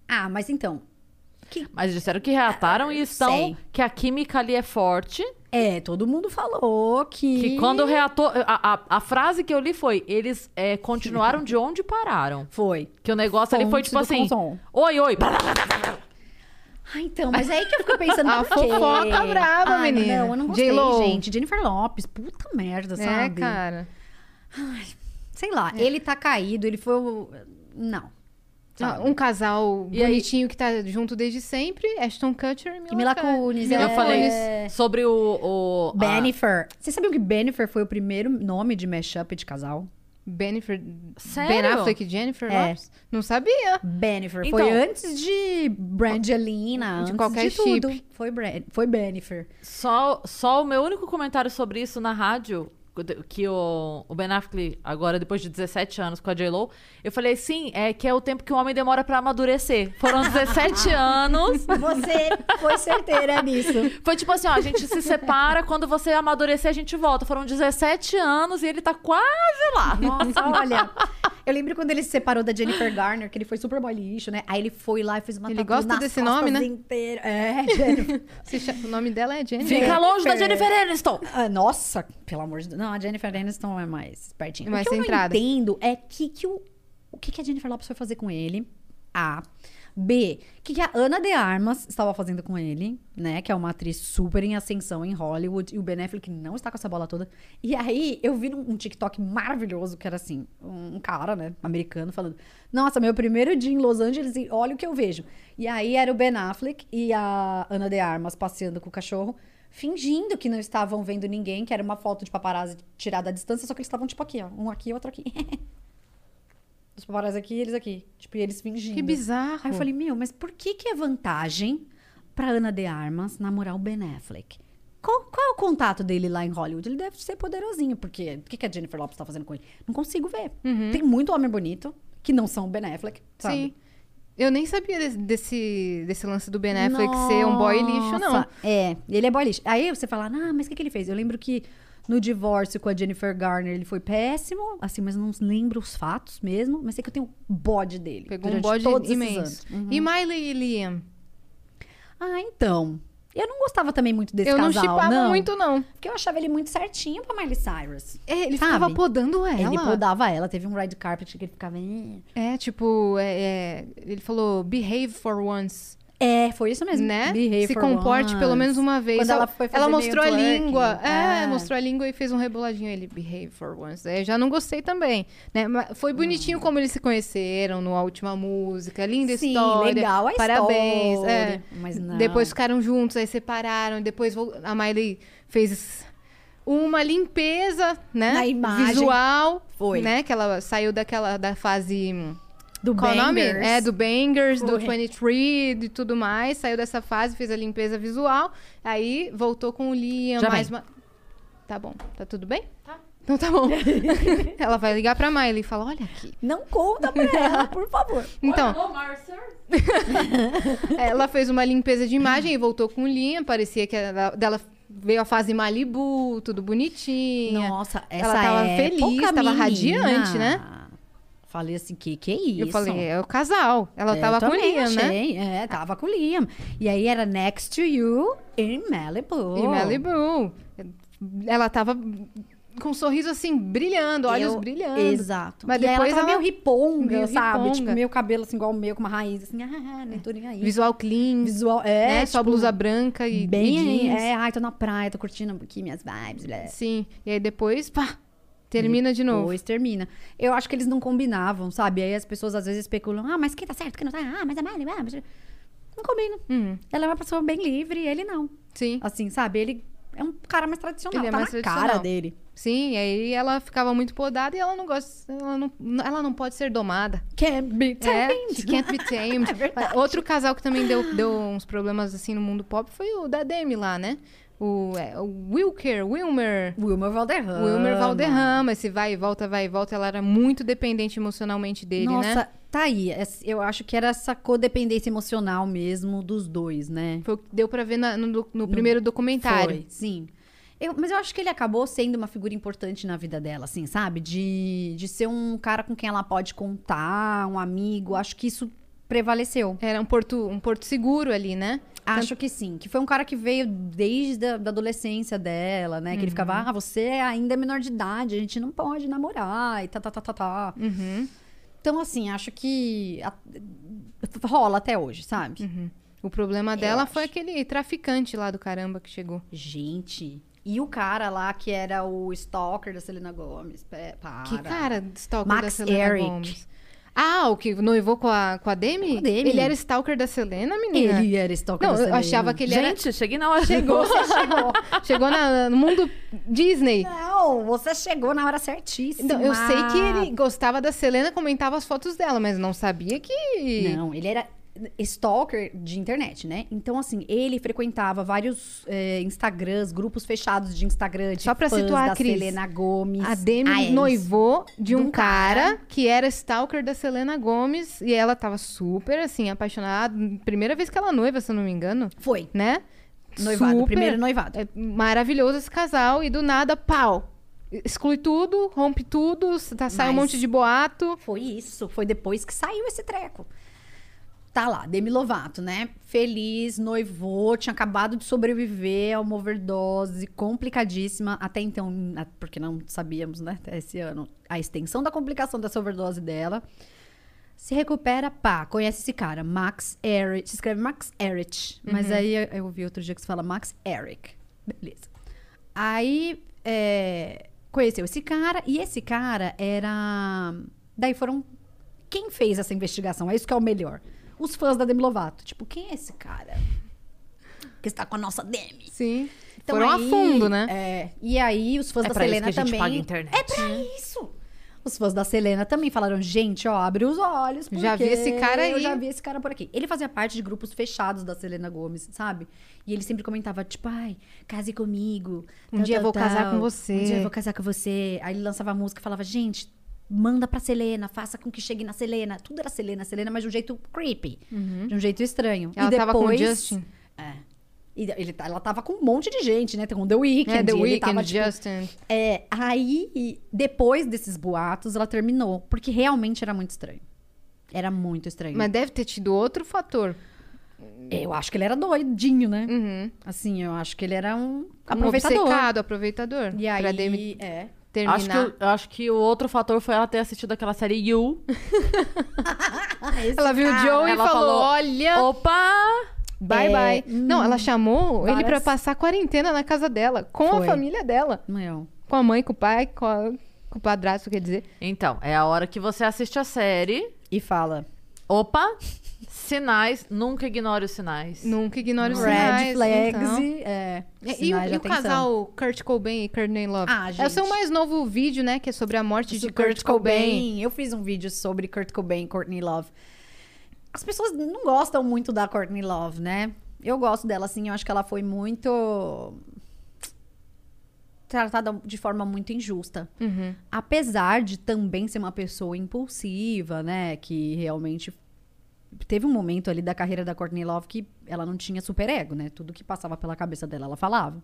Ah, mas então, Mas disseram que reataram e estão sei. que a química ali é forte. é, todo mundo falou que... Que quando reatou. A, a, a frase que eu li foi: eles é, continuaram de onde pararam. Foi. Que o negócio ali foi Fonte tipo assim: Consom. oi, oi. Ah, então, mas é aí que eu fico pensando, [laughs] A fofoca brava, Ai, menina. Não, eu não gostei, gente. Jennifer Lopes, puta merda, É, sabe? cara. Sei lá, É. ele tá caído, ele foi o... Não. sabe? Um casal E aí- bonitinho que tá junto desde sempre. Ashton Kutcher e Mila, E Mila Kunis. Eu é. falei sobre o. o a- Bennifer. Vocês sabiam que Bennifer foi o primeiro nome de mashup de casal? Bennifer. Sério? Ben Affleck e Jennifer É. Lopes? Não sabia. Bennifer. Então- foi antes de Brangelina, De antes qualquer de tudo. chip. Foi, Bran- foi Bennifer. Só, só o meu único comentário sobre isso na rádio, que o, o Ben Affleck, agora depois de 17 anos com a J-Lo, eu falei, sim, é que é o tempo que o homem demora pra amadurecer. Foram 17 [laughs] anos. Você foi certeira nisso. Foi tipo assim, ó, a gente se separa, quando você amadurecer a gente volta. Foram 17 anos e ele tá quase lá. Nossa, [laughs] olha. Eu lembro quando ele se separou da Jennifer Garner, que ele foi super boy lixo, né? Aí ele foi lá e fez uma Ele gosta nas desse nome, né? inteira. É, Jennifer. O nome dela é Jennifer. Fica longe da Jennifer. Jennifer Aniston. Ah, nossa, pelo amor de Deus. Não, a Jennifer Aniston é mais pertinho. Mais o que centrada. eu não entendo é que, que o, o que, que a Jennifer Lopes foi fazer com ele. A. B. O que, que a Ana de Armas estava fazendo com ele, né? Que é uma atriz super em ascensão em Hollywood. E o Ben Affleck não está com essa bola toda. E aí, eu vi num um TikTok maravilhoso, que era assim, um cara, né? Americano, falando... Nossa, meu primeiro dia em Los Angeles e olha o que eu vejo. E aí, era o Ben Affleck e a Ana de Armas passeando com o cachorro fingindo que não estavam vendo ninguém, que era uma foto de paparazzi tirada à distância, só que eles estavam tipo aqui, ó, um aqui, outro aqui. [laughs] Os paparazzi aqui, eles aqui, tipo, e eles fingindo. Que bizarro. Aí eu falei, meu, mas por que que é vantagem pra Ana de Armas namorar o Ben Affleck? Qual, qual é o contato dele lá em Hollywood? Ele deve ser poderosinho, porque o que, que a Jennifer Lopes tá fazendo com ele? Não consigo ver. Tem muito homem bonito que não são o Ben Affleck, sabe? Sim. Eu nem sabia desse, desse, desse lance do Ben Affleck ser um boy lixo, não. Nossa, É, ele é boy lixo. Aí você fala, ah, mas o que, que ele fez? Eu lembro que no divórcio com a Jennifer Garner ele foi péssimo, assim, mas não lembro os fatos mesmo. Mas sei que eu tenho bode dele. Pegou um bode imenso. Uhum. E Miley e Liam? Ah, então. Eu não gostava também muito desse eu não casal, chipava não. muito, não. Porque eu achava ele muito certinho pra Miley Cyrus. É, ele Sabe? ficava podando ela. Ele podava ela. Teve um red carpet que ele ficava... É, tipo, é, é, ele falou, behave for once, É, foi isso mesmo. né? Behave Se comporte once. pelo menos uma vez. Quando ela foi fazer ela mostrou a twerking. língua. É, É. mostrou a língua e fez um reboladinho. Ele, behave for once. É, já não gostei também. Né? Mas foi bonitinho como eles se conheceram na última música. Linda Hum. Sim, história. legal a Parabéns. história, é. mas não. Depois ficaram juntos, aí separaram. Depois a Miley fez uma limpeza, né? Na imagem. Visual. Foi. Né? Que ela saiu daquela da fase. Do qual o nome? Bangers. É, do Bangers, do Foi. 23 e tudo mais. Saiu dessa fase, fez a limpeza visual. Aí voltou com o Liam, Já mais vem. uma... Tá bom. Tá tudo bem? Tá. Então tá bom. [laughs] Ela vai ligar pra Miley e fala, olha aqui. Não conta pra ela, por favor. [laughs] Então, [laughs] ela fez uma limpeza de imagem e voltou com o Liam. Parecia que ela, dela veio a fase Malibu, tudo bonitinha. Nossa, essa Ela tava época, feliz, tava menina. radiante, né? Falei assim, que que é isso? Eu falei, é o casal. Ela Eu tava com o Liam, né? achei. É, tava com o Liam. E aí era Next to You in Malibu. E Malibu. Ela tava com um sorriso assim, brilhando, olhos Eu- brilhando. Exato. Mas e depois ela tava ela- meio riponga, meio sabe? riponga. Tipo, meio cabelo assim, igual o meu, com uma raiz assim. Ah, nem tô nem aí. Visual clean, Visual, é. né? Só tipo, blusa branca e, Bem e jeans. É, ai, tô na praia, tô curtindo aqui minhas vibes. Blé. Sim. E aí depois, pá, termina de novo. Depois termina. Eu acho que eles não combinavam, sabe? Aí as pessoas às vezes especulam, ah, mas quem tá certo, quem não tá? Ah, mas a Miley, ah, mas... Não combina. Uhum. Ela é uma pessoa bem livre ele não. Sim. Assim, sabe? Ele é um cara mais tradicional. Ele é tá mais na tradicional. cara dele. Sim, e aí ela ficava muito podada e ela não gosta. Ela não, ela não pode ser domada. Can't be É, tamed. she can't be tamed. [laughs] É. Outro casal que também deu, deu uns problemas assim no mundo pop foi o da Demi lá, né? O, é, o Wilker, Wilmer. Wilmer Valderrama. Wilmer Valderrama, esse vai e volta, vai e volta. Ela era muito dependente emocionalmente dele, Nossa, né? tá aí. Eu acho que era essa codependência emocional mesmo dos dois, né? Foi o que deu pra ver na- no, do- no primeiro documentário. Foi, sim. Eu- mas eu acho que ele acabou sendo uma figura importante na vida dela, assim, sabe? De, de ser um cara com quem ela pode contar, um amigo. Acho que isso prevaleceu. Era um porto, um porto seguro ali, né? Acho que sim. Que foi um cara que veio desde a da adolescência dela, né? Que ele ficava, ah, você ainda é menor de idade, a gente não pode namorar e tá, tá, tá, tá, tá. Uhum. Então, assim, acho que a- rola até hoje, sabe? O problema dela acho. foi aquele traficante lá do caramba que chegou. Gente. E o cara lá que era o stalker da Selena Gomes. Pé, Para. Que cara stalker Max da Selena Eric. Gomes. Ah, o que noivou com a, com a Demi? Com a Demi. Ele era stalker da Selena, menina? Ele era stalker Não, da eu Selena. achava que ele era... Gente, cheguei na hora. Chegou, [laughs] chegou. Chegou na- no mundo Disney. Não, você chegou na hora certíssima. Então, eu sei que ele gostava da Selena, comentava as fotos dela, mas não sabia que... Não, ele era stalker de internet, né? Então, assim, ele frequentava vários é, Instagrams, grupos fechados de Instagram, de Só pra fãs situar, da Cris, Selena Gomes. A Demi Ah, é isso. noivou de um um cara, cara. que era stalker da Selena Gomes e ela tava super, assim, apaixonada. Primeira vez que ela noiva, se eu não me engano, Foi. né? Noivado, Super. primeiro noivado. É maravilhoso esse casal e do nada, pau. Exclui tudo, rompe tudo, tá, sai um Mas- monte de boato. Foi isso. Foi depois que saiu esse treco. Tá lá, Demi Lovato, né? Feliz, noivou, tinha acabado de sobreviver a uma overdose complicadíssima. Até então, porque não sabíamos, né? Até esse ano, a extensão da complicação dessa overdose dela. Se recupera, pá, conhece esse cara, Max Erich. Se escreve Max Erich. Mas aí eu- eu vi outro dia que se fala Max Eric. Beleza. Aí é, conheceu esse cara, e esse cara era. Daí foram. Quem fez essa investigação? É isso que é o melhor. Os fãs da Demi Lovato. Tipo, quem é esse cara? Que está com a nossa Demi. Sim. Então Foram aí, a fundo, né? É, e aí os fãs É da pra isso Selena que a gente também. paga a internet. É pra isso! Os fãs da Selena também falaram, gente, ó, abre os olhos. Já vi porque esse cara Eu aí." já vi esse cara por aqui. Ele fazia parte de grupos fechados da Selena Gomes, sabe? E ele sempre comentava, tipo, ai, case comigo. Um tal, dia eu tal, vou casar tal. com você." Um dia eu vou casar com você. Aí ele lançava música e falava, gente, manda pra Selena, faça com que chegue na Selena. Tudo era Selena, Selena, mas de um jeito creepy. De um jeito estranho. Ela e tava com o depois, Justin. É. E ele, tá- ela tava com um monte de gente, né? Com The Weeknd. É, The Weeknd, tava, tipo, Justin. é, aí, depois desses boatos, ela terminou. Porque realmente era muito estranho. Era muito estranho. Mas deve ter tido outro fator. Eu acho que ele era doidinho, né? Uhum. Assim, eu acho que ele era um Um aproveitador. obcecado, aproveitador. E aí, é. Terminar. Acho que, eu acho que o outro fator foi ela ter assistido aquela série You. [laughs] Ela viu o Joe e falou, falou, olha, Opa! bye É, bye. Não, ela chamou ele pra várias- passar quarentena na casa dela, com Foi. a família dela. Meu. Com a mãe, com o pai, com, a- com o padrasto, quer dizer. Então, é a hora que você assiste a série. E fala. Opa! Sinais, nunca ignore os sinais. Nunca ignore os Red sinais. flags então. e, é, E, o, e o casal Kurt Cobain e Courtney Love? Ah, É o seu gente. mais novo vídeo, né? Que é sobre a morte de Isso, Kurt, Cobain. Eu fiz um vídeo sobre Kurt Cobain e Courtney Love. As pessoas não gostam muito da Courtney Love, né? Eu gosto dela, assim. Eu acho que ela foi muito tratada de forma muito injusta. Uhum. Apesar de também ser uma pessoa impulsiva, né? Que realmente teve um momento ali da carreira da Courtney Love que ela não tinha superego, né? Tudo que passava pela cabeça dela, ela falava.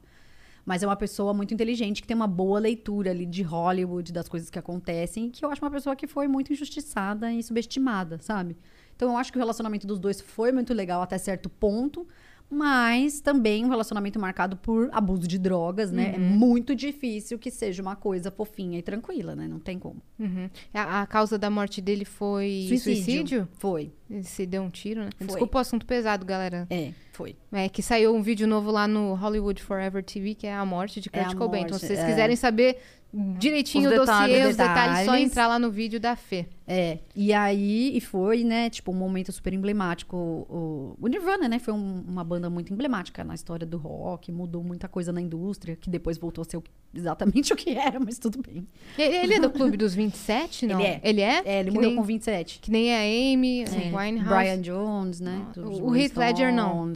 Mas é uma pessoa muito inteligente, que tem uma boa leitura ali de Hollywood, das coisas que acontecem, que eu acho uma pessoa que foi muito injustiçada e subestimada, sabe? Então eu acho que o relacionamento dos dois foi muito legal até certo ponto, mas também um relacionamento marcado por abuso de drogas, né? É muito difícil que seja uma coisa fofinha e tranquila, né? Não tem como. Uhum. A, a causa da morte dele foi suicídio? Foi. Ele se deu um tiro, né? Foi. Desculpa o assunto pesado, galera. É, foi. É que saiu um vídeo novo lá no Hollywood Forever TV, que é a morte de É Kurt Cobain. Então, se vocês é. quiserem saber direitinho Os o detalhes. dossiê, os detalhes, só entrar lá no vídeo da Fê. É, e aí, e foi, né, tipo, um momento super emblemático. O, o Nirvana, né, foi um- uma banda muito emblemática na história do rock, mudou muita coisa na indústria, que depois voltou a ser o- exatamente [laughs] o que era, mas tudo bem. Ele, é do Clube dos 27, não? Ele é. Ele é? É, ele que morreu nem, com 27. Que nem a Amy, É, o Winehouse. Brian Jones, né? Ah, o Heath Ledger, não.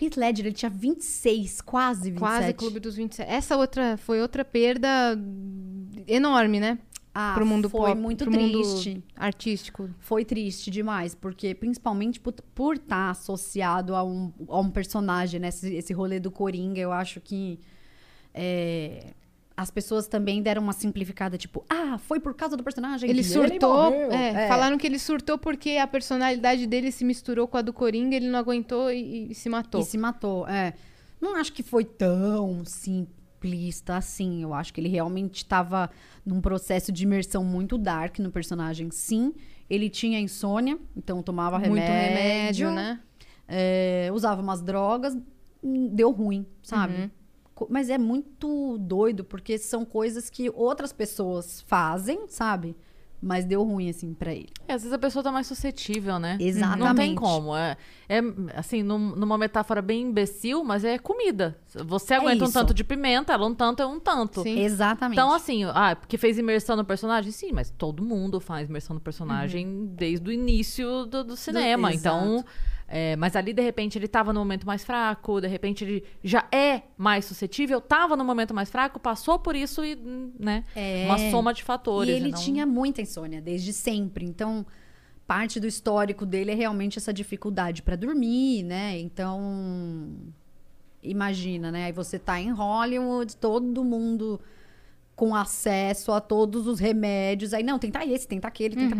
O Heath Ledger, ele tinha 26, quase 27. Quase Clube dos 27. Essa outra foi outra perda enorme, né? ah, pro mundo foi pop, muito pro mundo triste. artístico. Foi triste demais, porque principalmente por estar associado a um, a um personagem, né? Esse, esse rolê do Coringa, eu acho que é, as pessoas também deram uma simplificada, tipo, ah, foi por causa do personagem. Ele surtou. morreu. é, É. Falaram que ele surtou porque a personalidade dele se misturou com a do Coringa, ele não aguentou e, e se matou. E se matou, é. Não acho que foi tão simplista assim. Eu acho que ele realmente estava num processo de imersão muito dark no personagem. Sim, ele tinha insônia, então tomava Muito remédio. remédio, né? é, usava umas drogas, hum, deu ruim, sabe? Uhum. Mas é muito doido, porque são coisas que outras pessoas fazem, sabe? Mas deu ruim, assim, pra ele. É, às vezes a pessoa tá mais suscetível, né? Exatamente. Não tem como. É, é assim, num- numa metáfora bem imbecil, mas é comida. Você aguenta um isso. tanto de pimenta, ela um tanto é um tanto. Sim. Exatamente. Então, assim, ah, porque fez imersão no personagem? Sim, mas todo mundo faz imersão no personagem Uhum. desde o início do, do cinema. então, exato. É, mas ali, de repente, ele tava no momento mais fraco, de repente ele já é mais suscetível, tava no momento mais fraco, passou por isso e, né? É. Uma soma de fatores. E ele não- tinha muita insônia desde sempre. Então, parte do histórico dele é realmente essa dificuldade pra dormir, né? Então, imagina, né? Aí você tá em Hollywood, todo mundo com acesso a todos os remédios. Aí, não, tenta esse, tenta aquele, tenta...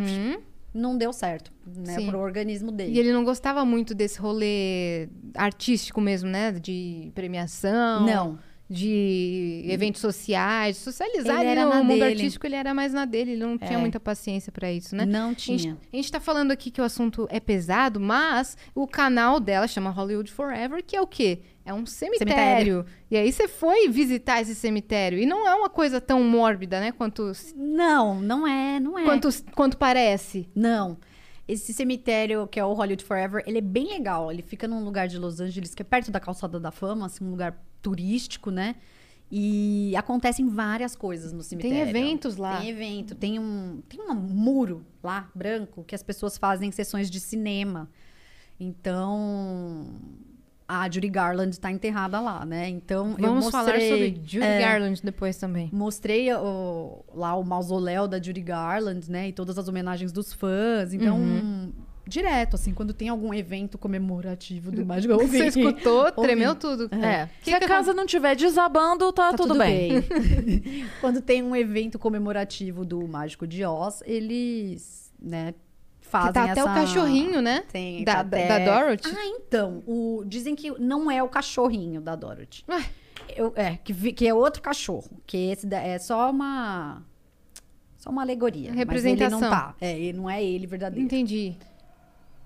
Não deu certo, né? Sim. Pro organismo dele. E ele não gostava muito desse rolê artístico mesmo, né? De premiação. Não. De eventos sociais, socializar Ele era no mundo dele. artístico, ele era mais na dele, ele não tinha É. muita paciência pra isso, né? Não A gente, tinha. a gente tá falando aqui que o assunto é pesado, mas o canal dela chama Hollywood Forever, que é o quê? É um cemitério. Cemitério. E aí você foi visitar esse cemitério. E não é uma coisa tão mórbida, né? Quanto, Não, não é, não é. quanto, quanto parece. Não. Esse cemitério, que é o Hollywood Forever, ele é bem legal. Ele fica num lugar de Los Angeles que é perto da Calçada da Fama, assim, um lugar turístico, né? E acontecem várias coisas no cemitério. eventos lá. Tem evento. Tem um, tem um muro lá, branco, que as pessoas fazem sessões de cinema. Então, a Judy Garland está enterrada lá, né? Então, eu Vamos mostrei... falar sobre Judy é, Garland depois também. Mostrei o- lá o mausoléu da Judy Garland, né? E todas as homenagens dos fãs. Então, Uhum. direto, assim, quando tem algum evento comemorativo do Mágico, eu ouvi. Você escutou, Ouvi. tremeu tudo. É. Que Se a que casa não tiver desabando, tá, Tá tudo, bem. [laughs] quando tem um evento comemorativo do Mágico de Oz, eles, né, fazem Que tá até o essa- cachorrinho, né? Tem, Da, tá da- até- da Dorothy. Ah, então. O, dizem que não é o cachorrinho da Dorothy. Ué. Eu- é, que, vi- que é outro cachorro. Que esse da- é só uma. Só uma alegoria. Representação. Mas ele não tá. É, ele não é ele verdadeiro. Entendi.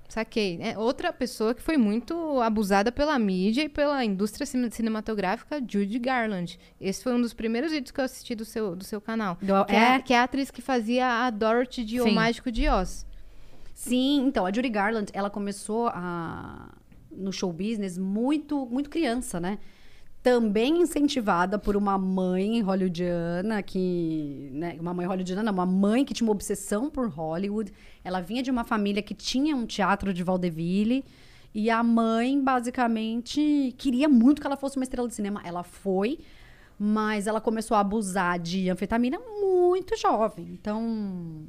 Saquei. É outra pessoa que foi muito abusada pela mídia e pela indústria cine- cinematográfica, Judy Garland. Esse foi um dos primeiros vídeos que eu assisti do seu, do seu canal. Do- que, é, é? que é a atriz que fazia a Dorothy de O Sim. Mágico de Oz. Sim, então, a Judy Garland, ela começou a, no show business muito, muito criança, né? Também incentivada por uma mãe hollywoodiana que... Né, uma mãe hollywoodiana, uma mãe que tinha uma obsessão por Hollywood. Ela vinha de uma família que tinha um teatro de vaudeville. E a mãe, basicamente, queria muito que ela fosse uma estrela de cinema. Ela foi, mas ela começou a abusar de anfetamina muito jovem. Então,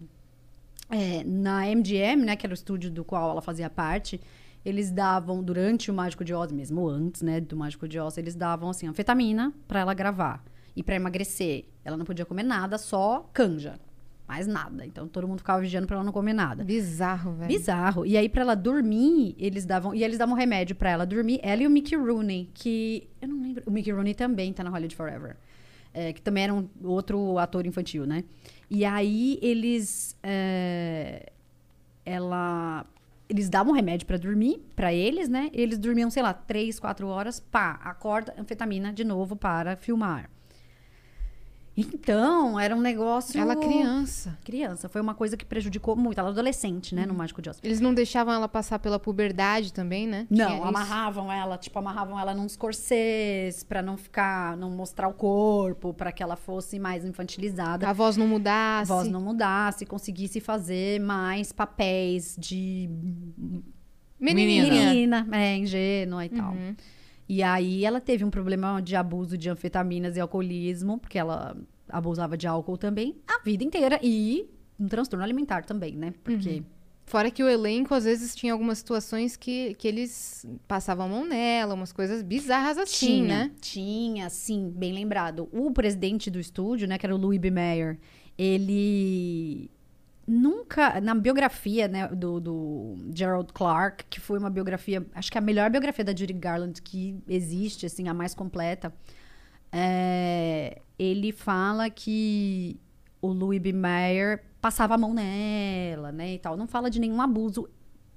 é, na MGM, né, que era o estúdio do qual ela fazia parte, eles davam, durante o Mágico de Oz, mesmo antes, né, do Mágico de Oz, eles davam, assim, anfetamina pra ela gravar. E pra emagrecer. Ela não podia comer nada, só canja. Mais nada. Então, todo mundo ficava vigiando pra ela não comer nada. Bizarro, velho. Bizarro. E aí, pra ela dormir, eles davam. E eles davam remédio pra ela dormir. Ela e o Mickey Rooney, que. Eu não lembro. O Mickey Rooney também tá na Hollywood Forever. É, que também era um outro ator infantil, né? E aí eles. é, ela eles davam remédio pra dormir, pra eles, né? Eles dormiam, sei lá, três, quatro horas, pá, acorda, anfetamina de novo para filmar. Então, era um negócio. Ela criança. Criança. Foi uma coisa que prejudicou muito. Ela adolescente, né, no Mágico de Oz. Eles não deixavam ela passar pela puberdade também, né? Tinha Não, isso. amarravam ela, tipo, amarravam ela nos corsês pra não ficar, não mostrar o corpo, pra que ela fosse mais infantilizada. A voz não A mudasse. voz não mudasse, conseguisse fazer mais papéis de Menininha. menina, é, ingênua e tal. E aí ela teve um problema de abuso de anfetaminas e alcoolismo, porque ela abusava de álcool também a vida inteira e um transtorno alimentar também, né? Porque Fora que o elenco, às vezes, tinha algumas situações que, que eles passavam a mão nela, umas coisas bizarras assim, tinha, né? Tinha, sim, bem lembrado. O presidente do estúdio, né, que era o Louis B. Mayer, ele nunca, na biografia, né, do, do Gerald Clark, que foi uma biografia, acho que é a melhor biografia da Judy Garland que existe, assim, a mais completa, é, ele fala que o Louis B. Mayer passava a mão nela, né, e tal. Não fala de nenhum abuso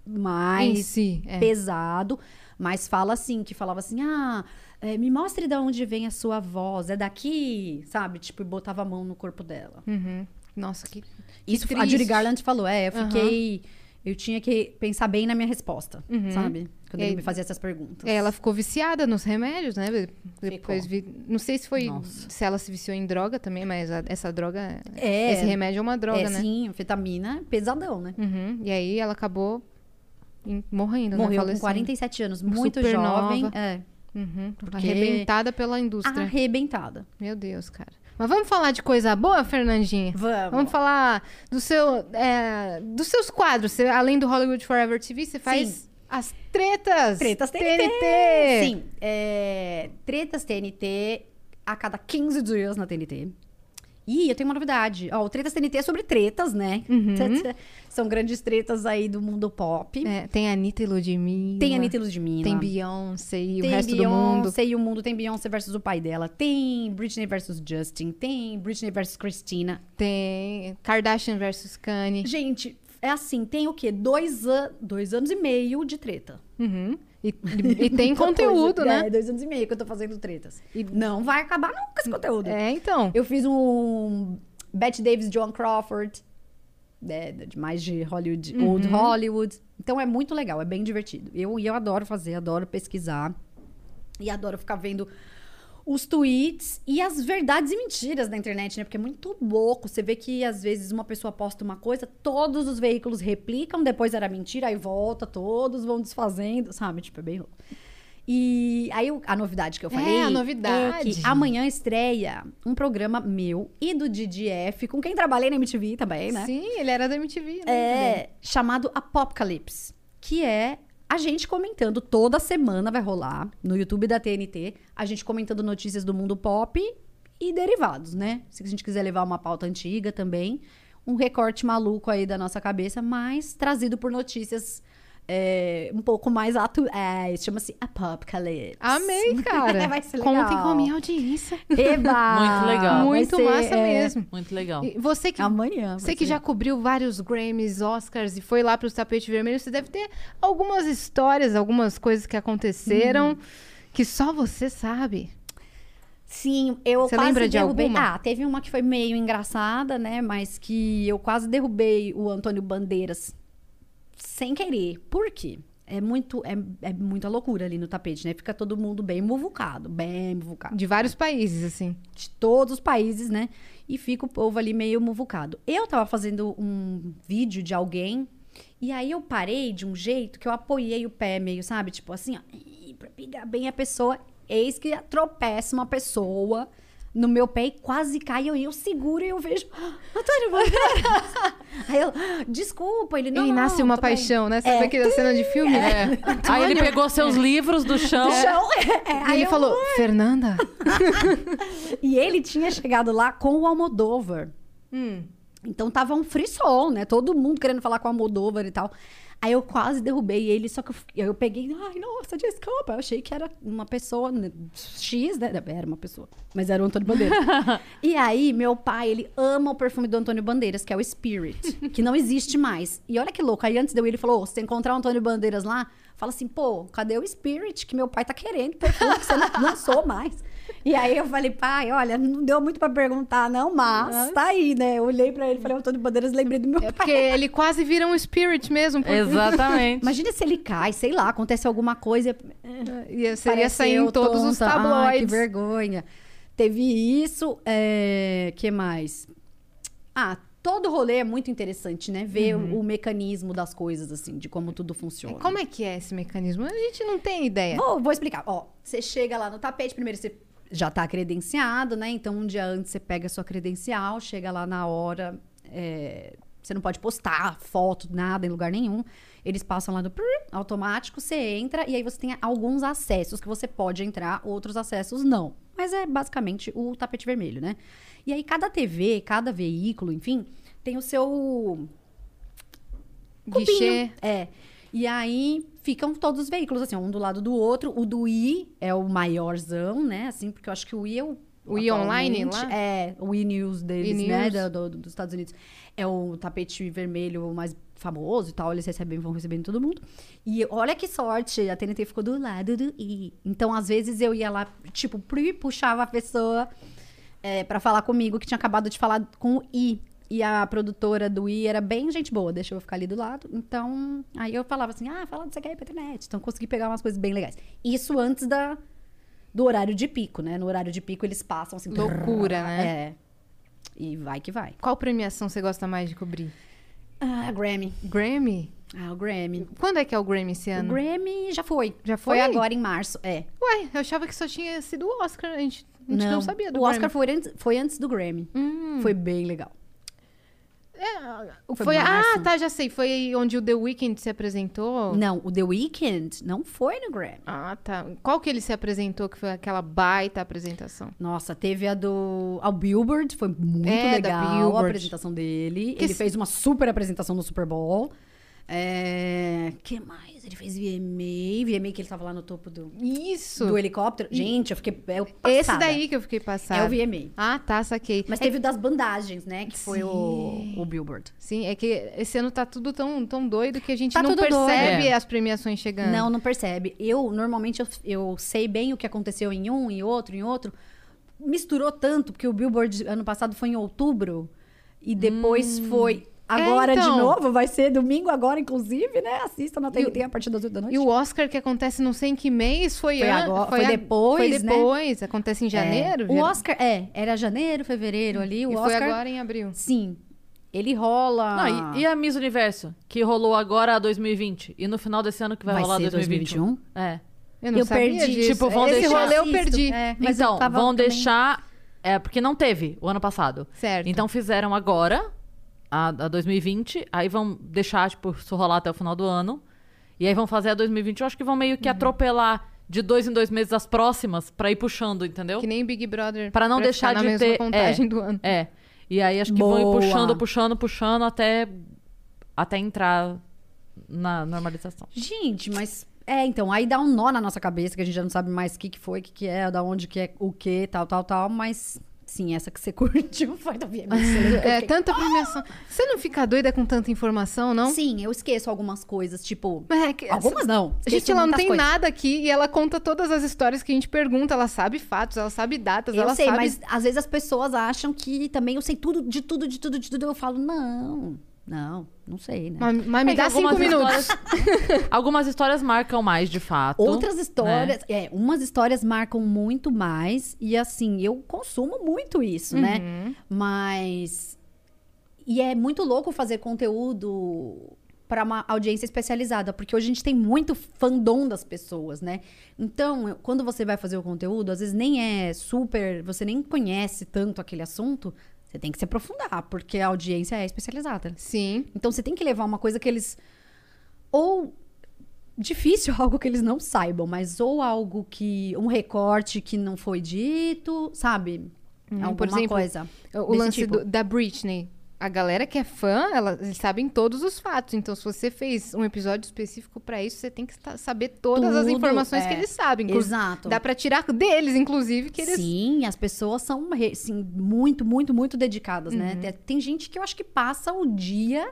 mais si. É. pesado, mas fala assim, que falava assim, ah, é, me mostre de onde vem a sua voz, é daqui, sabe? Tipo, e botava a mão no corpo dela. Uhum. Nossa, que. Isso a triste. Judy Garland falou, é, eu fiquei... Eu tinha que pensar bem na minha resposta, sabe? Quando E ele me fazia essas perguntas. É, ela ficou viciada nos remédios, né? Depois vi... Não sei se foi. Nossa. Se ela se viciou em droga também, mas a- essa droga. É. Esse remédio é uma droga, é, né? sim, anfetamina, pesadão, né? Uhum. E aí ela acabou em- morrendo, né? Morreu com Falecendo. 47 anos, muito Super jovem. nova. É, Uhum. Arrebentada pela indústria. arrebentada. Meu Deus, cara. Mas vamos falar de coisa boa, Fernandinha? Vamos. Vamos falar do seu, é, dos seus quadros. Você, além do Hollywood Forever TV, você faz Sim. as tretas. Tretas TNT. Sim, é, tretas TNT a cada 15 dias na TNT. E eu tenho uma novidade. Ó, o Tretas TNT é sobre tretas, né? São grandes tretas aí do mundo pop. É, tem a Anitta e Ludmilla. Tem a Anitta e Ludmilla. Tem Beyoncé e Tem o resto Beyoncé do mundo. e o mundo. Tem Beyoncé versus o pai dela. Tem Britney versus Justin. Tem Britney versus Christina. Tem Kardashian versus Kanye. Gente, é assim, tem o quê? Dois, an dois anos e meio de treta. Uhum. E, e- e tem [laughs] conteúdo, coisa. né? É, dois anos e meio que eu tô fazendo tretas. E não vai acabar nunca esse conteúdo. É, então. Eu fiz um Bette Davis, Joan Crawford, né, de mais de Hollywood, Uhum. Old Hollywood. Então é muito legal, é bem divertido. Eu, e eu adoro fazer, adoro pesquisar. E adoro ficar vendo os tweets e as verdades e mentiras da internet, né? Porque é muito louco. Você vê que às vezes uma pessoa posta uma coisa, todos os veículos replicam, depois era mentira, aí volta, todos vão desfazendo, sabe? Tipo, é bem louco. E aí a novidade que eu É, falei a novidade. é que amanhã estreia um programa meu e do DDF, com quem trabalhei na MTV também, né? Sim, ele era da MTV, né? É, chamado Apocalypse, que é a gente comentando toda semana vai rolar no YouTube da TNT, a gente comentando notícias do mundo pop e derivados, né? Se a gente quiser levar uma pauta antiga também, um recorte maluco aí da nossa cabeça, mas trazido por notícias é, um pouco mais atuais. Chama-se Apocalypse. Amei, [laughs] cara. Vai ser legal. Contem com a minha audiência. Eba! Muito legal. Muito ser, massa é, mesmo. Muito legal. E você que Amanhã. Você que já cobriu vários Grammys, Oscars e foi lá para o tapete vermelho, você deve ter algumas histórias, algumas coisas que aconteceram Uhum. que só você sabe. Sim, eu Você quase lembra de derrubei. alguma? Ah, teve uma que foi meio engraçada, né? Mas que eu quase derrubei o Antônio Bandeiras sem querer. Por quê? É muito, é, é muita loucura ali no tapete, né? Fica todo mundo bem muvucado, bem muvucado. De vários países, assim. De todos os países, né? E fica o povo ali meio muvucado. Eu tava fazendo um vídeo de alguém e aí eu parei de um jeito que eu apoiei o pé meio, sabe? Tipo assim, ó, pra pegar bem a pessoa. Eis que tropeça uma pessoa no meu pé e quase cai. Eu, eu seguro e eu vejo, "Ah, Antônio Bandeiras. aí eu, "Ah, desculpa, ele não. e nasce não, uma tô bem." paixão, né? Você É. vê aquela cena de filme, né? [laughs] Aí ele pegou seus livros do chão. Chão, é, E aí ele eu- falou, Fernanda, [laughs] E ele tinha chegado lá com o Almodóvar. hum, Então tava um frisson, né? Todo mundo querendo falar com o Almodóvar e tal. Aí eu quase derrubei ele, só que eu, eu peguei, ai, nossa, desculpa. Eu achei que era uma pessoa né, X, né? Era uma pessoa, mas era o Antônio Bandeiras. [laughs] e aí, meu pai, ele ama o perfume do Antônio Bandeiras, que é o Spirit, que não existe mais. E olha que louco, aí antes de eu ir, ele falou: "Ô, se você encontrar o Antônio Bandeiras lá, fala assim, pô, cadê o Spirit que meu pai tá querendo? Perfume que você não lançou mais. E aí eu falei, pai, olha, não deu muito pra perguntar, não, mas tá aí, né? Eu olhei pra ele, falei, Antônio Bandeiras, lembrei do meu É pai. porque ele quase vira um spirit mesmo. porque- Exatamente. [laughs] Imagina se ele cai, sei lá, acontece alguma coisa. Ia, seria Pareceu sair em todos os tonta. Ai, que tabloides. vergonha. Teve isso. É... que mais? Ah, todo rolê é muito interessante, né? Ver o, o mecanismo das coisas, assim, de como tudo funciona. Como é que é esse mecanismo? A gente não tem ideia. Vou, vou explicar. Ó, você chega lá no tapete, primeiro você já tá credenciado, né? Então, um dia antes você pega a sua credencial, chega lá na hora. é, Você não pode postar foto, nada em lugar nenhum. Eles passam lá no prrr, automático, você entra e aí você tem alguns acessos que você pode entrar, outros acessos não. Mas é basicamente o tapete vermelho, né? E aí cada TV, cada veículo, enfim, tem o seu Guichê. É. E aí ficam todos os veículos, assim, um do lado do outro. O do I é o maiorzão, né? Assim, porque eu acho que o I é o. O I online lá? É, o I News deles, E né? News. do- do- dos Estados Unidos. É o tapete vermelho mais famoso e tal. Eles recebem, vão recebendo todo mundo. E olha que sorte, a TNT ficou do lado do I. Então, às vezes, eu ia lá, tipo, puxava a pessoa é, para falar comigo, que tinha acabado de falar com o I. E a produtora do I era bem gente boa, deixou eu ficar ali do lado. Então, aí eu falava assim: ah, fala disso aqui aí pra internet. Então, consegui pegar umas coisas bem legais. Isso antes da, do horário de pico, né? No horário de pico, eles passam assim. Loucura, né? É. E vai que vai. Qual premiação você gosta mais de cobrir? Ah, Grammy. Grammy? Ah, o Grammy. Quando é que é o Grammy esse O ano? Grammy já foi. Já Foi foi? agora em março, é. Ué, eu achava que só tinha sido o Oscar. A gente a gente não, sabia do O Oscar Grammy. foi antes, foi antes do Grammy. Hum. Foi bem legal. É, Foi foi, ah, tá, já sei. Foi onde o The Weeknd se apresentou. Não, o The Weeknd não foi no Grammy. Ah, tá. Qual que ele se apresentou, que foi aquela baita apresentação? Nossa, teve a do. Ao Billboard, foi muito É, legal a apresentação dele. Que ele se- fez uma super apresentação no Super Bowl. É. que mais? Ele fez VMA. VMA que ele tava lá no topo do, Isso! do helicóptero. Gente, eu fiquei. É o Esse daí que eu fiquei passada. É o VMA. Ah, tá, saquei. Mas É- teve o das bandagens, né? Que foi o, o Billboard. Sim, é que esse ano tá tudo tão, tão doido que a gente Tá não tudo doido. percebe É. as premiações chegando. Não, não percebe. Eu, normalmente, eu, eu sei bem o que aconteceu em um, em outro, em outro. Misturou tanto, porque o Billboard ano passado foi em outubro. E depois foi agora então. de novo. Vai ser domingo agora, inclusive, né? Assista na TNT a partir das 8 da noite. E o Oscar que acontece não sei em que mês foi, Foi agora- foi a- depois, Foi né? depois, acontece em janeiro. É. O Oscar, é, era janeiro, fevereiro ali. O e Oscar, foi agora em abril. sim. Ele rola. Não, e, e a Miss Universo, que rolou agora a 2020. E no final desse ano que vai, Vai rolar ser 2021. 2021? É. Eu não Eu sabia perdi. disso. Tipo, vão Esse deixar- rolê eu perdi. é, mas eu então, tava vão também- deixar. É, porque não teve o ano passado. Certo. Então fizeram agora, a, a 2020. Aí vão deixar, tipo, isso rolar até o final do ano. E aí vão fazer a 2020. Eu acho que vão meio Uhum. que atropelar de dois em dois meses as próximas pra ir puxando, entendeu? Que nem Big Brother. Pra não ficar deixar de mesma ter- contagem é. do ano. É. E aí acho que vão Boa. ir puxando, puxando, puxando até, até entrar na normalização. Gente, mas. É, então, aí dá um nó na nossa cabeça, que a gente já não sabe mais o que, que foi, o que, que é, da onde que é o que, tal, tal, tal, mas. Sim, essa que você [laughs] curtiu foi da VMA. É, tanta premiação. Você não fica doida com tanta informação, não? Sim, eu esqueço algumas coisas, tipo. É que- Algumas não. A gente, ela não tem coisas. nada aqui e ela conta todas as histórias que a gente pergunta. Ela sabe fatos, ela sabe datas, Eu ela sei, sabe... mas às vezes as pessoas acham que também eu sei tudo, de tudo, de tudo, de tudo. Eu falo, não, não, não sei, né? Mas, mas me É dá cinco minutos. histórias- [laughs] algumas histórias marcam mais, de fato. Outras né? histórias, é, umas histórias marcam muito mais e assim, eu consumo muito isso, né? Uhum. Mas e é muito louco fazer conteúdo para uma audiência especializada, porque hoje a gente tem muito fandom das pessoas, né? Então, eu- quando você vai fazer o conteúdo, às vezes nem é super, você nem conhece tanto aquele assunto, você tem que se aprofundar, porque a audiência é especializada. Sim. Então você tem que levar uma coisa que eles. Ou. Difícil [laughs] algo que eles não saibam, mas ou algo que. Um recorte que não foi dito, sabe? Hum, Alguma por exemplo, coisa. O lance tipo. do- da Britney. A galera que é fã, ela, eles sabem todos os fatos. Então, se você fez um episódio específico pra isso, você tem que sa- saber todas as Tudo, informações é. que eles sabem. Exato. Dá pra tirar deles, inclusive, que eles. Sim, as pessoas são muito, muito, muito dedicadas, né? Uhum. Tem, tem gente que eu acho que passa o dia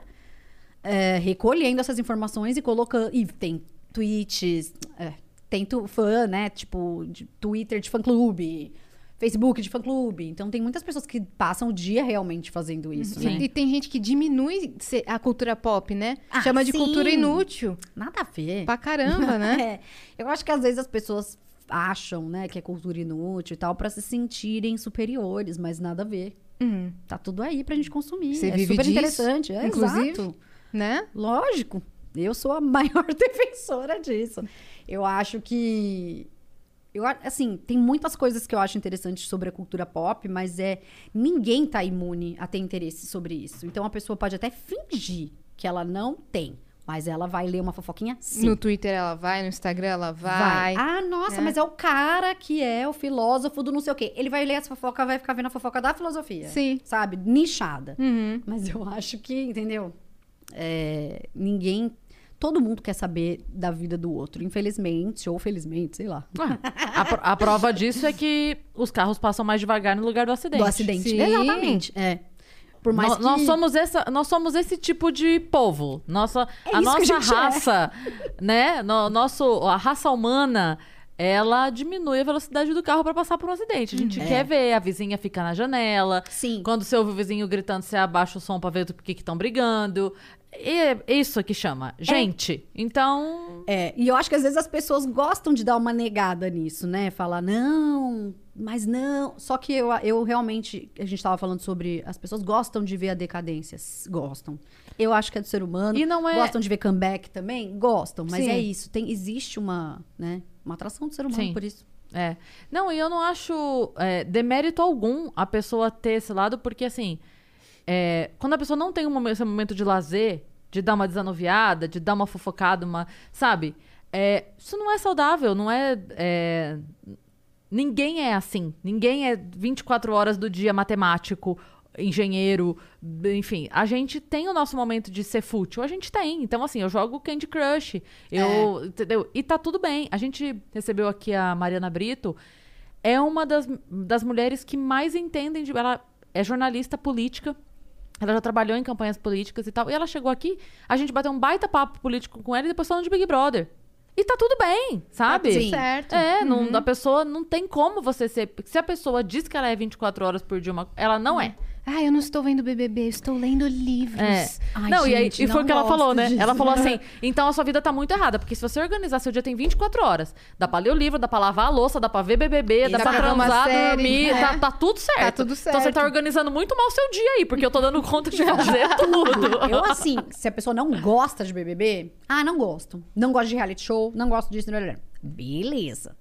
é, recolhendo essas informações e colocando. E tem tweets, é, tem tu- fã, né? Tipo, de Twitter de fã-clube, Facebook de fã-clube. Então tem muitas pessoas que passam o dia realmente fazendo isso, né? E tem gente que diminui a cultura pop, né? Ah, Chama de sim. cultura inútil. Nada a ver. Pra caramba, [laughs] né? É, eu acho que às vezes as pessoas acham, né, que é cultura inútil e tal, pra se sentirem superiores, mas nada a ver. Uhum. Tá tudo aí pra gente consumir. Você é super disso, interessante. É, inclusive? exato. Né? Lógico. Eu sou a [laughs] maior defensora disso. Eu acho que. Eu, assim, tem muitas coisas que eu acho interessantes sobre a cultura pop, mas é. Ninguém tá imune a ter interesse sobre isso. Então a pessoa pode até fingir que ela não tem, mas ela vai ler uma fofoquinha sim. No Twitter ela vai, no Instagram ela vai. Ah, nossa, É. mas é o cara que é o filósofo do não sei o quê. Ele vai ler essa fofoca, vai ficar vendo a fofoca da filosofia. Sim. Sabe? Nichada. Uhum. Mas eu acho que, entendeu? É, ninguém. Todo mundo quer saber da vida do outro. Infelizmente, ou felizmente, sei lá. A, pro- a prova disso é que os carros passam mais devagar no lugar do acidente. Do acidente. Sim. Exatamente. É. Por mais Nó- que... nós, somos essa, nós somos esse tipo de povo. Nossa, É a a nossa gente é. raça, né? No, nosso, a raça humana, ela diminui a velocidade do carro para passar por um acidente. A gente quer ver, a vizinha fica na janela. Sim. Quando você ouve o vizinho gritando, você abaixa o som pra ver do que estão brigando. E é isso que chama. Gente. Então. É, e eu acho que às vezes as pessoas gostam de dar uma negada nisso, né? Falar, não, mas não. Só que eu, eu realmente, a gente tava falando sobre. As pessoas gostam de ver a decadência. Gostam. Eu acho que é do ser humano. E não é- Gostam de ver comeback também? Gostam. Mas Sim. é isso. Tem, existe uma, né? Uma atração do ser humano Sim. por isso. É. Não, e eu não acho é, demérito algum a pessoa ter esse lado, porque assim, é, quando a pessoa não tem um momento, esse momento de lazer, de dar uma desanuviada, de dar uma fofocada, uma. Sabe? É, isso não é saudável, não é, é. Ninguém é assim. Ninguém é 24 horas do dia matemático, engenheiro, enfim. A gente tem o nosso momento de ser fútil. A gente tem. Então, assim, eu jogo Candy Crush. Eu. Entendeu? E tá tudo bem. A gente recebeu aqui a Mariana Brito. É uma das, das mulheres que mais entendem de. Ela é jornalista política. Ela já trabalhou em campanhas políticas e tal. E ela chegou aqui, a gente bateu um baita papo político com ela e depois falando de Big Brother. E tá tudo bem, sabe? tudo certo. É, não, a pessoa não tem como você ser. Se a pessoa diz que ela é 24 horas por dia, uma, ela não é. Ah, eu não estou vendo BBB, eu estou lendo livros. É. Ai, não, e, aí, gente, e foi o que ela falou, né? disso. Ela falou assim: [laughs] então a sua vida tá muito errada, porque se você organizar seu dia tem 24 horas, dá pra ler o livro, dá pra lavar a louça, dá pra ver BBB, dá, dá pra transar, série, dormir, é. tá, tá tudo certo. Tá tudo Então você certo. tá organizando muito mal seu dia aí, porque eu tô dando conta de fazer [laughs] tudo. Eu, assim, se a pessoa não gosta de BBB, ah, não gosto. Não gosto de reality show, não gosto disso. blá, blá. Beleza.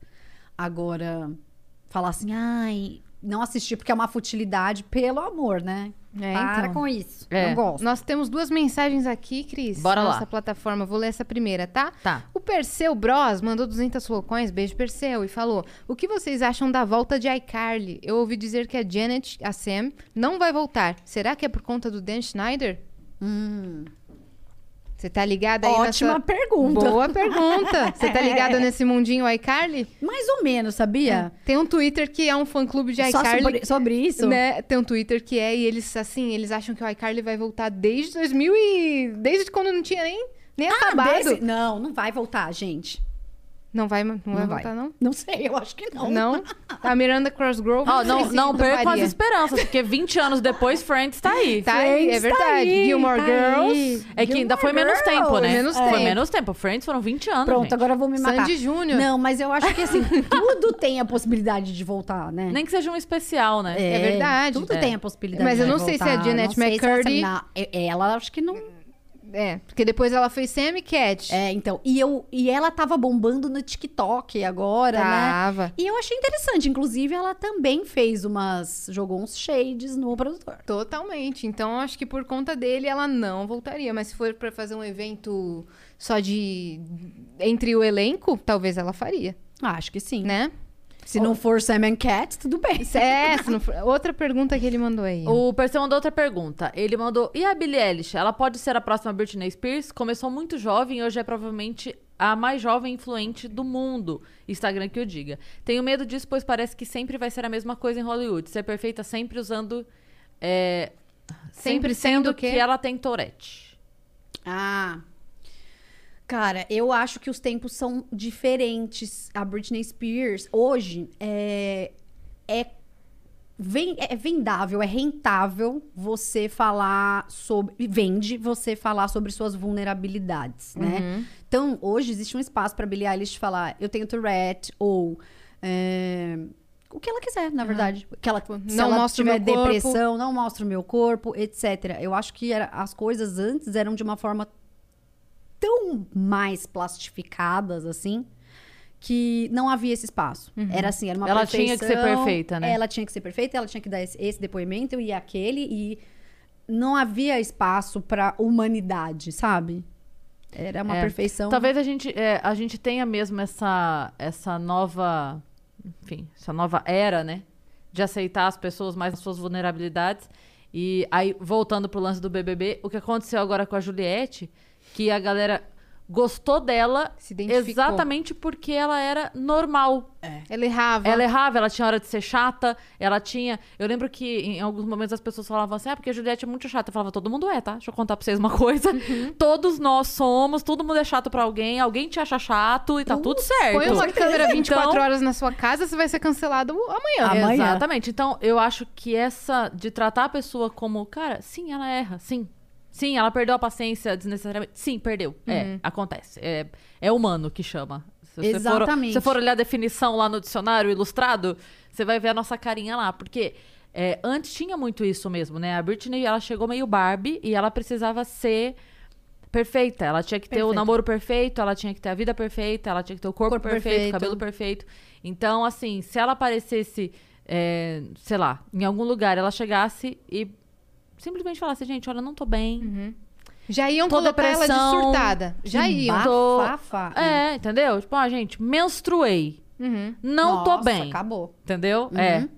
Agora, falar assim, ai, não assistir porque é uma futilidade, pelo amor, né? É, Para então. com isso. É. Não gosto. Nós temos duas mensagens aqui, Cris. Bora na lá. Nossa plataforma. Vou ler essa primeira, tá? Tá. O Perseu Bros mandou 200 flocões, beijo Perseu, e falou: O que vocês acham da volta de iCarly? Eu ouvi dizer que a Janet, a Sam, não vai voltar. Será que é por conta do Dan Schneider? Você tá ligada aí. Ótima nessa... pergunta. Boa pergunta. Você tá [laughs] ligada nesse mundinho iCarly? Mais ou menos, sabia? Tem um Twitter que é um fã-clube de Só iCarly. sobre, sobre isso? Né? Tem um Twitter que é, e eles, assim, eles acham que o iCarly vai voltar desde 2000 e... Desde quando não tinha nem, nem Ah, acabado. desse- Não, não vai voltar, gente. Não vai, não vai voltar, não? Não sei, eu acho que não. Não? A Miranda Crossgrove... Ó, não, sei se não percam as esperanças, porque 20 anos depois, Friends tá aí. Tá aí, é tá verdade. aí, Gilmore tá Girls... aí. É que ainda foi Gilmore menos tempo, né? Girls. Menos Foi tempo. menos tempo. Friends foram 20 anos. Pronto, gente. agora eu vou me matar. Sandy Júnior. Não, mas eu acho que assim, [laughs] tudo tem a possibilidade de voltar, né? Nem que seja um especial, né? É verdade. Tudo É. tem a possibilidade Mas eu de não sei se a voltar. Janet Não sei se ela McCurdy- não, Ela, acho que não... É, porque depois ela fez Sam e Cat. É, então. E, eu, e ela tava bombando no TikTok agora, né? Tava. E eu achei interessante. Inclusive, ela também fez umas... Jogou uns shades no produtor. Totalmente. Então, acho que por conta dele ela não voltaria. Mas se for pra fazer um evento só de. entre o elenco, talvez ela faria, acho que sim. né? Se não for Sam and Cat, tudo bem. É, se não for- outra pergunta que ele mandou aí. O Perseu mandou outra pergunta. Ele mandou: E a Billie Eilish? Ela pode ser a próxima Britney Spears? Começou muito jovem e hoje é provavelmente a mais jovem influente do mundo. Instagram que o diga. Tenho medo disso, pois parece que sempre vai ser a mesma coisa em Hollywood. Ser perfeita sempre usando. é, sempre sendo sendo o quê? que ela tem Tourette. Ah. Cara, eu acho que os tempos são diferentes. A Britney Spears, hoje, é. É, é vendável, é rentável você falar sobre. Vende você falar sobre suas vulnerabilidades, né? Então, hoje existe um espaço pra Billie Eilish falar: eu tenho Tourette, ou. é, o que ela quiser, na verdade. Que ela, se não ela tiver corpo. depressão, não mostra o meu corpo, etc. Eu acho que era- as coisas antes eram de uma forma tão mais plastificadas, assim, que não havia esse espaço. Era assim, era uma Ela tinha que ser perfeição, perfeita, né? Ela tinha que ser perfeita, ela tinha que dar esse, esse depoimento e aquele, e não havia espaço pra humanidade, sabe? Era uma É. perfeição. Talvez a gente, é, a gente tenha mesmo essa, essa nova, enfim, essa nova era, né? De aceitar as pessoas mais nas suas vulnerabilidades. E aí, voltando pro lance do BBB, o que aconteceu agora com a Juliette, que a galera gostou dela exatamente porque ela era normal. Ela errava. Ela errava, ela tinha hora de ser chata, ela tinha. Eu lembro que em alguns momentos as pessoas falavam assim: ah, porque a Juliette é muito chata. Eu falava, todo mundo é, tá? Deixa eu contar pra vocês uma [laughs] coisa. Uhum. Todos nós somos, todo mundo é chato pra alguém, alguém te acha chato e tá tudo certo. Põe uma câmera 24 Então- horas na sua casa, você vai ser cancelado amanhã. Amanhã. Exatamente. Então, eu acho que essa de tratar a pessoa como, cara, sim, ela erra, sim. Sim, ela perdeu a paciência desnecessariamente. Sim, perdeu. Uhum. É, acontece. É, é humano que chama. Se você for- Exatamente. se você for olhar a definição lá no dicionário ilustrado, você vai ver a nossa carinha lá. Porque é, antes tinha muito isso mesmo, né? A Britney, ela chegou meio Barbie e ela precisava ser perfeita. Ela tinha que ter o Perfeita. namoro perfeito, ela tinha que ter a vida perfeita, ela tinha que ter o corpo, Corpo perfeito, perfeito. o cabelo perfeito. Então, assim, se ela aparecesse, é, sei lá, em algum lugar, ela chegasse e simplesmente falasse, gente, olha, não tô bem. Já iam Tô colocar ela de surtada. Já iam. Tô-. É, entendeu? Tipo, ah, gente, menstruei. Uhum. Não tô Nossa, bem. acabou. Entendeu? É.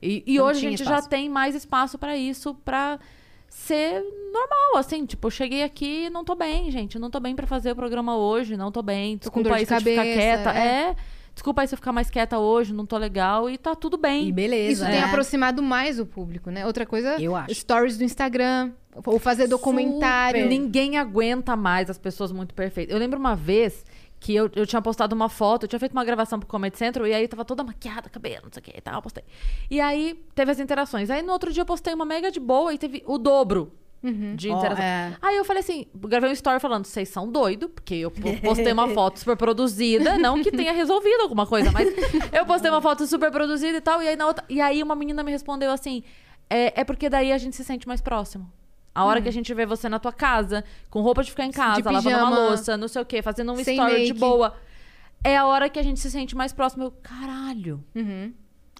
E, e hoje a gente espaço. já tem mais espaço pra isso, pra ser normal, assim. Tipo, eu cheguei aqui e não tô bem, gente. Não tô bem pra fazer o programa hoje, não tô bem. Tô com Desculpa dor de eu ficar cabeça, quieta. é. É. Desculpa aí se eu ficar mais quieta hoje, não tô legal. E tá tudo bem. E beleza. Isso tem né? aproximado mais o público, né? Outra coisa, Eu acho. stories do Instagram, ou fazer documentário. Super. Ninguém aguenta mais as pessoas muito perfeitas. Eu lembro uma vez que eu, eu tinha postado uma foto, eu tinha feito uma gravação pro Comedy Central, e aí tava toda maquiada, cabelo, não sei o que e tal, postei. E aí teve as interações. Aí no outro dia eu postei uma mega de boa e teve o dobro de Ó, interação. é. Aí eu falei assim, gravei um story falando, vocês são doidos, porque eu po- postei uma [laughs] foto super produzida, não que tenha resolvido alguma coisa, mas eu postei uma foto super produzida e tal, e aí na outra. E aí uma menina me respondeu assim: é, é porque daí a gente se sente mais próximo. A hora que a gente vê você na tua casa, com roupa de ficar em casa, lavando uma pijama, louça, não sei o quê, fazendo um story de make. boa. É a hora que a gente se sente mais próximo. Eu, caralho.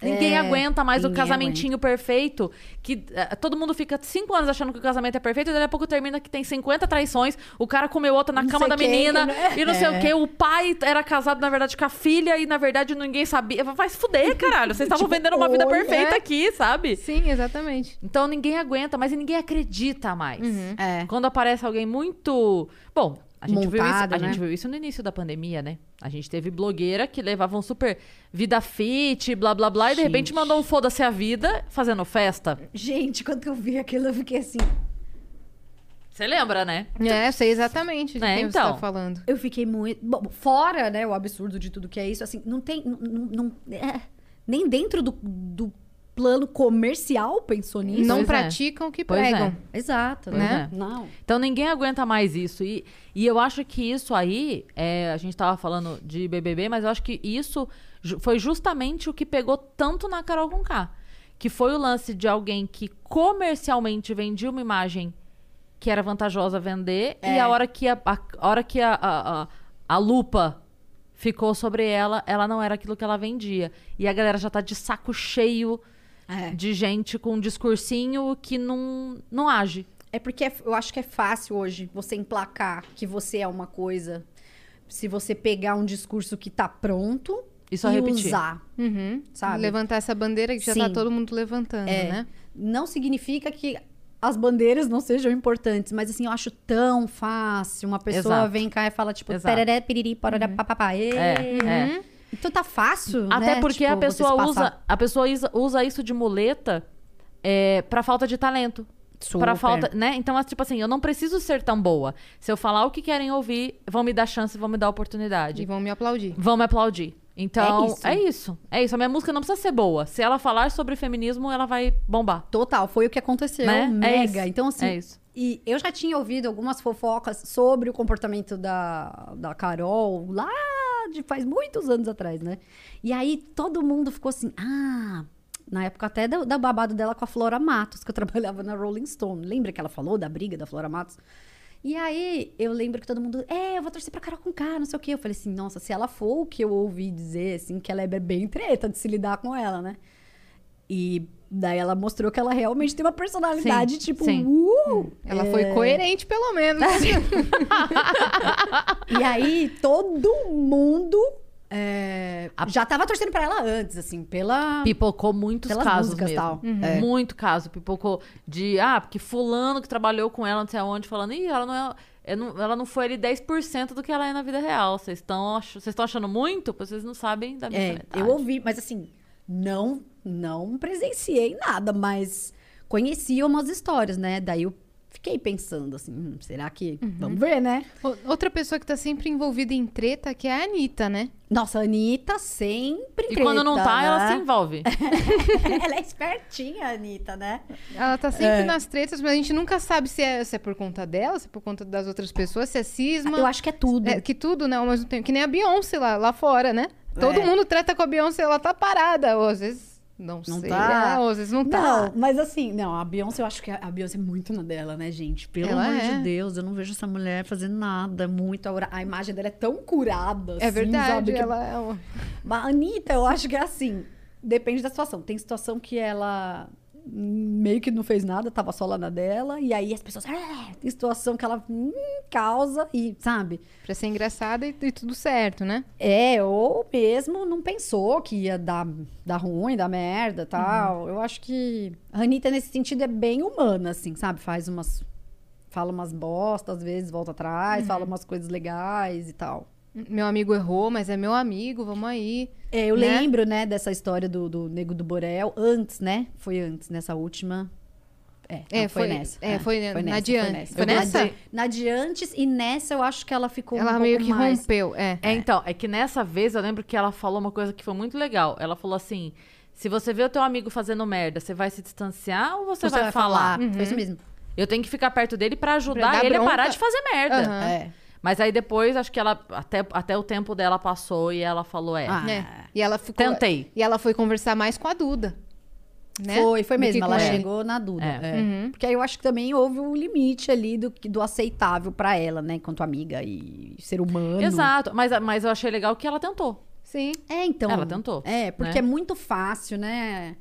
Ninguém É, aguenta mais o casamentinho perfeito. Que eh, todo mundo fica cinco anos achando que o casamento é perfeito, e daqui a pouco termina que tem 50 traições, o cara comeu outra na Não cama da quem, menina, né? e não sei o É. quê. O pai era casado, na verdade, com a filha, e na verdade ninguém sabia. Vai se fuder, caralho. Vocês [laughs] estavam Tipo, vendendo uma vida perfeita é. aqui, sabe? Sim, exatamente. Então ninguém aguenta mais e ninguém acredita mais. É. Quando aparece alguém muito. Bom, a gente, viu, isso, Montado, a né? gente viu isso no início da pandemia, né? A gente teve blogueira que levavam super vida fit, blá blá blá, e de repente Gente. mandou um foda-se a vida fazendo festa. Gente, quando eu vi aquilo, eu fiquei assim. Você lembra, né? É, eu sei exatamente de É, quem você então. tá falando. Eu fiquei muito. Bom, fora, né, o absurdo de tudo que é isso, assim, não tem. Não, não- é, nem dentro do, do plano comercial pensou nisso. não Pois é. praticam o que Pois pregam. é. Exato, né? é. Não. Então ninguém aguenta mais isso. E, e eu acho que isso aí, é, a gente tava falando de BBB, mas eu acho que isso foi justamente o que pegou tanto na Carol Conká. Que foi o lance de alguém que comercialmente vendia uma imagem que era vantajosa vender, e É. a hora que a, a- a hora que a, a, a- a lupa ficou sobre ela, ela não era aquilo que ela vendia. E a galera já tá de saco cheio É. de gente com um discursinho que não, não age. É porque é- eu acho que é fácil hoje você emplacar que você é uma coisa. Se você pegar um discurso que tá pronto E só repetir. usar, Uhum. sabe? Levantar essa bandeira que já tá Sim. todo mundo levantando, É. né? Não significa que as bandeiras não sejam importantes, mas assim, eu acho tão fácil. Uma pessoa Exato. vem cá e fala, tipo, Exato. tereré, piriri, pororá, papapá. ê. É, é. Então tá fácil, Até né? porque Tipo, a pessoa usa, a pessoa usa isso de muleta é, pra falta de talento. Pra Super. falta, né? Então, é tipo assim, eu não preciso ser tão boa. Se eu falar o que querem ouvir, vão me dar chance, vão me dar oportunidade. E vão me aplaudir. Vão me aplaudir. Então, É isso. é isso. É isso. A minha música não precisa ser boa. Se ela falar sobre feminismo, ela vai bombar. Total, foi o que aconteceu. Né? É Mega. isso. Então, assim. É isso. E eu já tinha ouvido algumas fofocas sobre o comportamento da, da Carol lá de faz muitos anos atrás, né? E aí todo mundo ficou assim, ah. Na época até da, da babado dela com a Flora Matos, que eu [laughs] trabalhava na Rolling Stone. Lembra que ela falou da briga da Flora Matos? E aí eu lembro que todo mundo, é, eu vou torcer pra Carol com K, não sei o quê. Eu falei assim, nossa, se ela for o que eu ouvi dizer, assim, que ela é bem treta de se lidar com ela, né? E daí ela mostrou que ela realmente tem uma personalidade, Sim, tipo, sim. uh! Ela É. foi coerente, pelo menos. [laughs] E aí todo mundo é, já tava torcendo pra ela antes, assim, pela. Pipocou muitos Pelas casos músicas mesmo. tal. Uhum. É. Muito caso. Pipocou de, ah, porque fulano que trabalhou com ela, não sei aonde, falando, ih, ela não é... não- ela não foi ali 10% do que ela é na vida real. Vocês estão ach- vocês estão achando muito? Vocês não sabem da minha É, eu ouvi, mas assim, não, não presenciei nada, mas conhecia umas histórias, né? Daí eu fiquei pensando assim, hum, será que. Uhum. Vamos ver, né? Outra pessoa que tá sempre envolvida em treta, que é a Anitta, né? Nossa, a Anitta sempre. E quando não treta, tá, ela se né? envolve. [laughs] ela é espertinha, a Anitta, né? Ela tá sempre É. nas tretas, mas a gente nunca sabe se é, se é por conta dela, se é por conta das outras pessoas, se é cisma. Eu acho que é tudo. É, que tudo, né? Ao mesmo tempo. Que nem a Beyoncé lá, lá fora, né? Todo É. mundo treta com a Beyoncé, ela tá parada. Ou às vezes não, Não sei. tá. é, ou às vezes não tá. Não, mas assim, não, a Beyoncé, eu acho que a Beyoncé é muito na dela, né, gente? Pelo Ela amor é. de Deus, eu não vejo essa mulher fazendo nada. Muito aura- A imagem dela é tão curada. É assim, verdade, sabe? Que- ela é uma... Mas a Anitta, eu acho que é assim. Depende da situação. Tem situação que ela meio que não fez nada, tava só lá na dela. E aí as pessoas. "Ah", Tem situação que ela hum, causa e, sabe? Pra ser engraçada e, e tudo certo, né? É, ou mesmo não pensou que ia dar, dar ruim, dar merda tal. Eu acho que a Anitta, nesse sentido, é bem humana, assim, sabe? Faz umas. Fala umas bosta, às vezes volta atrás, fala umas coisas legais e tal. Meu amigo errou, mas é meu amigo, vamos aí. É, eu Né? lembro, né, dessa história do, do Nego do Borel, antes, né? Foi antes, nessa última. É, É, não, foi, foi- nessa. é, foi na nessa, adiante. Foi Na- nessa? Na de antes e nessa eu acho que ela ficou ela um meio pouco que mais... rompeu, é. É, então, é que nessa vez eu lembro que ela falou uma coisa que foi muito legal. Ela falou assim: se você vê o teu amigo fazendo merda, você vai se distanciar ou você, Você vai, falar? Foi isso mesmo. Eu tenho que ficar perto dele pra ajudar dar ele a bronca. parar de fazer merda. Aham. É. Mas aí depois, acho que ela. Até, até o tempo dela passou e ela falou: é. Ah, É. E ela ficou. Tentei. E ela foi conversar mais com a Duda. Né? Foi, foi mesmo. Ela chegou na Duda. É. é. Uhum. Porque aí eu acho que também houve um limite ali do, do aceitável pra ela, né? Enquanto amiga e ser humano. Exato. Mas, mas eu achei legal que ela tentou. Sim. É, então. Ela tentou, É, porque né? é muito fácil, né?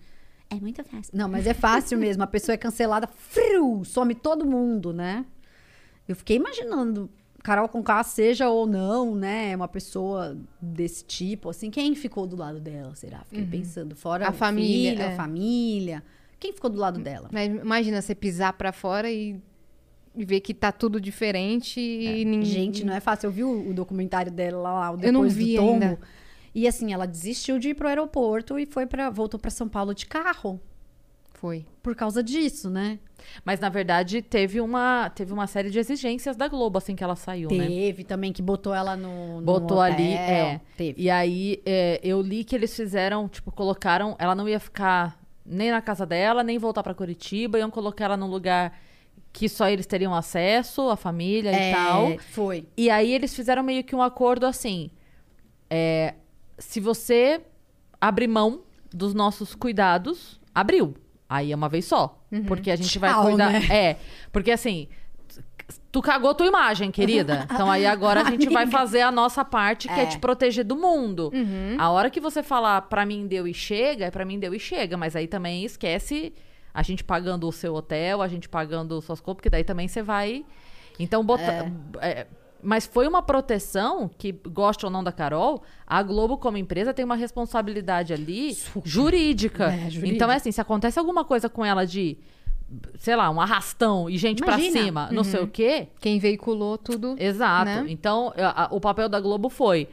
É muito fácil. Não, mas é fácil [laughs] mesmo. A pessoa é cancelada, fru, some todo mundo, né? Eu fiquei imaginando, Carol com K seja ou não, né? Uma pessoa desse tipo, assim, quem ficou do lado dela, será? Fiquei pensando, fora A família, filho, é. a família. Quem ficou do lado dela? Mas imagina você pisar pra fora e, ver que tá tudo diferente e ninguém. Gente, não é fácil. Eu vi o, o documentário dela lá, o Eu depois não do vi tombo. ainda. E assim, ela desistiu de ir pro aeroporto e foi para voltou para São Paulo de carro. Foi. Por causa disso, né? Mas na verdade teve uma, teve uma série de exigências da Globo assim que ela saiu, né? Teve também que botou ela no, no Botou hotel. ali, é. Teve. E aí é, eu li que eles fizeram, tipo, colocaram. Ela não ia ficar nem na casa dela, nem voltar pra Curitiba, iam colocar ela num lugar que só eles teriam acesso, a família É, e tal. Foi. E aí eles fizeram meio que um acordo assim. é, se você abrir mão dos nossos cuidados, abriu. Aí é uma vez só. Porque a gente vai Tchau, cuidar. né? É. Porque assim. Tu cagou tua imagem, querida. [laughs] Então aí agora a gente vai fazer a nossa parte, que é, É. te proteger do mundo. Uhum. A hora que você falar pra mim deu e chega, é pra mim deu e chega. Mas aí também esquece a gente pagando o seu hotel, a gente pagando suas coisas, porque daí também você vai. Então, bota... é, Mas foi uma proteção que, gosta ou não da Carol, a Globo, como empresa, tem uma responsabilidade ali jurídica. É, jurídica. Então, é assim, se acontece alguma coisa com ela de, sei lá, um arrastão e gente pra Imagina. cima, não sei o quê. Quem veiculou tudo. Exato. né? Então, a- a- o papel da Globo foi: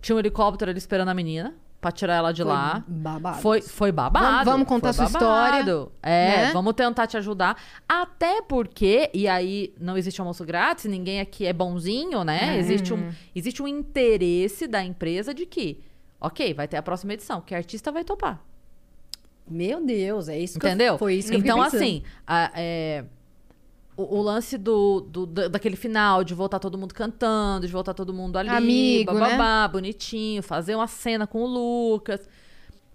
tinha um helicóptero ali esperando a menina pra tirar ela de lá. babado. Foi, foi babado. Vamos- vamos contar foi sua babado. história, É, né? vamos tentar te ajudar. Até porque, e aí não existe almoço grátis, ninguém aqui é bonzinho, né? Existe, um, existe um interesse da empresa de que, ok, vai ter a próxima edição, que artista vai topar. Meu Deus, é isso que Entendeu? eu, foi isso que então, eu fiquei assim, a- é, o, o lance do, do- da- daquele final, de voltar todo mundo cantando, de voltar todo mundo ali, Amigo, né? bababá, bonitinho, fazer uma cena com o Lucas.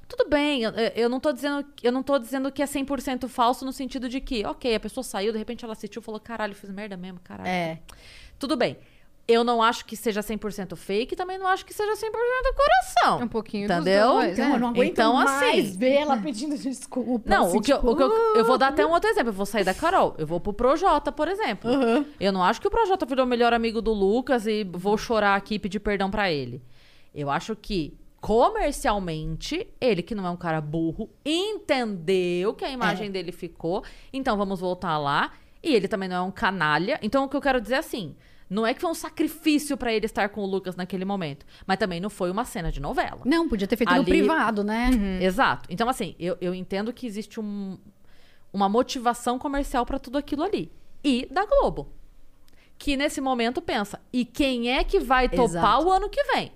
Tudo bem, eu, eu não tô dizendo, eu não tô dizendo que é 100% falso no sentido de que, ok, a pessoa saiu, de repente ela assistiu e falou, caralho, fiz merda mesmo, caralho. É. Tudo bem. Eu não acho que seja 100% fake, também não acho que seja 100% coração. Um pouquinho dos Entendeu? dois, Então, é. eu não aguento Então, mais assim- ver ela pedindo desculpa. Não, assim, o que, eu, tipo, o que eu, eu vou dar até um outro exemplo. Eu vou sair da Carol. Eu vou pro Projota, por exemplo. Eu não acho que o Projota virou o melhor amigo do Lucas e vou chorar aqui e pedir perdão pra ele. Eu acho que, comercialmente, ele, que não é um cara burro, entendeu que a imagem dele ficou. Então vamos voltar lá. E ele também não é um canalha. Então o que eu quero dizer é assim. Não é que foi um sacrifício pra ele estar com o Lucas naquele momento. Mas também não foi uma cena de novela. Não, podia ter feito no Ali- privado, né? Exato. Então, assim, eu, eu entendo que existe um- uma motivação comercial pra tudo aquilo ali. E da Globo. Que nesse momento pensa, e quem é que vai topar Exato. o ano que vem?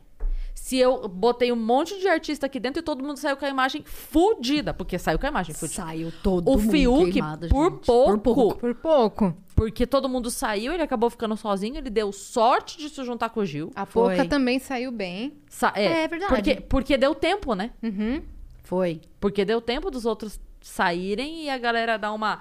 Se eu botei um monte de artista aqui dentro e todo mundo saiu com a imagem fudida, porque saiu com a imagem fudida. Saiu todo O mundo Fiuk, queimado, por gente. pouco, Por pouco. porque todo mundo saiu, ele acabou ficando sozinho, ele deu sorte de se juntar com o Gil. A Foi. Poca também saiu bem. Sa- É verdade. Porque, porque deu tempo, né? Uhum. Foi. Porque deu tempo dos outros saírem e a galera dar uma.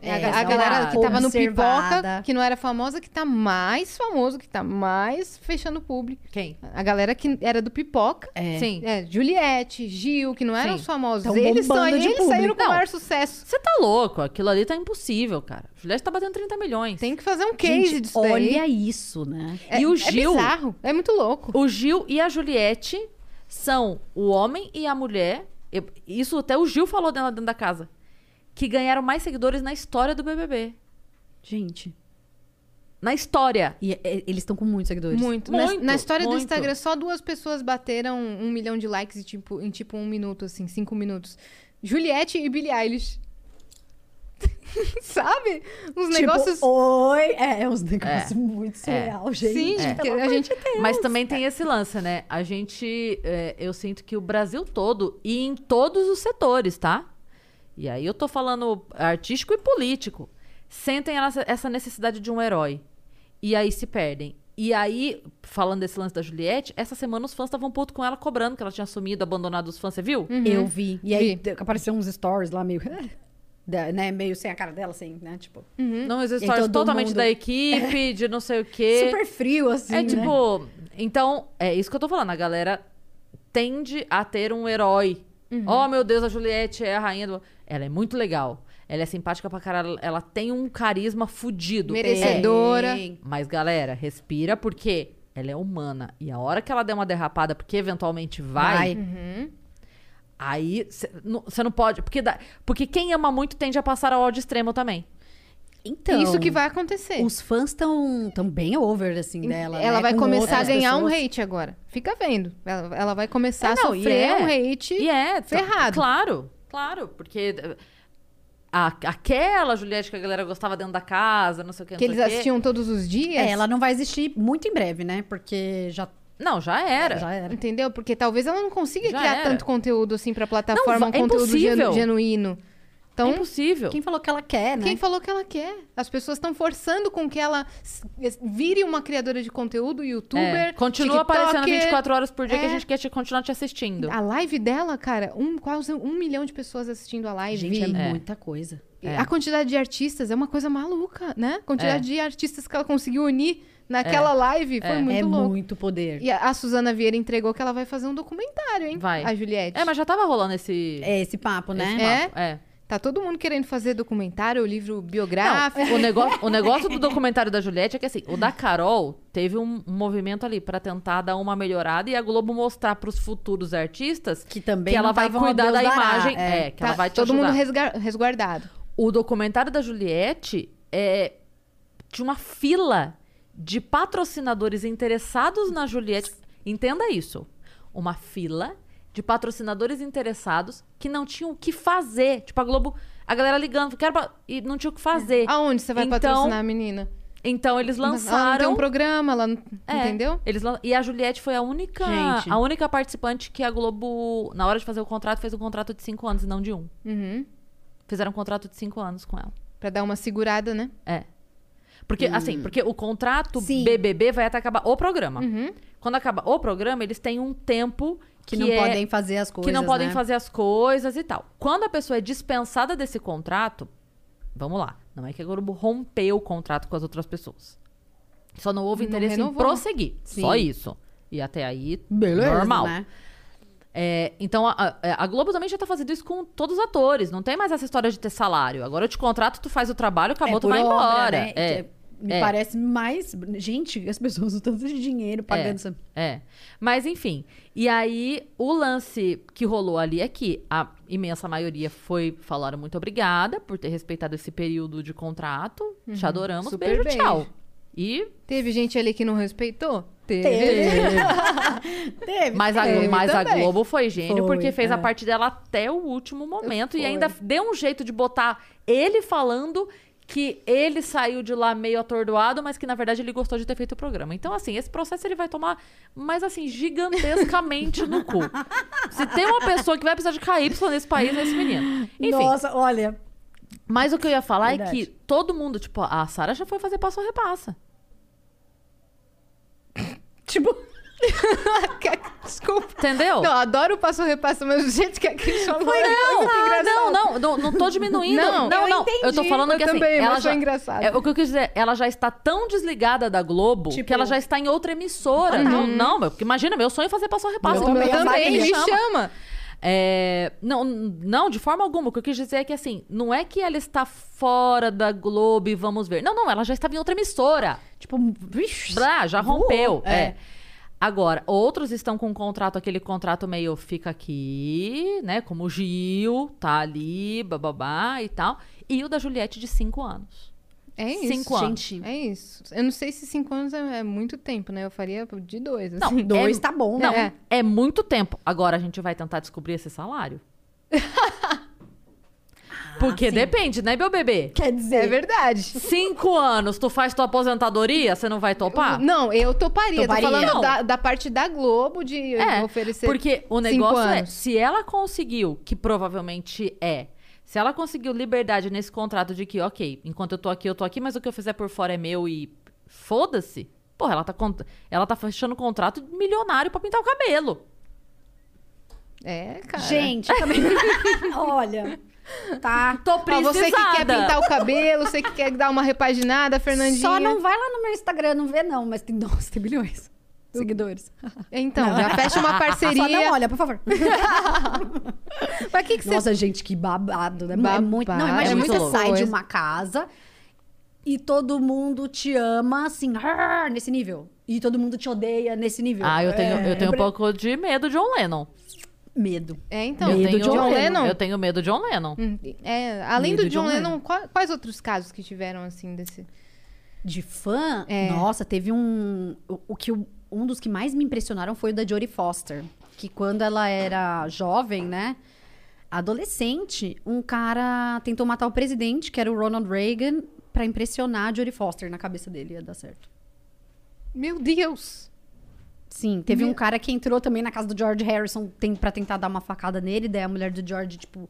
É, a, É, a dá galera uma que tava no observada. Pipoca, que não era famosa, que tá mais famoso, que tá mais fechando o público. Quem? A galera que era do Pipoca. É. Sim. É, Juliette, Gil, que não eram Sim. famosos. Tão eles são, eles público. saíram com o Não. maior sucesso. Você tá louco? Aquilo ali tá impossível, cara. Juliette tá batendo 30 milhões. Tem que fazer um case Gente, disso daí. olha isso, né? É- E o É Gil- bizarro. É muito louco. O Gil e a Juliette são o homem e a mulher. eu- Isso até o Gil falou dentro, dentro da casa. Que ganharam mais seguidores na história do BBB. Gente. Na história. E é, eles estão com muitos seguidores. Muito. Na- Muito, na, história do muito. Instagram, só duas pessoas bateram um milhão de likes em tipo, em tipo um minuto, assim, cinco minutos. Juliette e Billie Eilish. [laughs] Sabe? Uns Tipo, negócios. oi. É, é uns negócios muito surreal, gente. Sim, É. porque a gente. Mas também tem esse lance, né? A gente. é, eu sinto que o Brasil todo, e em todos os setores, tá? E aí eu tô falando artístico e político, sentem essa- essa necessidade de um herói. E aí se perdem. E aí, falando desse lance da Juliette, essa semana os fãs estavam puto com ela cobrando que ela tinha sumido, abandonado os fãs. Você viu? Eu vi. E aí Vi. apareceu uns stories lá meio. [laughs] da- né, meio sem a cara dela, assim, né? Tipo. Não, os stories totalmente mundo- da [laughs] equipe, de não sei o quê. Super frio, assim. É né? tipo. Então, é isso que eu tô falando. A galera tende a ter um herói. Uhum. Oh, meu Deus, a Juliette é a rainha do. Ela é muito legal. Ela é simpática pra caralho. Ela tem um carisma fudido. Merecedora. Tem. Mas, galera, respira porque ela é humana. E a hora que ela der uma derrapada, porque eventualmente vai, Vai. aí você não pode. Porque, dá- porque quem ama muito tende a passar ao ódio extremo também. Então. Isso que vai acontecer. Os fãs estão tão bem over, assim, dela. ela né? vai Com começar a ganhar um pessoas. hate agora. Fica vendo. Ela, ela vai começar É, a não, e sofrer é. um hate. E é, tá- ferrado. Claro, claro, porque eh, a, aquela Juliette que a galera gostava dentro da casa, não sei o que, não Que sei eles assistiam todos os dias. É, ela não vai existir muito em breve, né? Porque já, Não, já era. já era. Entendeu? Porque talvez ela não consiga Já criar era. tanto conteúdo assim pra plataforma, Não, um é conteúdo impossível. genu- genuíno. Então, é impossível. Quem falou que ela quer, né? quem falou que ela quer? As pessoas estão forçando com que ela vire uma criadora de conteúdo, youtuber. É, Continua aparecendo tiktoker. 24 horas por dia que a É. gente quer te, continuar te assistindo. A live dela, cara, um, quase um milhão de pessoas assistindo a live. Gente, é, É. muita coisa. É. A quantidade de artistas é uma coisa maluca, né? A quantidade de artistas que ela conseguiu unir naquela live foi É. muito é louco. muito poder. E a, a Suzana Vieira entregou que ela vai fazer um documentário, hein? Vai. A Juliette. É, mas já tava rolando esse. É esse papo, né? esse É? papo, é. Tá todo mundo querendo fazer documentário, livro biográfico. O negócio, o negócio do documentário da Juliette é que assim, o da Carol teve um, movimento ali pra tentar dar uma melhorada e a Globo mostrar pros futuros artistas Que também que ela não vai cuidar da Deus dará, imagem, é. é, que Tá ela vai te todo ajudar. mundo resguardado. O documentário da Juliette é de uma fila de patrocinadores interessados na Juliette. Entenda isso. Uma fila de patrocinadores interessados que não tinham o que fazer. Tipo, a Globo, a galera ligando, quero e não tinha o que fazer. Aonde você vai Então, patrocinar a menina? Então eles Ela não tem lançaram. um programa, ela não... É, entendeu? Eles lan- E a Juliette foi a única, Gente. a única participante que a Globo, na hora de fazer o contrato, fez um contrato de cinco anos e não de um. Uhum. Fizeram um contrato de cinco anos com ela. Pra dar uma segurada, né? É. Porque, assim, porque o contrato Sim. BBB vai até acabar o programa. Uhum. Quando acaba o programa, eles têm um tempo Que, que, não é- podem fazer as coisas. que não podem né? fazer as coisas e tal. Quando a pessoa é dispensada desse contrato, vamos lá, não é que a Globo rompeu o contrato com as outras pessoas. Só não houve Não interesse em renovou. prosseguir. Sim. Só isso. E até aí, Beleza, normal. né? É, então, a, a- Globo também já tá fazendo isso com todos os atores. Não tem mais essa história de ter salário. Agora eu te contrato, tu faz o trabalho, acabou, É tu vai obra, embora. né? É. Me é. parece mais. Gente, as pessoas usam tanto de dinheiro pagando É, essa. é. Mas enfim. E aí, o lance que rolou ali é que a imensa maioria foi falaram muito obrigada por ter respeitado esse período de contrato. Te adoramos. Uhum. Super beijo, beijo. tchau. E. Teve gente ali que não respeitou? Teve. [laughs] Mas, a, teve mas a. Globo foi gênio Foi, porque fez é. a parte dela até o último momento. E Foi. ainda deu um jeito de botar ele falando que ele saiu de lá meio atordoado, mas que na verdade ele gostou de ter feito o programa. Então, assim, esse processo ele vai tomar, mas assim, gigantescamente no cu. Se tem uma pessoa que vai precisar de KY nesse país, é esse menino. Enfim, Nossa, olha. mas o que eu ia falar é Verdade. que todo mundo, tipo, a Sara já foi fazer passo a repassa. Tipo. [laughs] Desculpa. Entendeu? Não, adoro o passo repasso, mas o jeito que a Cris falou Não, é muito ah, não, não, não, não tô diminuindo. Não, não, eu não. entendi. Eu tô falando Eu que assim, também, ela mas foi já, engraçado. É, o que eu quis dizer, ela já está tão desligada da Globo Tipo- que ela já está em outra emissora. Não, não, meu, porque imagina, meu sonho é fazer passo repasso. Eu também, também, me chama. chama. É, não, não, de forma alguma. O que eu quis dizer é que assim, não é que ela está fora da Globo e vamos ver. Não, não, ela já estava em outra emissora. Tipo. Vixi, já rompeu. É. É. Agora, outros estão com um contrato, aquele contrato meio fica aqui, né? Como o Gil, tá ali, bababá e tal. E o da Juliette de cinco anos. É isso. Cinco anos. Gente. É isso. Eu não sei se cinco anos é, é muito tempo, né? Eu faria de dois, Não, assim. Dois é- tá bom, Não, né? é. muito tempo. Agora a gente vai tentar descobrir esse salário? [laughs] Porque sim. depende, né, meu bebê? Quer dizer. É verdade. Cinco anos, tu faz tua aposentadoria, você não vai topar? Não, eu toparia. Toparia. Tô falando da, da parte da Globo de É, oferecer. porque o cinco negócio é, se ela conseguiu, que provavelmente é, se ela conseguiu liberdade nesse contrato de que, ok, enquanto eu tô aqui, eu tô aqui, mas o que eu fizer por fora é meu e foda-se. Porra, ela tá, cont- ela tá fechando contrato milionário pra pintar o cabelo. É, cara. Gente, também. [laughs] Olha. Tá. Tô Ó, precisada. você que quer pintar o cabelo, você que quer dar uma repaginada, Fernandinha. Só não vai lá no meu Instagram, não vê, não. Mas tem, nossa, tem bilhões de seguidores. Então, já fecha uma [laughs] Só parceria. não olha, por favor. [laughs] Mas que que você... Nossa, gente, que babado, né? É muito. Não, Babado. imagina É muito você sai de uma casa e todo mundo te ama, assim, nesse nível. E todo mundo te odeia nesse nível. Ah, eu tenho, É, eu tenho um pouco de medo de John Lennon. Medo. É, então. eu Medo tenho, de John Lennon? Eu tenho medo de John Lennon. Hum, É, além Medo do John John Lennon, qua- quais outros casos que tiveram, assim, desse... De fã? É. Nossa, teve um. O, o que o- um dos que mais me impressionaram foi o da Jodie Foster. Que quando ela era jovem, né? Adolescente, um cara tentou matar o presidente, que era o Ronald Reagan, pra impressionar a Jodie Foster na cabeça dele. Ia dar certo. Meu Deus! Sim, teve um cara que entrou também na casa do George Harrison tem, pra tentar dar uma facada nele, daí a mulher do George, tipo.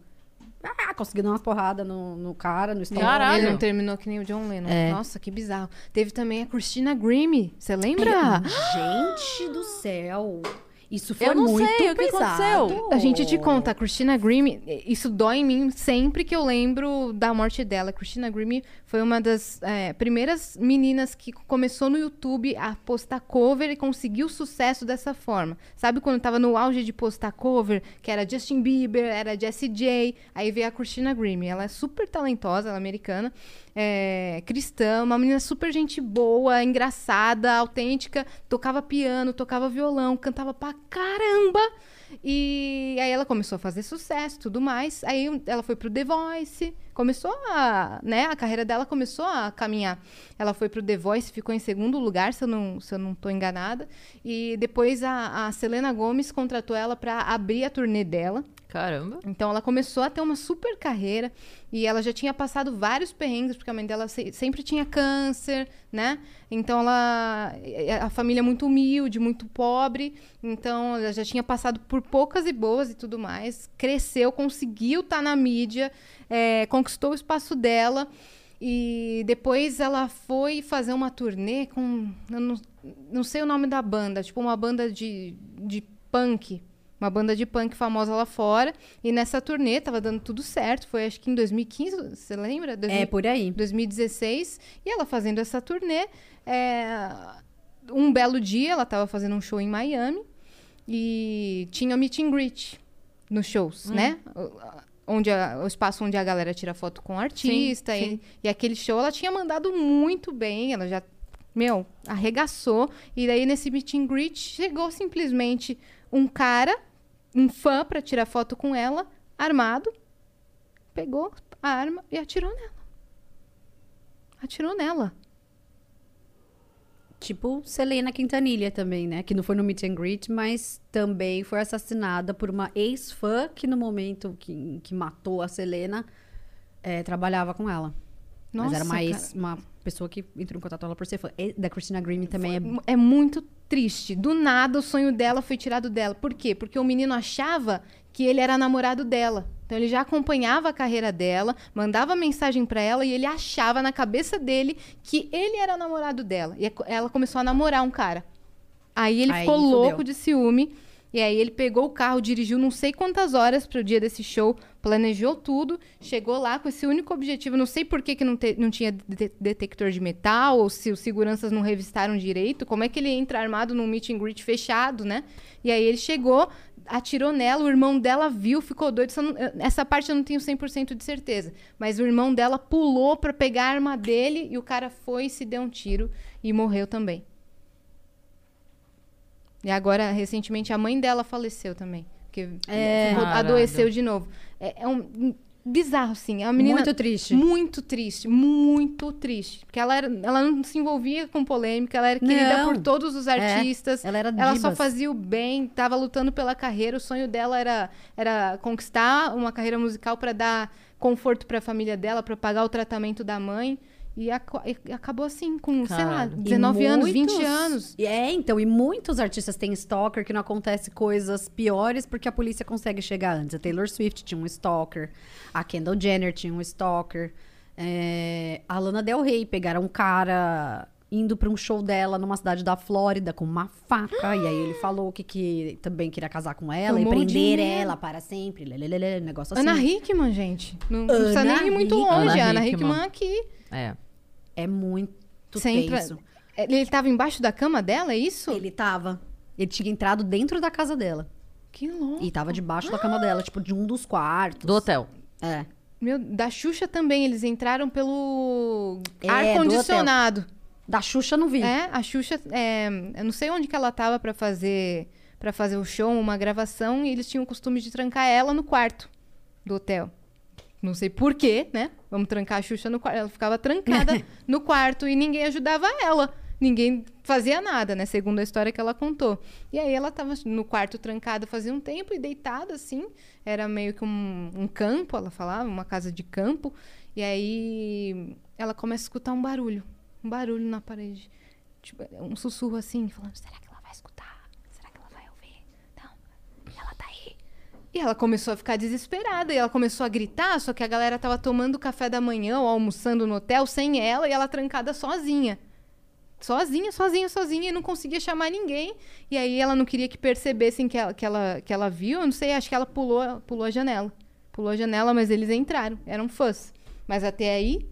Ah, conseguiu dar umas porradas no, no cara, no estômago. Caralho. Ele não terminou que nem o John Lennon. É. Nossa, que bizarro. Teve também a Christina Grimmie. Você lembra? Gente do céu. Isso foi Eu não muito sei, o que pesado. aconteceu? A gente te conta, a Christina Grimm, isso dói em mim sempre que eu lembro da morte dela. A Christina Grimm foi uma das é, primeiras meninas que começou no YouTube a postar cover e conseguiu sucesso dessa forma. Sabe quando tava no auge de postar cover, que era Justin Bieber, era Jessie J, aí veio a Christina Grimm. Ela é super talentosa, ela é americana, é, cristã, uma menina super gente boa, engraçada, autêntica, tocava piano, tocava violão, cantava pra caramba. E aí ela começou a fazer sucesso, tudo mais. Aí ela foi pro The Voice, começou a, né, a carreira dela começou a caminhar. Ela foi pro The Voice, ficou em segundo lugar, se eu não, se eu não tô enganada. E depois a, a Selena Gomes contratou ela para abrir a turnê dela. Caramba. Então ela começou a ter uma super carreira e ela já tinha passado vários perrengues, porque a mãe dela se- sempre tinha câncer, né? Então ela. A família é muito humilde, muito pobre. Então ela já tinha passado por poucas e boas e tudo mais. Cresceu, conseguiu estar na mídia, é, conquistou o espaço dela. E depois ela foi fazer uma turnê com. Eu não, não sei o nome da banda, tipo uma banda de, de punk. Uma banda de punk famosa lá fora. E nessa turnê tava dando tudo certo. Foi acho que em 2015, você lembra? 2000 É, por aí. 2016. E ela fazendo essa turnê. é, um belo dia, ela tava fazendo um show em Miami. E tinha meet and greet nos shows, né? O- a- Onde a- o espaço onde a galera tira foto com o artista. Sim, e, sim. e aquele show ela tinha mandado muito bem. Ela já, meu, arregaçou. E daí nesse meet and greet chegou simplesmente um cara, um fã, pra tirar foto com ela, armado. Pegou a arma e atirou nela. Atirou nela. Tipo Selena Quintanilha também, né? Que não foi no meet and greet, mas também foi assassinada por uma ex-fã que no momento que, que matou a Selena, eh, trabalhava com ela. mas era Nossa, uma, ex, uma pessoa que entrou em contato com ela por ser fã. E da Christina Grimm também é... É muito triste. Do nada, o sonho dela foi tirado dela. Por quê? Porque o menino achava que ele era namorado dela. Então ele já acompanhava a carreira dela, mandava mensagem pra ela e ele achava na cabeça dele que ele era namorado dela. E ela começou a namorar um cara. Aí ele Aí ficou louco de ciúme. E aí ele pegou o carro, dirigiu não sei quantas horas pro dia desse show, planejou tudo, chegou lá com esse único objetivo. Não sei por que, que não, te- não tinha de- detector de metal, ou se os seguranças não revistaram direito. Como é que ele entra armado num meet and greet fechado, né? E aí ele chegou, atirou nela, o irmão dela viu, ficou doido. Eu- essa parte eu não tenho 100% de certeza. Mas o irmão dela pulou pra pegar a arma dele e o cara foi e se deu um tiro e morreu também. E agora, recentemente, a mãe dela faleceu também. Porque É. adoeceu de novo. É, é um bizarro, assim. É uma menina Muito triste. muito triste, muito triste. Porque ela, era, ela não se envolvia com polêmica, ela era querida Não. por todos os artistas. ela era Ela só divas. fazia o bem, tava lutando pela carreira. O sonho dela era, era conquistar uma carreira musical para dar conforto para a família dela, para pagar o tratamento da mãe. E, e acabou assim, com, sei lá, Caralho. E 19 anos, 20 muitos- anos. É, então, e muitos artistas têm stalker que não acontece coisas piores porque a polícia consegue chegar antes. A Taylor Swift tinha um stalker, a Kendall Jenner tinha um stalker, é, a Lana Del Rey pegaram um cara indo pra um show dela numa cidade da Flórida com uma faca, e aí ele [gasps] falou que, que também queria casar com ela e Tomou prender dinheiro. ela para sempre, lelelele, negócio assim. Ana Hickman, gente. Não, não precisa nem ir muito Hickman. longe. Ana A Ana Hickman. Hickman aqui. É. É muito Sempre- tenso. Ele tava embaixo da cama dela, é isso? Ele tava. Ele tinha entrado dentro da casa dela. Que louco. E tava debaixo da cama dela, tipo, de um dos quartos. Do hotel. É. Meu, da Xuxa também, eles entraram pelo É, ar-condicionado. Da Xuxa não vi. É, a Xuxa, é, eu não sei onde que ela tava pra fazer para fazer o show, uma gravação, e eles tinham o costume de trancar ela no quarto do hotel. Não sei por quê, né? Vamos trancar a Xuxa no quarto. Ela ficava trancada [laughs] no quarto e ninguém ajudava ela. Ninguém fazia nada, né? Segundo a história que ela contou. E aí ela tava no quarto trancada fazia um tempo e deitada assim. Era meio que um, um campo, ela falava, uma casa de campo. E aí ela começa a escutar um barulho. Um barulho na parede. Tipo, um sussurro assim, falando: será que ela vai escutar? Será que ela vai ouvir? Não, ela tá aí. E ela começou a ficar desesperada e ela começou a gritar, só que a galera tava tomando café da manhã ou almoçando no hotel sem ela e ela trancada sozinha. Sozinha, sozinha, sozinha, e não conseguia chamar ninguém. E aí ela não queria que percebessem que ela, que ela, que ela viu, eu não sei, acho que ela pulou, pulou a janela. Pulou a janela, mas eles entraram, eram fãs. Mas até aí,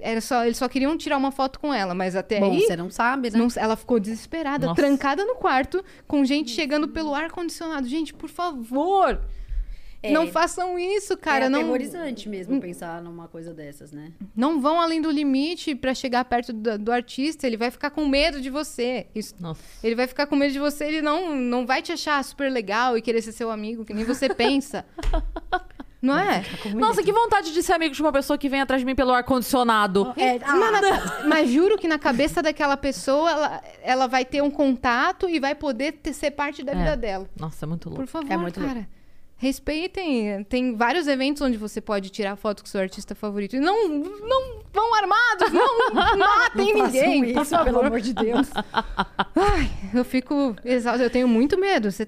era só, eles só queriam tirar uma foto com ela, mas até Bom, aí... você não sabe, né? não- ela ficou desesperada, Nossa. trancada no quarto, com gente chegando pelo ar-condicionado. Gente, por favor, É. não façam isso, cara. é não, aterrorizante mesmo pensar numa coisa dessas, né? não vão além do limite pra chegar perto do, do artista. Ele vai ficar com medo de você. Isso- Nossa. ele vai ficar com medo de você. Ele não, não vai te achar super legal e querer ser seu amigo, que nem você pensa. [laughs] Não é? Nossa, que vontade de ser amigo de uma pessoa que vem atrás de mim pelo ar-condicionado. É, Mas, na- mas juro que na cabeça daquela pessoa, ela, ela vai ter um contato e vai poder ter- ser parte da É. vida dela. Nossa, é muito louco. Por favor, É muito cara. Respeitem. Tem vários eventos onde você pode tirar foto com seu artista favorito. E não, não vão armados, não [laughs] matem não ninguém, por isso, pelo amor de Deus. Ai, eu fico exausta. Eu tenho muito medo. Você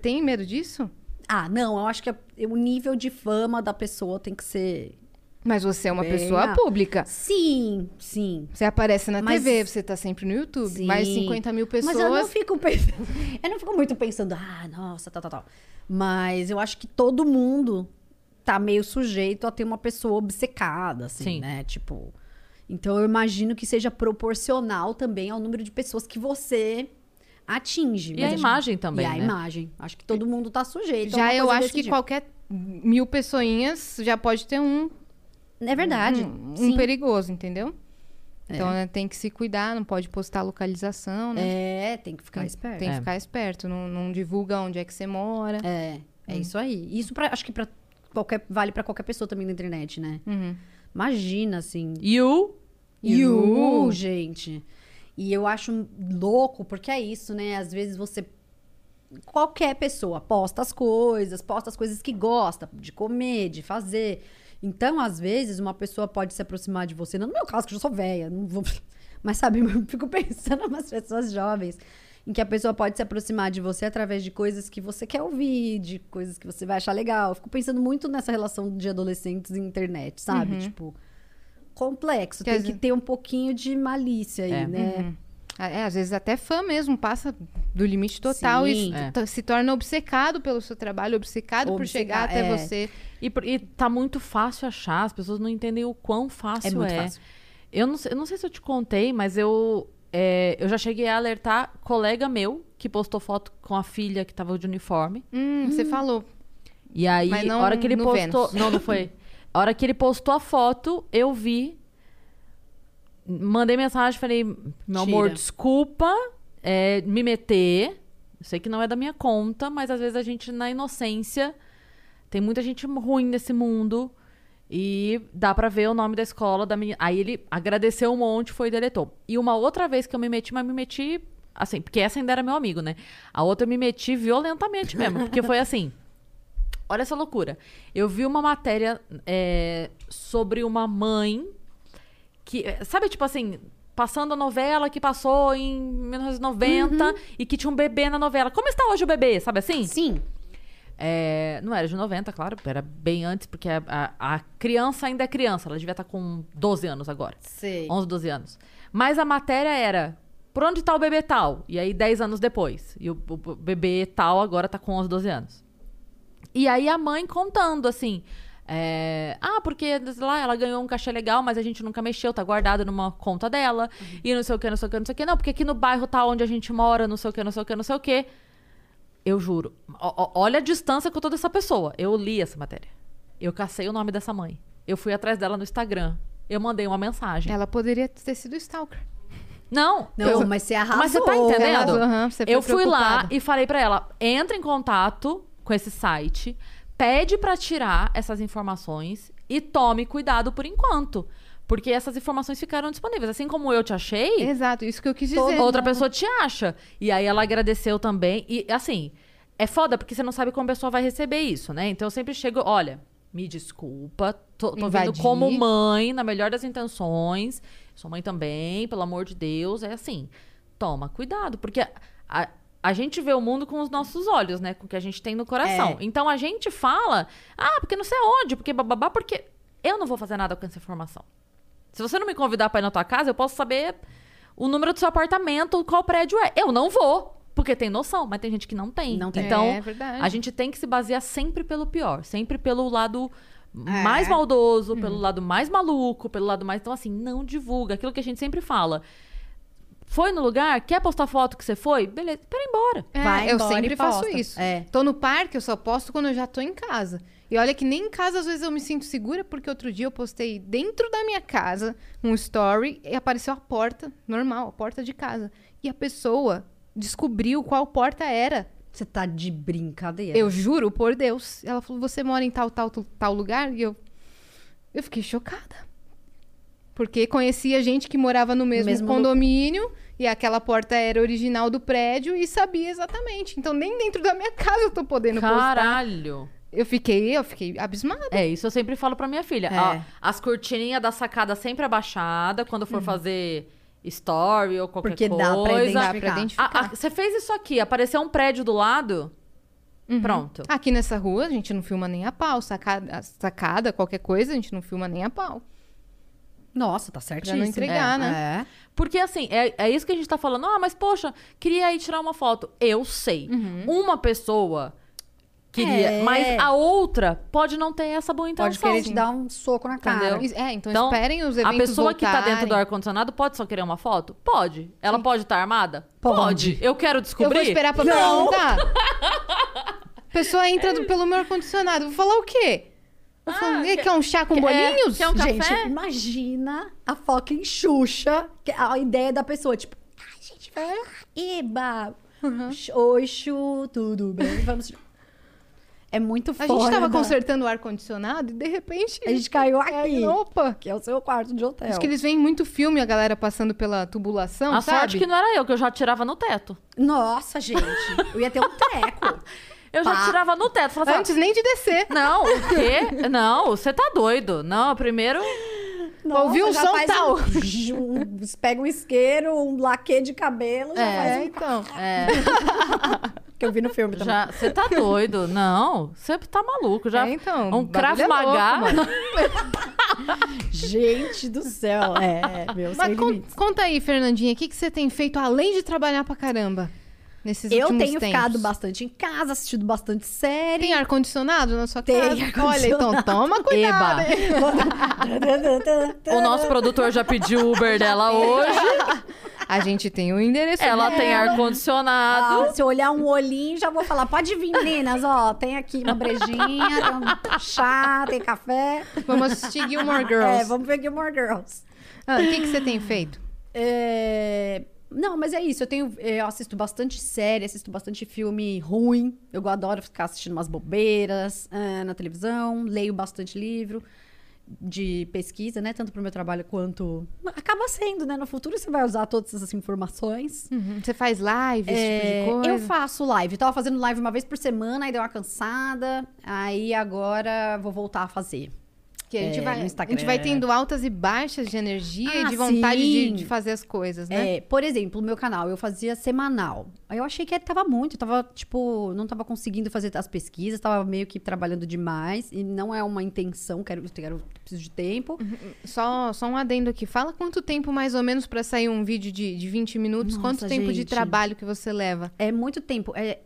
tem medo disso? Ah, não, eu acho que é- o nível de fama da pessoa tem que ser. Mas você é uma Bem, pessoa pública. Sim, sim. Você aparece na Mas- TV, você tá sempre no YouTube. Sim. Mais 50 mil pessoas. Mas eu não fico pensando. [laughs] Eu não fico muito pensando, ah, nossa, tal, tal, tal. Mas eu acho que todo mundo tá meio sujeito a ter uma pessoa obcecada, assim, Sim. né? Tipo. Então eu imagino que seja proporcional também ao número de pessoas que você atinge. E a acho- imagem também, E a né? imagem. Acho que todo mundo tá sujeito. a Já eu coisa acho que tipo. qualquer mil pessoinhas já pode ter um, É verdade. um, um perigoso, entendeu? Então né, tem que se cuidar, não pode postar localização, né? É, tem que ficar esperto. Tem que É. ficar esperto, não, não divulga onde é que você mora. É, é Hum. isso aí. Isso pra, acho que pra qualquer, vale pra qualquer pessoa também na internet, né? Uhum. Imagina, assim. You? You, gente. E eu acho louco, porque é isso, né? Às vezes você. Qualquer pessoa posta as coisas, posta as coisas que gosta de comer, de fazer. Então, às vezes, uma pessoa pode se aproximar de você. Não no meu caso, que eu sou velha, não vou. [laughs] Mas sabe, [laughs] eu fico pensando nas pessoas jovens. Em que a pessoa pode se aproximar de você através de coisas que você quer ouvir, de coisas que você vai achar legal. Eu fico pensando muito nessa relação de adolescentes e internet, sabe? Tipo, complexo. Que Tem às que ter um pouquinho de malícia aí, É. né? É, às vezes até fã mesmo passa do limite total e Sim. se- É. se torna obcecado pelo seu trabalho, obcecado por chegar até é. você. E, por- e tá muito fácil achar, as pessoas não entendem o quão fácil É é. muito fácil. Eu não, sei, eu não sei se eu te contei, mas eu, é, eu já cheguei a alertar colega meu que postou foto com a filha que tava de uniforme. Hum, Você falou. E aí, Mas não a hora que ele no postou. Vênus. Não, não foi. [laughs] A hora que ele postou a foto, eu vi. Mandei mensagem, falei, meu amor, desculpa é, me meter. Eu sei que não é da minha conta, mas às vezes a gente, na inocência, tem muita gente ruim nesse mundo. E dá pra ver o nome da escola da menina. Aí ele agradeceu um monte, foi e deletou. E uma outra vez que eu me meti, mas me meti. Assim, porque essa ainda era meu amigo, né? A outra eu me meti violentamente mesmo. Porque foi assim. Olha essa loucura. Eu vi uma matéria é, sobre uma mãe que. Sabe, tipo assim, passando a novela que passou em 1990 e que tinha um bebê na novela. Como está hoje o bebê? Sabe assim? Sim. É, não era de 90, claro, era bem antes, porque a, a- a criança ainda é criança, ela devia estar com 12 anos agora. Sei. 11, 12 anos. Mas a matéria era, por onde tá o bebê tal? E aí, 10 anos depois. E o, o bebê tal agora tá com 11, 12 anos. E aí a mãe contando, assim... é, ah, porque lá ela ganhou um cachê legal, mas a gente nunca mexeu, tá guardado numa conta dela. E não sei o que, não sei o que, não sei o que. Não, porque aqui no bairro tá onde a gente mora, não sei o que, não sei o que, não sei o que. Eu juro. Ó- olha a distância com toda essa pessoa. Eu li essa matéria. Eu cacei o nome dessa mãe. Eu fui atrás dela no Instagram. Eu mandei uma mensagem. Ela poderia ter sido stalker. Não, Não, eu- mas você arrasou. Mas você tá entendendo? Arrasou, aham, você eu fui lá e falei pra ela: entra em contato com esse site, pede pra tirar essas informações e tome cuidado por enquanto. Porque essas informações ficaram disponíveis. Assim como eu te achei, Exato, isso que eu quis dizer. outra pessoa te acha. E aí ela agradeceu também. E assim, é foda porque você não sabe como a pessoa vai receber isso, né? Então eu sempre chego, olha, me desculpa, tô, tô Invadir. como mãe, na melhor das intenções. Sua mãe também, pelo amor de Deus. É assim, toma cuidado, porque a, a, gente vê o mundo com os nossos olhos, né? Com o que a gente tem no coração. É. Então a gente fala, ah, porque não sei onde, porque bababá, porque eu não vou fazer nada com essa informação. Se você não me convidar pra ir na tua casa, eu posso saber o número do seu apartamento, qual prédio é. Eu não vou. Porque tem noção, mas tem gente que não tem. Não tem. Então, É verdade. a gente tem que se basear sempre pelo pior. Sempre pelo lado É. mais maldoso, Uhum. pelo lado mais maluco, pelo lado mais. Então, assim, não divulga. Aquilo que a gente sempre fala. Foi no lugar, quer postar foto que você foi? Beleza, espera embora. É, Vai eu embora sempre faço isso. É. Tô no parque, eu só posto quando eu já tô em casa. E olha que nem em casa às vezes eu me sinto segura, porque outro dia eu postei dentro da minha casa um story e apareceu a porta, normal, a porta de casa. E a pessoa descobriu qual porta era. Você tá de brincadeira. Eu juro por Deus. Ela falou: "Você mora em tal tal tal, tal lugar?" E eu eu fiquei chocada. Porque conhecia gente que morava no mesmo, Mesmo condomínio e aquela porta era original do prédio e sabia exatamente. Então nem dentro da minha [laughs] casa eu tô podendo postar. Caralho. Eu fiquei, eu fiquei abismada. É, isso eu sempre falo pra minha filha. É. Ó, as cortininhas da sacada sempre abaixada quando for fazer story ou qualquer Porque coisa. dá pra Dá identificar. pra identificar. Você fez isso aqui, apareceu um prédio do lado? Pronto. Aqui nessa rua a gente não filma nem a pau. Sacada, sacada, qualquer coisa, a gente não filma nem a pau. Nossa, tá certíssimo. entregar, é. né? É. Porque assim, é, é isso que a gente tá falando. Ah, mas poxa, queria ir tirar uma foto. Eu sei. Uma pessoa queria, É. mas a outra pode não ter essa boa intenção. Pode querer te dar um soco na cara. Entendeu? É, então, Então, esperem os a eventos pessoa que tá dentro do voltarem. ar-condicionado pode só querer uma foto? Pode. Ela pode estar armada? Pode. Eu quero Eu descobrir. vou esperar pra perguntar. [laughs] A pessoa entra do- pelo meu ar-condicionado. Vou falar o quê? Vou falar, quer- quer um chá com quer- bolinhos? quer um Gente, café? imagina a fucking Xuxa, que a ideia da pessoa, tipo, ai, gente, vai lá, eba. Oi, Xu, tudo bem? [laughs] Vamos. É muito A foda. gente tava consertando o ar-condicionado e de repente. A gente caiu Aí, aqui, opa! que é o seu quarto de hotel. Acho que eles veem muito filme, a galera passando pela tubulação. A sabe? sorte que não era eu, que eu já tirava no teto. Nossa, gente, eu ia ter um treco. [laughs] Eu já Pá. ega no teto. Falava assim, Antes nem de descer. [laughs] Não, o quê? Não, você tá doido. Não, primeiro. Ouvi um já som faz tal. Um, [laughs] um- pega um isqueiro, um laque de cabelo, já É, faz um... então. É, [laughs] Que eu vi no filme também. já. Você tá doido. Não, você tá maluco. Já. É, então, um o Krav bagulho é louco, Maga. mano. Gente do céu. É, meu, Mas sem con- limites. conta aí, Fernandinha, o que, que você tem feito além de trabalhar pra caramba nesses Eu últimos tenho tempos? ficado bastante em casa, assistido bastante série. Tem ar-condicionado na sua Tem casa? ar-condicionado. Olha, então toma cuidado. [laughs] O nosso produtor já pediu o Uber dela hoje. A gente tem o endereço Ela dela. tem ar-condicionado. Ah, se eu olhar um olhinho, já vou falar. Pode vir, meninas, ó. Tem aqui uma brejinha, tem um chá, tem café. Vamos assistir Gilmore É, Girls. vamos ver Gilmore Girls. Ah, o que, que você tem feito? É, Não, mas é isso. Eu tenho, eu assisto bastante série, assisto bastante filme ruim. Eu adoro ficar assistindo umas bobeiras ah, na televisão. Leio bastante livro de pesquisa, né? Tanto pro meu trabalho quanto acaba sendo, né? No futuro você vai usar todas essas informações. Uhum. Você faz live, esse É, tipo de coisa? eu faço live. Tava fazendo live uma vez por semana, aí deu uma cansada. Aí agora vou voltar a fazer. Que a gente, é, vai, a gente vai tendo altas e baixas de energia e Ah, de vontade de, de fazer as coisas, né? É, por exemplo, o meu canal eu fazia semanal. Aí eu achei que tava muito, eu tava, tipo, não tava conseguindo fazer as pesquisas, tava meio que trabalhando demais. E não é uma intenção, quero, quero preciso de tempo. Só, só um adendo aqui. Fala quanto tempo mais ou menos pra sair um vídeo de, de 20 minutos? Nossa, quanto tempo de gente. trabalho que você leva? É muito tempo. É,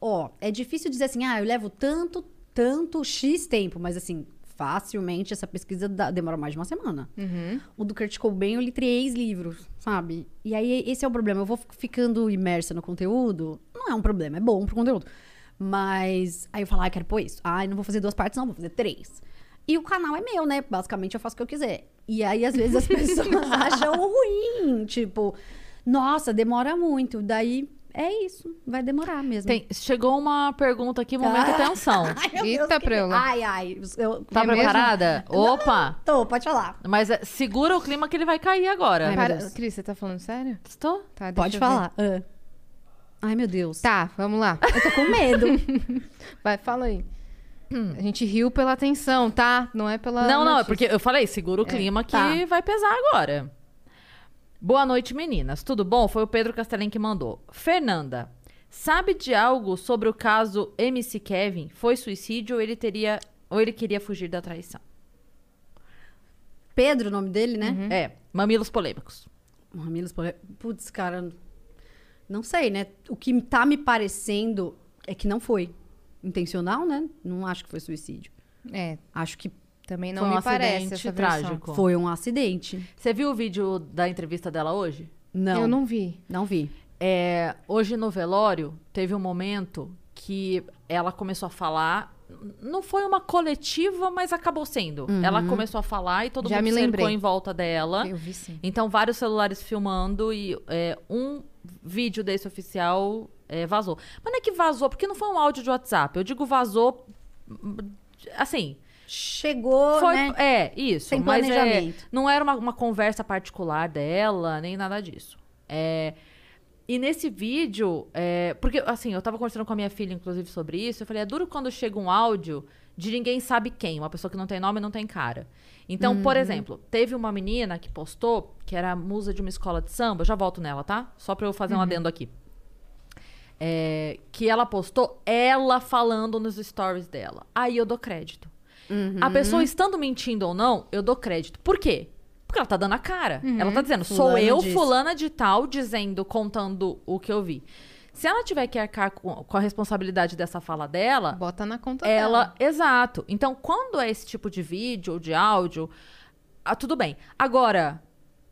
ó, é difícil dizer assim, ah, eu levo tanto, tanto X tempo, mas assim, facilmente essa pesquisa dá- demora mais de uma semana. Uhum. O do Kurt Cobain eu li três livros, sabe? E aí esse é o problema. Eu vou ficando imersa no conteúdo. Não é um problema, é bom pro conteúdo. Mas aí eu falo, ah, quero pôr isso. Ah, não vou fazer duas partes, não, vou fazer três. E o canal é meu, né? Basicamente eu faço o que eu quiser. E aí, às vezes, as [laughs] pessoas acham ruim. Tipo, nossa, demora muito. Daí é isso. Vai demorar mesmo. Tem- chegou uma pergunta aqui, momento Ah. atenção. [laughs] Ai, Eita, Deus, que- preula. Ai, ai. Eu... Tá É mesmo? preparada? Opa! Tô, pode falar. Mas é, segura o clima que ele vai cair agora. Ai, Para-. Cris, você tá falando sério? Estou? Tá, deixa Pode eu ver. falar. Ah. Ai, meu Deus. Tá, vamos lá. Eu tô com medo. [laughs] Vai, fala aí. A gente riu pela atenção, tá? Não é pela. Não, não, é notícia. porque eu falei, segura o clima que tá. vai pesar agora. Boa noite, meninas. Tudo bom? Foi o Pedro Castellin que mandou. Fernanda, sabe de algo sobre o caso MC Kevin? Foi suicídio ou ele teria ou ele queria fugir da traição? Pedro, o nome dele, né? É, mamilos polêmicos. Mamilos polêmicos. Putz, cara. Não sei, né? O que tá me parecendo é que não foi intencional, né? Não acho que foi suicídio. É, Acho que também não Foi um me parece acidente essa versão. trágico. foi um acidente. Você viu o vídeo da entrevista dela hoje? Não. Eu não vi. Não vi. É, hoje no velório, teve um momento que ela começou a falar. Não foi uma coletiva, mas acabou sendo. Ela começou a falar e todo Já mundo me cercou lembrei. em volta dela. Eu vi sim. Então, vários celulares filmando e é, um vídeo desse oficial é, vazou. Mas não é que vazou, porque não foi um áudio de WhatsApp. Eu digo vazou. hum, Assim, Chegou, foi. né? É, isso. Sem mas é, planejamento. não era uma, uma conversa particular dela, nem nada disso. É, e nesse vídeo, é, porque assim, eu tava conversando com a minha filha, inclusive, sobre isso. Eu falei, é duro quando chega um áudio de ninguém sabe quem, uma pessoa que não tem nome e não tem cara. Então, por exemplo, teve uma menina que postou, que era musa de uma escola de samba, já volto nela, tá? Só pra eu fazer um adendo aqui. É, que ela postou ela falando nos stories dela. Aí eu dou crédito. A pessoa estando mentindo ou não, eu dou crédito. Por quê? Porque ela tá dando a cara. Ela tá dizendo, sou Fulano eu, fulana de tal, dizendo, contando o que eu vi. Se ela tiver que arcar com, com a responsabilidade dessa fala dela, Bota na conta ela, dela. exato. Então, quando é esse tipo de vídeo ou de áudio, ah, tudo bem. Agora,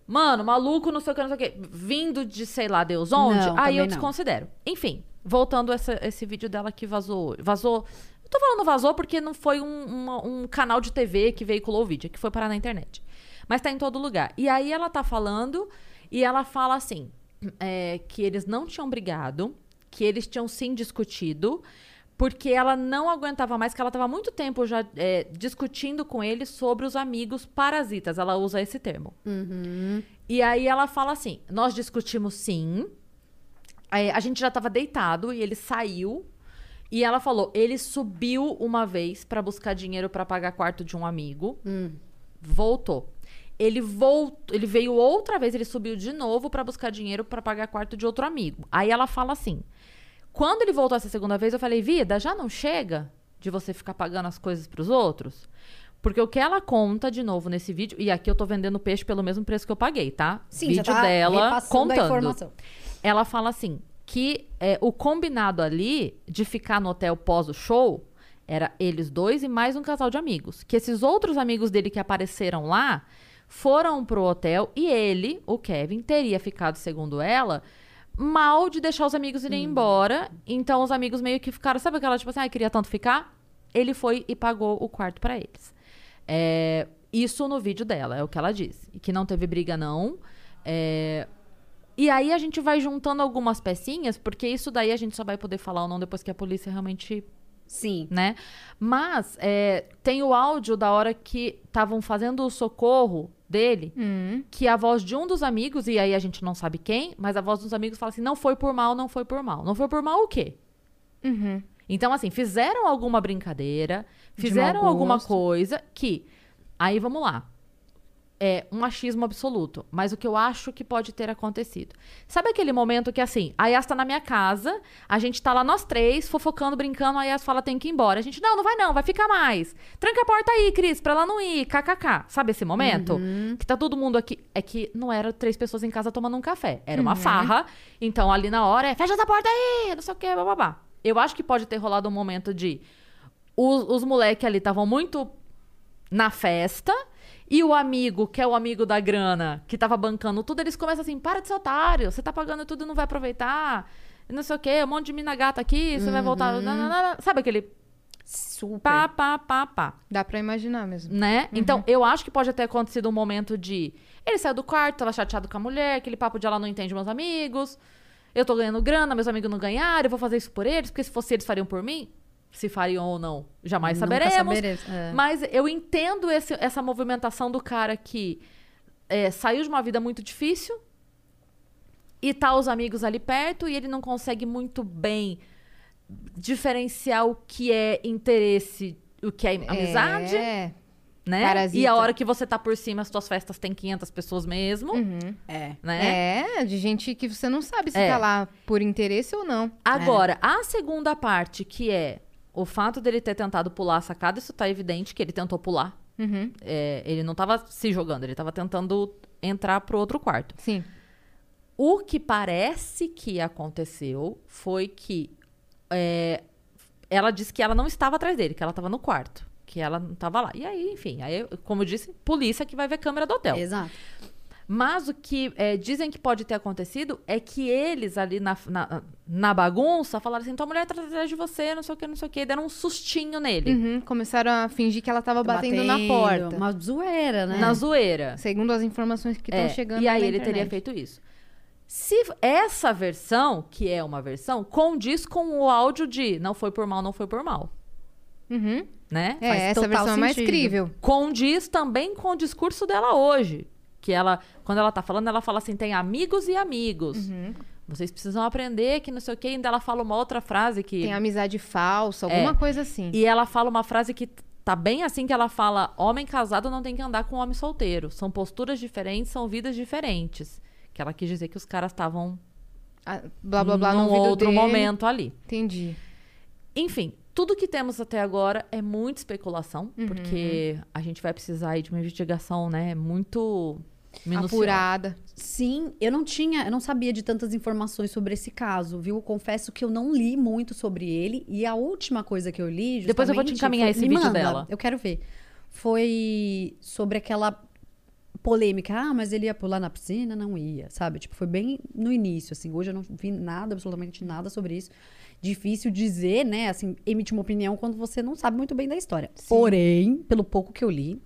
mano, maluco, não sei o que, não sei o que, vindo de sei lá Deus onde, Não, aí eu não. desconsidero. Enfim, voltando a essa- esse vídeo dela que vazou. Vazou. Eu tô falando vazou porque não foi um, uma- um canal de TV que veiculou o vídeo, é que foi parar na internet. Mas tá em todo lugar. E aí ela tá falando e ela fala assim: é, que eles não tinham brigado, que eles tinham sim discutido, porque ela não aguentava mais, que ela estava muito tempo já é, discutindo com ele sobre os amigos parasitas. Ela usa esse termo. E aí ela fala assim: nós discutimos sim. Aí a gente já estava deitado e ele saiu. E ela falou: ele subiu uma vez para buscar dinheiro para pagar quarto de um amigo. Voltou. Ele voltou, ele veio outra vez, ele subiu de novo para buscar dinheiro para pagar quarto de outro amigo. Aí ela fala assim: quando ele voltou essa segunda vez, eu falei, vida, já não chega de você ficar pagando as coisas pros outros? Porque o que ela conta de novo nesse vídeo, e aqui eu tô vendendo peixe pelo mesmo preço que eu paguei, tá? Sim, vídeo já tá dela repassando a contando. informação. Ela fala assim: que é, o combinado ali de ficar no hotel pós o show era eles dois e mais um casal de amigos. Que esses outros amigos dele que apareceram lá foram pro hotel e ele, o Kevin, teria ficado, segundo ela, mal de deixar os amigos irem embora. Então os amigos meio que ficaram, sabe aquela tipo assim, ah, queria tanto ficar? Ele foi e pagou o quarto pra eles. É, isso no vídeo dela, é o que ela disse. Que não teve briga, não. É, e aí a gente vai juntando algumas pecinhas, porque isso daí a gente só vai poder falar ou não depois que a polícia realmente Sim. né? Mas é, tem o áudio da hora que estavam fazendo o socorro dele, Hum. que a voz de um dos amigos, e aí a gente não sabe quem, mas a voz dos amigos fala assim: não foi por mal, não foi por mal. Não foi por mal o quê? Uhum. Então, assim, fizeram alguma brincadeira, De fizeram alguma coisa que. Aí vamos lá. É um machismo absoluto, mas o que eu acho que pode ter acontecido. Sabe aquele momento que, assim, a Yas tá na minha casa, a gente tá lá nós três, fofocando, brincando, a Yas fala tem que ir embora. A gente, não, não vai não, vai ficar mais. Tranca a porta aí, Cris, pra ela não ir, kkk. Sabe esse momento? Uhum. Que tá todo mundo aqui. É que não era três pessoas em casa tomando um café, era uma Uhum. farra. Então ali na hora é, fecha essa porta aí, não sei o que, bababá. Eu acho que pode ter rolado um momento de. Os, os moleques ali estavam muito na festa. E o amigo, que é o amigo da grana, que tava bancando tudo, eles começam assim: para de ser otário, você tá pagando tudo e não vai aproveitar. Não sei o quê, um monte de mina gata aqui, você vai voltar. Uhum. nananana. Sabe aquele Super. pá, pá, pá, pá Dá pra imaginar mesmo. né? Então, eu acho que pode ter acontecido um momento de. Ele saiu do quarto, tava chateado com a mulher, aquele papo de ela não entende meus amigos. Eu tô ganhando grana, meus amigos não ganharam, eu vou fazer isso por eles, porque se fosse eles fariam por mim. Se fariam ou não, jamais Nunca saberemos. saberemos, é. Mas eu entendo esse- essa movimentação do cara que é, saiu de uma vida muito difícil e tá os amigos ali perto e ele não consegue muito bem diferenciar o que é interesse, o que é amizade É. né? Parasita. E a hora que você tá por cima, as tuas festas tem 500 pessoas mesmo, É. né? É, de gente que você não sabe se É. tá lá por interesse ou não. Agora, a segunda parte, que é o fato dele ter tentado pular a sacada, isso tá evidente que ele tentou pular. Uhum. É, ele não tava se jogando, ele tava tentando entrar pro outro quarto. Sim. O que parece que aconteceu foi que é, ela disse que ela não estava atrás dele, que ela estava no quarto. Que ela não estava lá. E aí, enfim, aí, como eu disse, polícia que vai ver câmera do hotel. Exato. Mas o que é, dizem que pode ter acontecido é que eles ali na, na, na bagunça falaram assim: tua mulher tá atrás de você, não sei o que, não sei o que. Deram um sustinho nele. Uhum, começaram a fingir que ela tava batendo, na porta. Uma zoeira, né? Na zoeira. Segundo as informações que estão É, chegando E aí na ele teria internet. feito isso. Se essa versão, que é uma versão, condiz com o áudio de não foi por mal, não foi por mal. Uhum. Né? É, Faz essa versão é mais sentido. crível. Condiz também com o discurso dela hoje. Que ela, quando ela tá falando, ela fala assim: tem amigos e amigos. Uhum. Vocês precisam aprender que não sei o quê. Ainda ela fala uma outra frase que. Tem amizade falsa, alguma coisa assim. E ela fala uma frase que tá bem assim que ela fala: homem casado não tem que andar com homem solteiro. São posturas diferentes, são vidas diferentes. Que ela quis dizer que os caras estavam Ah, blá, blá, blá, num outro dele. momento ali. Entendi. Enfim, tudo que temos até agora é muita especulação, Uhum. porque a gente vai precisar aí de uma investigação, né, muito minuciosa. Apurada. Sim, eu não tinha, eu não sabia de tantas informações sobre esse caso, viu? Confesso que eu não li muito sobre ele e a última coisa que eu li, Depois eu vou te encaminhar foi- esse vídeo manda, dela. Eu quero ver. Foi sobre aquela polêmica, ah, mas ele ia pular na piscina, não ia, sabe? Tipo, foi bem no início, assim. Hoje eu não vi nada, absolutamente nada sobre isso. Difícil dizer, né, assim, emitir uma opinião quando você não sabe muito bem da história. Porém, pelo pouco que eu li,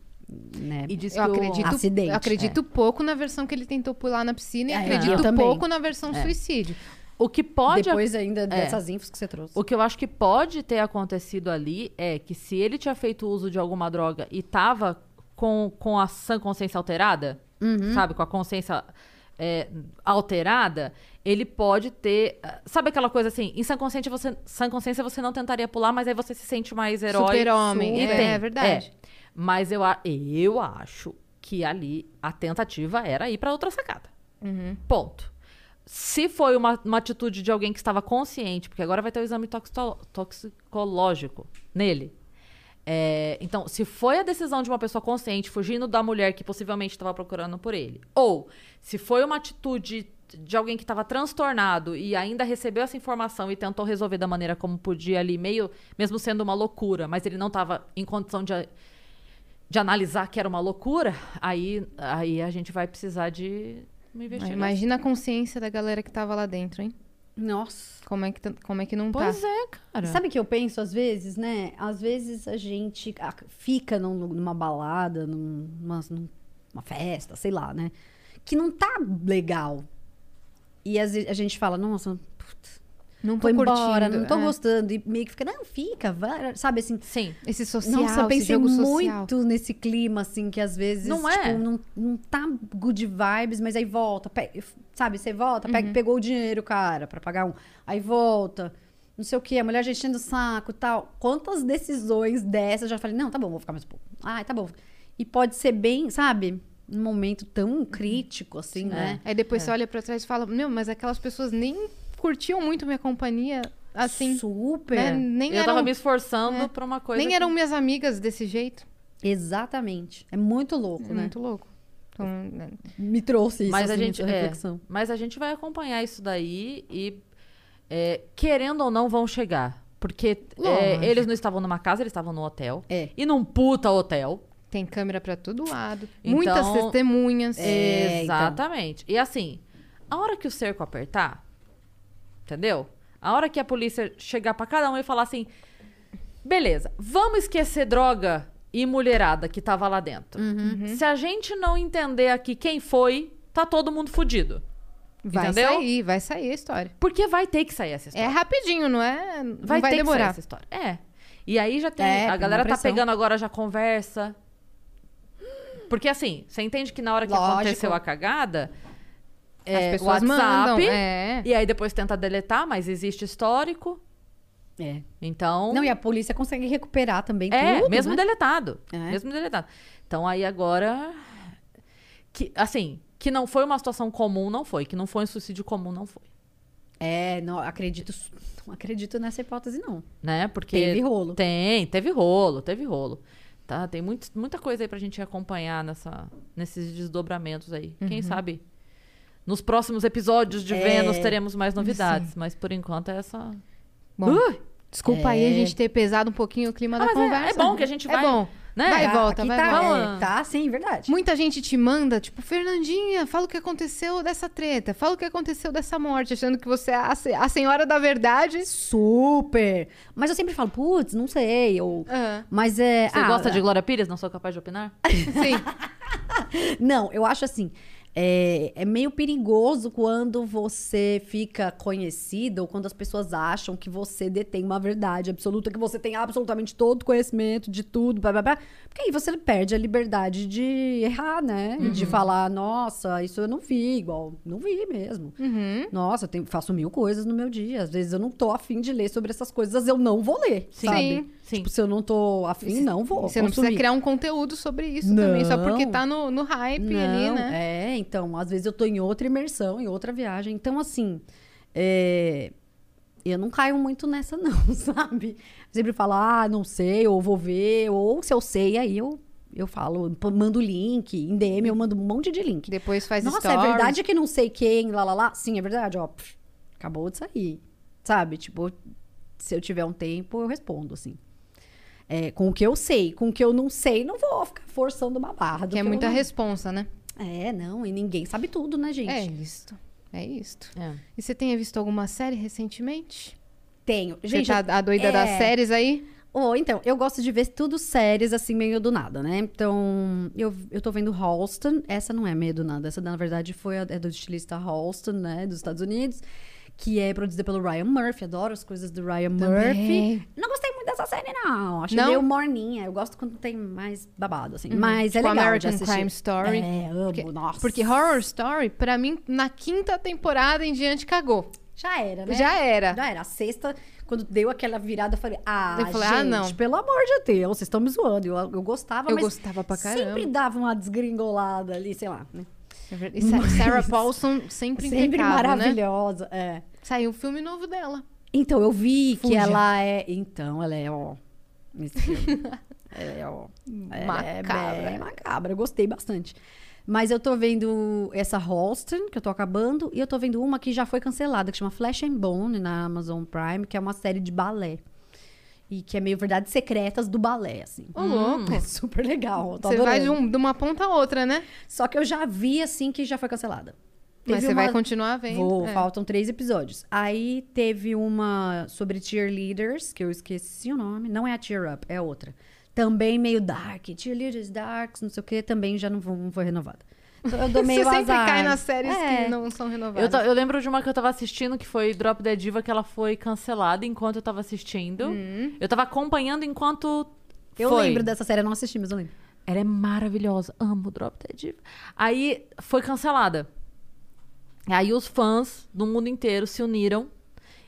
né, E diz Eu que acredito, Acidente, eu acredito pouco na versão que ele tentou pular na piscina e É, acredito também. pouco na versão suicídio. o que pode depois ainda dessas infos que você trouxe. O que eu acho que pode ter acontecido ali é que se ele tinha feito uso de alguma droga e tava com, com a sã consciência alterada, Uhum. sabe, com a consciência é, alterada, ele pode ter. Sabe aquela coisa assim, em sã consciência você, sã consciência você não tentaria pular, mas aí você se sente mais herói. Super-homem, é, é verdade. é. Mas eu, eu acho que ali a tentativa era ir pra outra sacada. Uhum. Ponto. Se foi uma, uma atitude de alguém que estava consciente, porque agora vai ter o exame toxicológico nele. É, então, se foi a decisão de uma pessoa consciente fugindo da mulher que possivelmente estava procurando por ele, ou se foi uma atitude de alguém que estava transtornado e ainda recebeu essa informação e tentou resolver da maneira como podia ali, meio, mesmo sendo uma loucura, mas ele não estava em condição de, de analisar que era uma loucura, aí, aí a gente vai precisar de uma investigação. Imagina a consciência da galera que tava lá dentro, hein? Nossa. Como é que, tá- como é que não tá? Pois é, cara. Sabe o que eu penso às vezes, né? Às vezes a gente fica num- numa balada, num- numa, numa festa, sei lá, né? Que não tá legal. E às vezes a gente fala, nossa, putz, Não tô embora, curtindo, não tô é. gostando. E meio que fica, não, fica, vai, sabe assim. Sim. Esse social, Nossa, eu esse pensei jogo social. muito nesse clima, assim, que às vezes, Não tipo, é? não, não tá good vibes, mas aí volta, pe- sabe? Você volta, pega, pegou o dinheiro, cara, pra pagar um. Aí volta, não sei o quê, a mulher já enchendo o saco e tal. Quantas decisões dessas eu já falei, não, tá bom, vou ficar mais um pouco. Ai, tá bom. E pode ser bem, sabe? Num momento tão crítico, assim, né? Aí depois você olha pra trás e fala, meu, mas aquelas pessoas nem curtiam muito minha companhia, assim, Super. né? Nem eu eram, tava me esforçando é. pra uma coisa. nem que- eram minhas amigas desse jeito. Exatamente. É muito louco, É né? muito louco. Então, né? Me trouxe isso, Mas a assim, gente. essa é, reflexão. mas a gente vai acompanhar isso daí e, é, querendo ou não, vão chegar. Porque é, eles não estavam numa casa, eles estavam no hotel. É. E num puta hotel. tem câmera pra todo lado, Então, muitas testemunhas. É, então. Exatamente. E assim, a hora que o cerco apertar, entendeu? A hora que a polícia chegar pra cada um e falar assim: beleza, vamos esquecer droga e mulherada que tava lá dentro. Uhum. Se a gente não entender aqui quem foi, tá todo mundo fudido. Vai entendeu? sair, vai sair a história. Porque vai ter que sair essa É história. rapidinho, não é? Não vai, vai, ter que sair demorar. essa história. É. E aí já tem. É, a galera tá pegando agora já conversa. Porque assim, você entende que na hora que Lógico. aconteceu a cagada. As É, pessoas WhatsApp, mandam. É. E aí depois tenta deletar, mas existe histórico. É. Então. Não, e a polícia consegue recuperar também é, tudo, mesmo né? deletado. É. Mesmo deletado. Então aí agora. Que, assim, que não foi uma situação comum, não foi. Que não foi um suicídio comum, não foi. É, não acredito, não acredito nessa hipótese, não. Né? Porque. Teve rolo. Tem, teve rolo, teve rolo. Tá? Tem muito, muita coisa aí pra gente acompanhar nessa, nesses desdobramentos aí. Uhum. Quem sabe nos próximos episódios de É. Vênus teremos mais novidades. Mas por enquanto é essa. Bom, desculpa aí a É. gente ter pesado um pouquinho o clima Ah, da mas é- conversa. é bom que a gente vai, É bom. né? Vai e Tá, volta, aqui vai tá, volta. volta. é, tá, sim, verdade. Muita gente te manda, tipo, Fernandinha, fala o que aconteceu dessa treta, fala o que aconteceu dessa morte, achando que você é a, se- a senhora da verdade. Super. Mas eu sempre falo, putz, não sei. Ou... Ah, Mas é. Você ah, gosta de Glória Pires? Não sou capaz de opinar? [laughs] sim. [laughs] Não, eu acho assim. É, é meio perigoso quando você fica conhecido ou quando as pessoas acham que você detém uma verdade absoluta, que você tem absolutamente todo o conhecimento de tudo, blá, blá, blá. Porque aí você perde a liberdade de errar, né? E De falar, nossa, isso eu não vi, igual, não vi mesmo. Uhum. Nossa, eu tenho- faço mil coisas no meu dia. Às vezes eu não tô afim de ler sobre essas coisas, eu não vou ler, Sim. sabe? Sim. Tipo, se eu não tô afim, não vou. Você não precisa consumir. criar um conteúdo sobre isso também, só porque Não. tá no, no hype ali, Não, né? É, então, às vezes eu tô em outra imersão, em outra viagem. Então, assim, é, eu não caio muito nessa, [laughs] não, sabe? Sempre falo, ah, não sei, ou vou ver, ou se eu sei, aí eu, eu falo, mando link, em DM eu mando um monte de link. Depois faz Nossa, stories. é verdade que não sei quem, lá, lá, lá? Sim, é verdade, ó, pff, acabou de sair, sabe? Tipo, se eu tiver um tempo, eu respondo, assim. É, com o que eu sei, com o que eu não sei, não vou ficar forçando uma barra. do Que é muita não- responsa, né? é, não, e ninguém sabe tudo, né, gente? É isto. É isto. É. E você tenha visto alguma série recentemente? Tenho. Você Gente, tá a doida é- das séries aí? Ou então, eu gosto de ver tudo séries assim, meio do nada, né? Então, eu, eu tô vendo Halston. Essa não é meio do nada. Essa, na verdade, foi a, é do estilista Halston, né? Dos Estados Unidos. Que é produzida pelo Ryan Murphy. Adoro as coisas do Ryan Murphy. Não gostei dessa série, não. Achei Não? meio morninha. Eu gosto quando tem mais babado, assim. Mas Tipo é legal American. Crime Story. É, amo, Porque, nossa. porque Horror Story, pra mim, na quinta temporada em diante, cagou. Já era, né? Já era. Já era. A sexta, quando deu aquela virada, eu falei, ah, Eu falei, gente, ah, não. pelo amor de Deus, vocês estão me zoando. Eu, eu gostava, Eu mas gostava pra caramba. sempre dava uma desgringolada ali, sei lá. né? E Sa- Sarah Paulson sempre Sempre impecável, né? maravilhosa, é. Saiu um filme novo dela. Então, eu vi que ela é... Então, ela é, ó... [laughs] Ela é, ó... Ela é Macabra. bem macabra. Eu gostei bastante. Mas eu tô vendo essa Halston, que eu tô acabando, e eu tô vendo uma que já foi cancelada, que chama Flesh and Bone, na Amazon Prime, que é uma série de balé. E que é meio verdades secretas do balé, assim. Ô, louco. É [laughs] super legal. Você vai de, um- de uma ponta a outra, né? Só que eu já vi, assim, que já foi cancelada. Mas você vai uma- continuar vendo. Vou, É. faltam três episódios. Aí teve uma sobre cheerleaders, que eu esqueci o nome. Não é a Cheer Up, é outra. Também meio dark. Cheerleaders darks, não sei o que, também já não, não foi renovada. Então eu dou [laughs] meio Você sempre azar. cai nas séries É. que não são Eu, renovadas. ta- eu lembro de uma que eu tava assistindo, que foi Drop Dead Diva, que ela foi cancelada enquanto eu tava assistindo. Eu tava acompanhando enquanto Eu foi. lembro dessa série, eu não assisti, mas eu lembro. Ela é maravilhosa. Amo Drop Dead Diva. Aí foi cancelada. Aí os fãs do mundo inteiro se uniram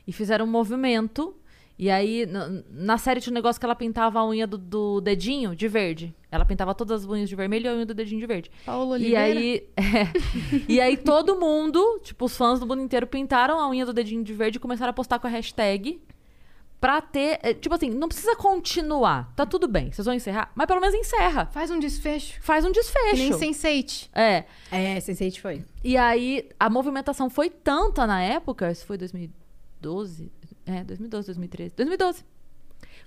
e fizeram um movimento. E aí, na, série tinha um negócio que ela pintava a unha do, do dedinho de verde. Ela pintava todas as unhas de vermelho e a unha do dedinho de verde. Paulo E Oliveira. aí, é. [laughs] e aí todo mundo, tipo, os fãs do mundo inteiro pintaram a unha do dedinho de verde e começaram a postar com a hashtag pra ter. é, Tipo assim, não precisa continuar. Tá tudo bem. Vocês vão encerrar, mas pelo menos encerra. Faz um desfecho. Faz um Que nem desfecho. Sense8. É. É, Sense8 foi. E aí, a movimentação foi tanta na época, isso foi 2012? É, 2012, 2013. 2012.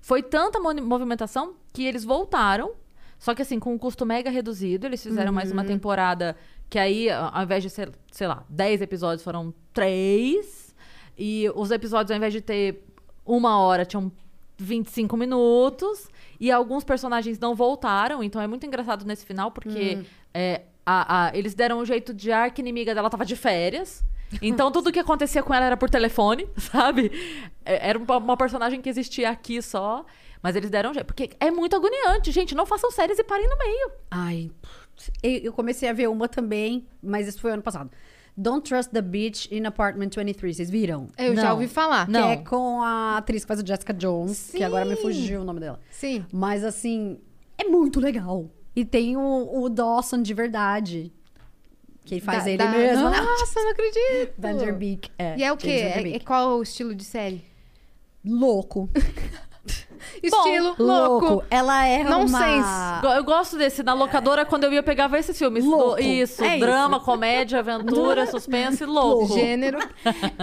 Foi tanta mo- movimentação que eles voltaram, só que assim, com um custo mega reduzido. Eles fizeram mais uma temporada que aí, ao invés de ser, sei lá, 10 episódios, foram 3. E os episódios, ao invés de ter uma hora, tinham 25 minutos. E alguns personagens não voltaram, então é muito engraçado nesse final, porque é, a- a- eles deram um jeito de a arca inimiga dela tava de férias. Então tudo que acontecia com ela era por telefone, [laughs] sabe? É- Era uma, personagem que existia aqui só. Mas eles deram um jeito. Porque é muito agoniante, gente. Não façam séries e parem no meio. Ai, eu comecei a ver uma também, mas isso foi ano passado. Don't Trust the Beach in Apartment 23. Vocês viram? Eu já Não. ouvi falar. Não. Que é com a atriz que faz o Jessica Jones, que agora me Sim. fugiu o nome dela. Sim. Mas assim, é muito legal. E tem o, o Dawson de verdade. Que faz Da- ele da- mesmo? Nossa, não acredito. Vanderbeek. É, E é o quê? É, é qual o estilo de série? Louco. [laughs] Estilo louco. Ela é Não uma... Eu gosto desse. Na locadora, quando eu ia, pegava esses filmes. Louco. Isso, É drama, comédia, aventura, [laughs] suspense, louco. Gênero.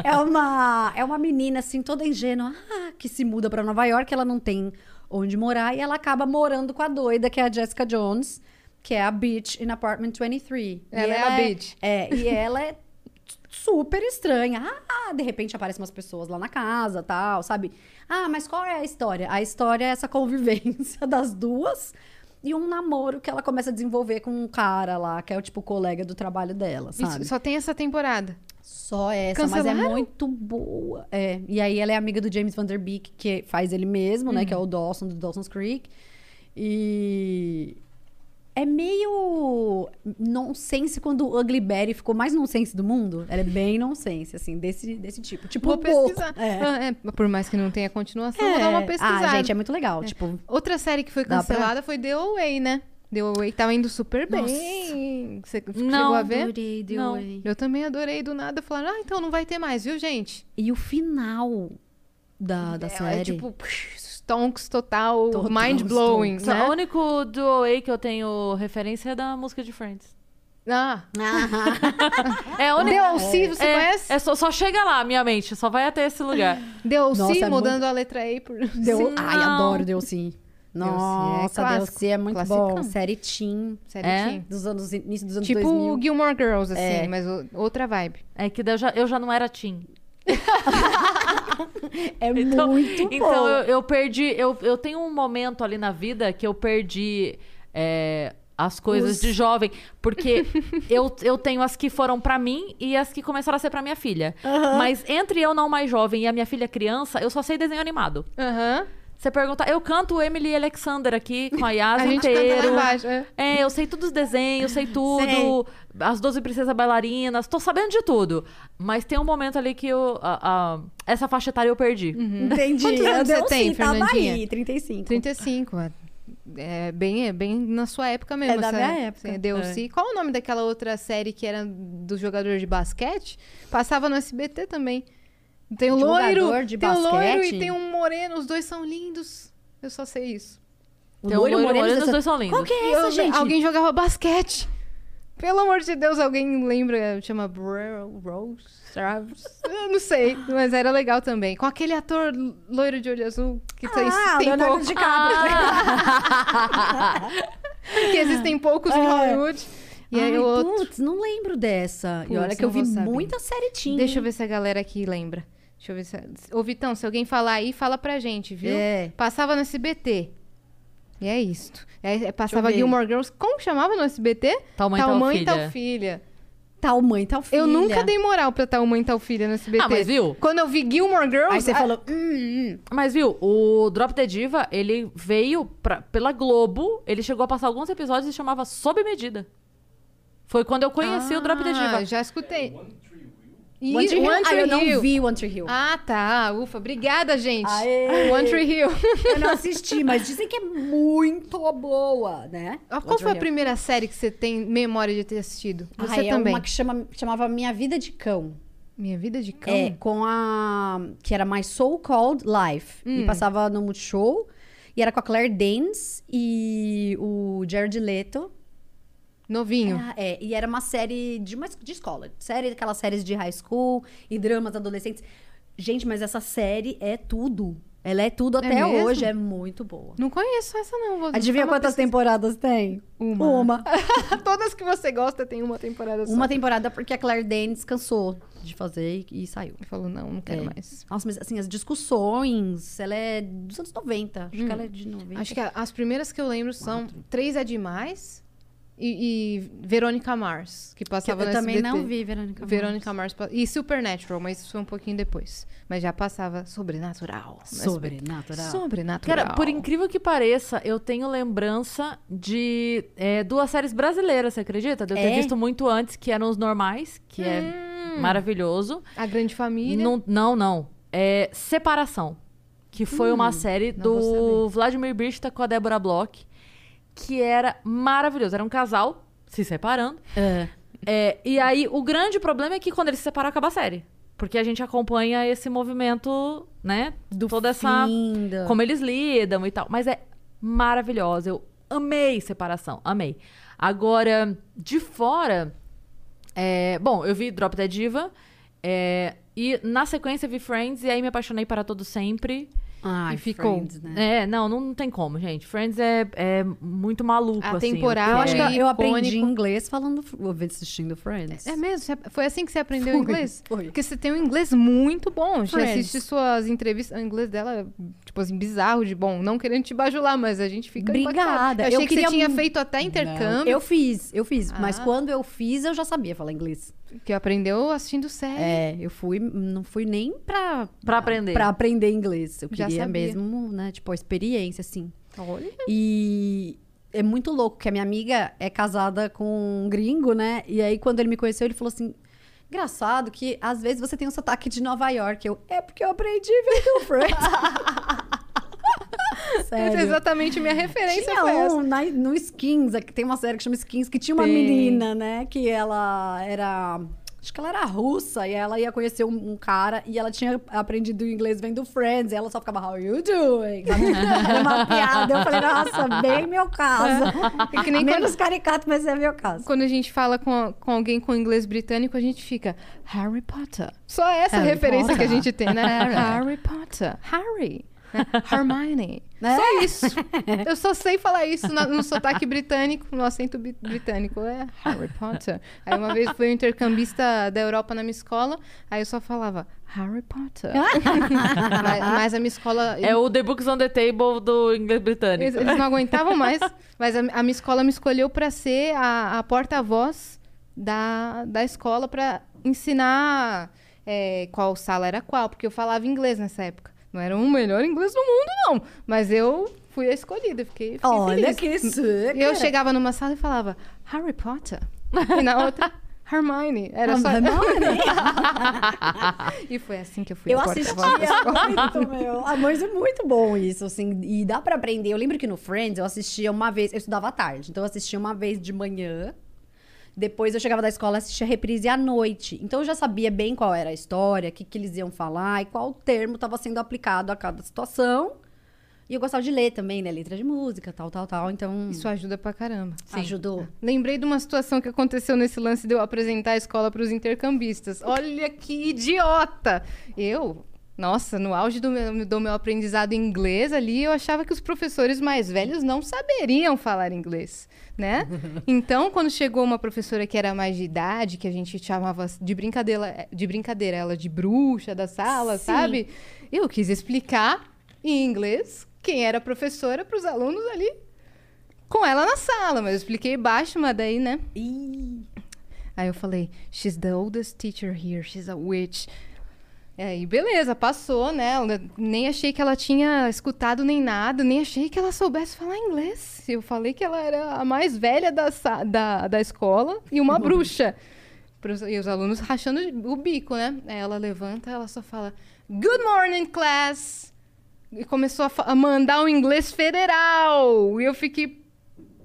É uma, é uma menina, assim, toda ingênua, ah, que se muda pra Nova York, ela não tem onde morar, e ela acaba morando com a doida, que é a Jessica Jones, que é a Bitch in Apartment 23. E Ela é a bitch. É, e ela é super estranha. Ah, de repente aparecem umas pessoas lá na casa, tal, sabe? Ah, mas qual é a história? A história é essa convivência [laughs] das duas e um namoro que ela começa a desenvolver com um cara lá, que é o tipo colega do trabalho dela, sabe? Isso, só tem essa temporada. Só essa, mas é Cancelaram? muito boa. É. E aí ela é amiga do James Van Der Beek, que faz ele mesmo, né? Que é o Dawson, do Dawson's Creek. E... É meio nonsense quando o Ugly Betty ficou mais nonsense do mundo. Ela é bem nonsense, assim, desse, desse tipo. Tipo, Vou um pesquisar. É. Ah, é, por mais que não tenha continuação, vou dar uma É. pesquisada. Ah, gente, é muito legal. Tipo, Outra série que foi Dá pra- cancelada foi The Away, né? The Away tava indo super bem. Nossa. Você Não, chegou a ver? adorei The Não. Way. Eu também adorei do nada. Falaram, ah, então não vai ter mais, viu, gente? E o final da, da é, série. é tipo, stonks total, Total mind-blowing, stonks. Só né? O único do OA que eu tenho referência é da música de Friends. Ah, É a única. The O.C., você é, conhece? É só, só chega lá, minha mente. Só vai até esse lugar. [laughs] The O.C., Nossa, é mudando a letra E por... Deu... Sim. Ai, Não. adoro Deu sim. Nossa, Deu clássico. sim é muito Classicão. bom. Série Teen Série É? teen. dos anos início dos anos Tipo 2000. Gilmore Girls, assim, É. mas o- outra vibe. É que eu já, eu já não era teen. [laughs] É Então, muito bom. então eu, eu perdi. Eu, eu tenho um momento ali na vida que eu perdi é, as coisas Os- de jovem. Porque [laughs] eu, eu tenho as que foram pra mim e as que começaram a ser pra minha filha. Mas entre eu não mais jovem e a minha filha criança, eu só sei desenho animado. Aham. Você pergunta, eu canto Emily Alexander aqui com a [laughs] Yas A gente canta lá inteiro. embaixo. é. É, eu sei todos os desenhos, sei [laughs] tudo. As 12 princesas bailarinas, tô sabendo de tudo. Mas tem um momento ali que eu, a- a- essa faixa etária eu perdi. Entendi. Quantos anos você tem, sim, tava Fernandinha? aí, 35. 35, é. É bem, é bem na sua época mesmo. É da minha época. essa DLC. Qual o nome daquela outra série que era do jogador de basquete? Passava no SBT também. Tem o Jogador loiro, de tem o loiro basquete? e tem um moreno. Os dois são lindos. Eu só sei isso. O Tem um loiro loiro moreno, moreno, os dois são lindos. Qual que é essa, eu- gente? Alguém jogava basquete. Pelo amor de Deus, alguém lembra? Chama Rose? Travis? Eu não sei, mas era legal também. Com aquele ator loiro de olho azul que tem, Ah, tem Leonardo pouco. DiCaprio. [laughs] que existem poucos em É. Hollywood. E aí Ai, o outro. putz, não lembro dessa. e Putz, olha que eu vi muita série teen. Deixa eu ver se a galera aqui lembra. Deixa eu ver se. Ô, Vitão, se alguém falar aí, fala pra gente, viu? É. Passava no SBT. E é isto. Aí, passava ver. Gilmore Girls. Como chamava no SBT? Tal mãe, tal mãe, filha. tal filha. Tal mãe, tal filha. Eu nunca dei moral pra tal mãe, tal filha no SBT. Ah, mas viu? Quando eu vi Gilmore Girls. Aí você ah, falou, hum, hum. Mas viu, o Drop the Diva, ele veio pra- pela Globo, ele chegou a passar alguns episódios e chamava Sob Medida. Foi quando eu conheci o Drop the ah, Diva. Já escutei. One Tree Hill? One Ah, eu não vi One Tree Hill. Ah, tá. Ufa, obrigada, gente. Aê. One Tree Hill. [laughs] Eu não [laughs] assisti, mas dizem que é muito boa, né? Ah, One Qual Tree foi a Hill. primeira série que você tem memória de ter assistido? Você Ai, é também. uma que chama, chamava Minha Vida de Cão. Minha vida de cão? É, com a... Que era My So Called Life. Hum. E passava no Multishow. E era com a Claire Danes e o Jared Leto. Novinho. Era- é, e era uma série de, uma, de escola. Série, aquelas séries de high school e dramas adolescentes. Gente, mas essa série é tudo. Ela é tudo até mesmo? hoje. É muito boa. Não conheço essa, não. Vou Adivinha quantas pesquisa. temporadas tem? Uma. Uma. [laughs] Todas que você gosta tem uma temporada só. Uma temporada porque a Claire Danes cansou de fazer e, e saiu. Ele falou, não, não quero É. mais. Nossa, mas assim, as discussões, ela é dos anos 90. Acho que ela é de 90. Hum. Acho que as primeiras que eu lembro são Três é Demais e, e Verônica Mars, que Que passava eu no também SBT. não vi, Verônica. Verônica Mars. E Supernatural, mas isso foi um pouquinho depois. Mas já passava Sobrenatural. Sobrenatural. Sobrenatural. Cara, por incrível que pareça, eu tenho lembrança de é, duas séries brasileiras, você acredita? De eu ter É? visto muito antes, que eram os normais, que é maravilhoso. A Grande Família. Não, não, não. É Separação. Que foi uma série do Vladimir Brista com a Débora Bloch. Que era maravilhoso. Era um casal se separando. É. É, e aí, o grande problema é que quando eles se separam, acaba a série. porque a gente acompanha esse movimento, né? Do toda essa da- como eles lidam e tal. Mas é maravilhosa. Eu amei separação, amei. Agora, de fora, é, bom, eu vi Drop Dead Diva. é, e na sequência vi Friends e aí me apaixonei para todo sempre. Ai, E ficou. Friends, né? É, não, não, não tem como, gente. Friends é, é muito maluco, A assim. temporada- Eu É acho que eu, eu aprendi inglês falando, assistindo Friends. É mesmo? Você- Foi assim que você aprendeu Foi, inglês? foi. Porque você tem um inglês muito bom. Você Friends. assiste suas entrevistas. O inglês dela é, tipo assim, bizarro de bom. Não querendo te bajular, mas a gente fica Obrigada. Eu achei Eu que queria você tinha feito até intercâmbio. Eu fiz, eu fiz. Mas Ah. quando eu fiz, eu já sabia falar inglês. Que aprendeu assistindo série. É, eu fui, não fui nem pra, Pra aprender. pra aprender inglês. Eu Já queria sabia. mesmo, né, tipo, a experiência, assim. Olha. E é muito louco que a minha amiga é casada com um gringo, né? E aí, quando ele me conheceu, ele falou assim: engraçado que às vezes você tem um sotaque de Nova York. Eu, é porque eu aprendi vendo Friends. [laughs] Essa é Sério. exatamente minha referência Tinha foi essa. um na- no Skins, que tem uma série que chama Skins, que tinha uma Tem. menina, né? Que ela era. Acho que ela era russa e ela ia conhecer um, um cara e ela tinha aprendido inglês vendo Friends e ela só ficava, How you doing? [laughs] Era uma piada. Eu falei, nossa, bem meu caso. É que nem Menos caricato, mas é meu caso. Quando a gente fala com, com alguém com inglês britânico, a gente fica Harry Potter. Só essa Harry referência Potter. que a gente tem, né? [laughs] Harry Potter. Harry. [laughs] né? Hermione. É. Só isso. Eu só sei falar isso no, no sotaque britânico, no acento britânico. É Harry Potter. Aí uma vez foi um intercambista da Europa na minha escola, aí eu só falava Harry Potter. [laughs] mas, mas a minha escola. É o The Books on the Table do inglês britânico. Eles, eles não aguentavam mais, mas a, a minha escola me escolheu para ser a, a porta-voz da, da escola para ensinar é, qual sala era qual, porque eu falava inglês nessa época. Não era o melhor inglês do mundo, não. Mas eu fui a escolhida, fiquei, fiquei Olha feliz. que suca. Eu chegava numa sala e falava Harry Potter. E na outra, [laughs] Hermione. Era só... [laughs] e foi assim que eu fui Eu assistia muito, meu. Ah, mas é muito bom isso, assim. E dá pra aprender. Eu lembro que no Friends eu assistia uma vez. Eu estudava à tarde, então eu assistia uma vez de manhã. Depois eu chegava da escola e assistia a reprise à noite. Então eu já sabia bem qual era a história, o que, que eles iam falar e qual termo estava sendo aplicado a cada situação. E eu gostava de ler também, né? Letra de música, tal, tal, tal. Então, Isso ajuda pra caramba. ajudou. Lembrei de uma situação que aconteceu nesse lance de eu apresentar a escola para os intercambistas. Olha que idiota! Eu, nossa, no auge do meu, do meu aprendizado em inglês ali, eu achava que os professores mais velhos não saberiam falar inglês, né? [laughs] Então, quando chegou uma professora que era mais de idade, que a gente chamava de brincadeira, de brincadeira ela de bruxa da sala, Sim. sabe? Eu quis explicar em inglês quem era a professora para os alunos ali com ela na sala, mas eu expliquei baixo, mas daí, né? Ih, Aí eu falei, she's the oldest teacher here, she's a witch. Aí, beleza, passou, né? Eu Nem achei que ela tinha escutado nem nada, nem achei que ela soubesse falar inglês. Eu falei que ela era a mais velha da, da, da escola e uma [laughs] bruxa. Pros- E os alunos rachando o bico, né? Aí ela levanta, ela só fala, Good morning, class! E começou a, a mandar o inglês federal. E eu fiquei!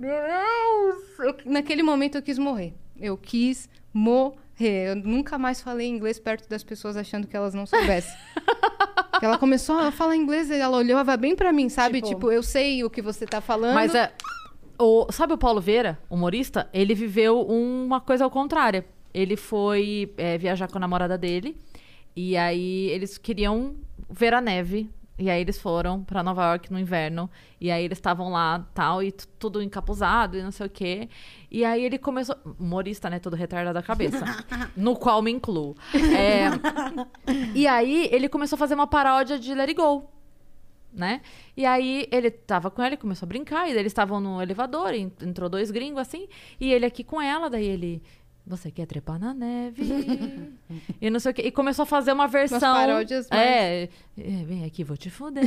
Eu- naquele momento eu quis morrer. Eu quis morrer. Eu nunca mais falei inglês perto das pessoas achando que elas não soubessem. [laughs] Ela começou a falar inglês e ela olhava bem pra mim, sabe? Tipo- Tipo, eu sei o que você tá falando. Mas é. O, sabe o Paulo Vieira, humorista? Ele viveu uma coisa ao contrário. Ele foi é, viajar com a namorada dele. E aí eles queriam ver a neve. E aí eles foram pra Nova York no inverno. E aí eles estavam lá, tal, e tudo encapuzado e não sei o quê. E aí ele começou. Humorista, né? Todo retardado da cabeça. [laughs] no qual me incluo. É, e aí ele começou a fazer uma paródia de Let It Go né? E aí ele tava com ela e começou a brincar, e eles estavam no elevador, en- entrou dois gringos assim, e ele aqui com ela, daí ele. Você quer trepar na neve? [laughs] e não sei o quê. E começou a fazer uma versão. paródias mais- É, é, vem aqui, vou te fuder.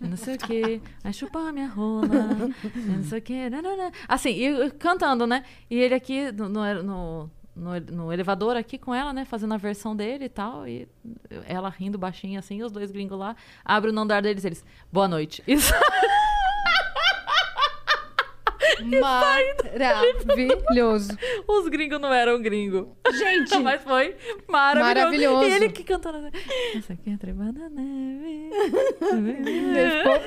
não sei o quê. Vai chupar minha rola. não sei o quê. nananã. Assim, e, cantando, né? E ele aqui no, no, no, no- no elevador aqui com ela, né? Fazendo a versão dele e tal. E ela rindo baixinho assim, os dois gringos lá. Abre o andar deles, eles. Boa noite. Isso. [laughs] Maravilhoso. Os gringos não eram gringo. Gente, [laughs] Mas foi maravilhoso. Maravilhoso. E ele que cantando assim. Essa aqui é treva na neve. Ele ficou,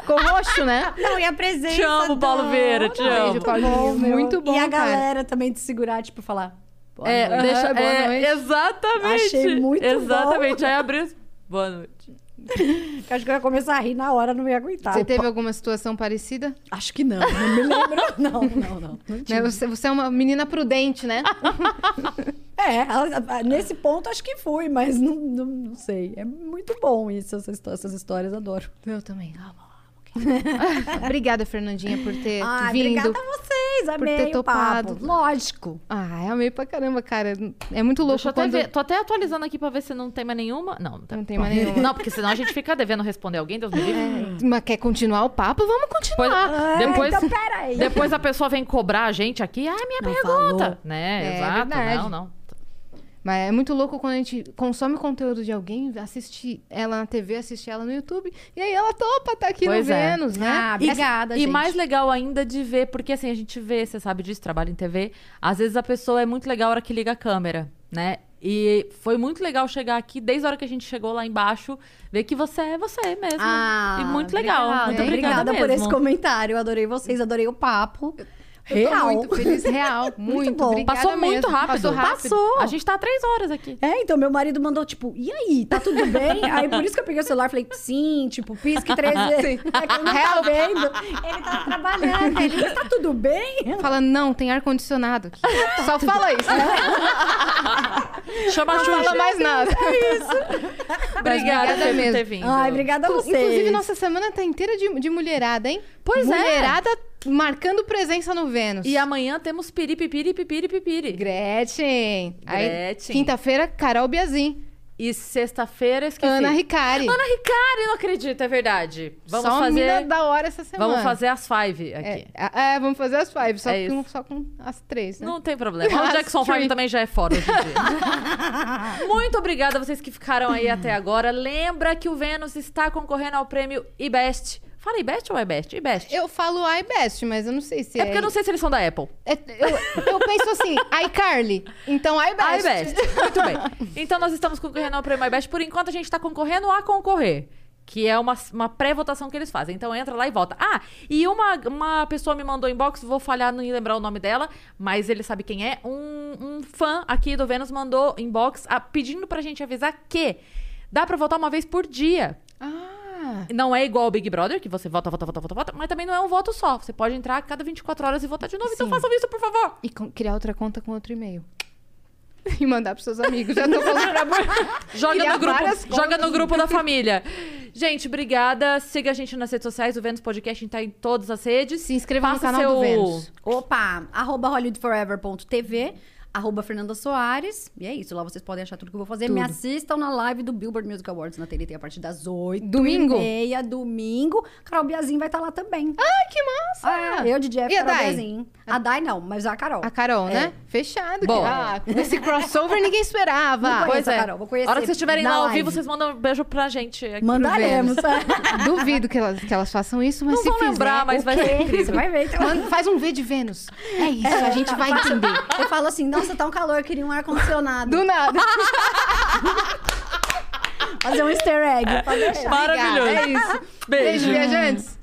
ficou roxo, né? não, e a presença Te amo, Paulo Vieira, te Beijo, amo. Paulinho. meu. Muito bom, E a cara. galera também de segurar, tipo, falar... Boa É, noite. deixa, boa é, noite. exatamente. Achei muito Exatamente. Aí abriu. Boa noite. Eu [laughs] Acho que eu ia começar a rir na hora, não ia aguentar. Você teve alguma situação parecida? Acho que não, não me lembro. [laughs] Não, não, não. não. Né, Você, você é uma menina prudente, né? [laughs] É, nesse ponto acho que fui, mas não, não, não sei. É muito bom isso, essas, essas histórias, adoro. Eu também. [laughs] Obrigada, Fernandinha, por ter Ah, vindo. obrigada a vocês, amei ter o papo. topado. Lógico. Ah, amei pra caramba, cara. É muito louco Deixa eu até quando... ver. Tô até atualizando aqui pra ver se não tem mais nenhuma. Não, não tem, Não tem mais nenhuma. Não, porque senão a gente fica devendo responder alguém, Deus me livre. Mas quer continuar o papo? Vamos Depois, continuar. depois, então peraí. depois a pessoa vem cobrar a gente aqui. Ah, minha Não pergunta. falou. Né, É exato. verdade. Não, não. Mas é muito louco quando a gente consome conteúdo de alguém, assiste ela na TV, assiste ela no YouTube, e aí ela topa tá aqui Pois no é. Vênus, né? Ah, obrigada, E gente. mais legal ainda de ver, porque assim, a gente vê, você sabe disso, trabalha em TV. Às vezes a pessoa é muito legal a hora que liga a câmera, né? E foi muito legal chegar aqui, desde a hora que a gente chegou lá embaixo, ver que você é você mesmo. Ah, e muito legal. obrigada, Muito obrigada, obrigada por esse comentário. Adorei vocês, adorei o papo. Real. muito feliz, real. [laughs] Muito, bom. obrigada Passou muito mesmo. rápido. Passou rápido. Passou. A gente tá há três horas aqui. É, então meu marido mandou, tipo, e aí, tá tudo bem? [laughs] aí por isso que eu peguei o celular e falei, sim, tipo, pisque três vezes. [laughs] É que ele não tá vendo. Ele tá trabalhando. Ele, mas tá tudo bem? Fala, não, tem ar-condicionado aqui. Só fala isso. Chama a Não fala mais nada. Obrigada, obrigada Fê, por mesmo. ter vindo. Ai, obrigada a vocês. Inclusive, nossa semana tá inteira de, de mulherada, hein? Pois é. mulherada marcando presença no Vênus. E amanhã temos piripipiri, pipiri, pipiri. Gretchen. Aí, Gretchen. Quinta-feira, Carol Biazin. E sexta-feira, esqueci. Ana Ricari. Ana Ricari, não acredito, é verdade. Vamos Só fazer... mina da hora essa semana. Vamos fazer as five É, aqui. é, vamos fazer as five, só, É com, só com as três, né? Não tem problema. O Jackson three. 5 também já é fora hoje em dia. [laughs] Muito obrigada a vocês que ficaram aí até agora. Lembra que o Vênus está concorrendo ao prêmio IBEST. Fala IBEST ou IBEST? IBEST. Eu falo iBest, mas eu não sei se É é... porque eu não sei se eles são da Apple. É, eu, eu penso assim, [laughs] iCarly. Então iBest. iBest. Muito bem. Então nós estamos concorrendo ao prêmio IBEST. Por enquanto a gente está concorrendo a concorrer. Que é uma, uma pré-votação que eles fazem. Então entra lá e vota. Ah, e uma, uma pessoa me mandou inbox, vou falhar em lembrar o nome dela, mas ele sabe quem é. Um, um fã aqui do Vênus mandou inbox ah, pedindo pra gente avisar que dá pra votar uma vez por dia. Ah, Não é igual ao Big Brother, que você vota, vota, vota, vota, vota, mas também não é um voto só. Você pode entrar a cada 24 horas e votar de novo. Então Sim. façam isso, por favor. e com- criar outra conta com outro e-mail. [laughs] E mandar pros seus amigos. Já tô [laughs] falando pra Joga Criar no, grupo, joga no grupo da família. Gente, obrigada. Siga a gente nas redes sociais. O Vênus Podcast tá em todas as redes. Se inscreva no canal seu... do Vênus. Opa, arroba hollywoodforever.tv, arroba Fernanda Soares. E é isso, lá vocês podem achar tudo que eu vou fazer. Me assistam na live do Billboard Music Awards na TNT a partir das 8 Domingo? e meia, domingo. Carol Biazin vai estar lá também. Ai, que massa! Ah, eu de Jeff, E a Carol Dai? Biazin. A Dai não, mas a Carol. A Carol, É. né? Fechado. Bom. Ah, esse crossover ninguém esperava. Não Pois Conheço a é. Carol, vou conhecer A hora que vocês estiverem lá ao vivo, vocês mandam um beijo pra gente. Aqui. Mandaremos. [laughs] Duvido que elas, que elas façam isso, mas Não se vão fizer... lembrar, mas vai ser Você incrível. vai ver. Então. Faz um V de Vênus. É isso, a gente vai entender. Eu falo assim, nossa, tá um calor, eu queria um ar-condicionado. Do nada. [laughs] Fazer um easter egg. Pode deixar. Maravilhoso. É isso. Beijo. Beijo, viajantes.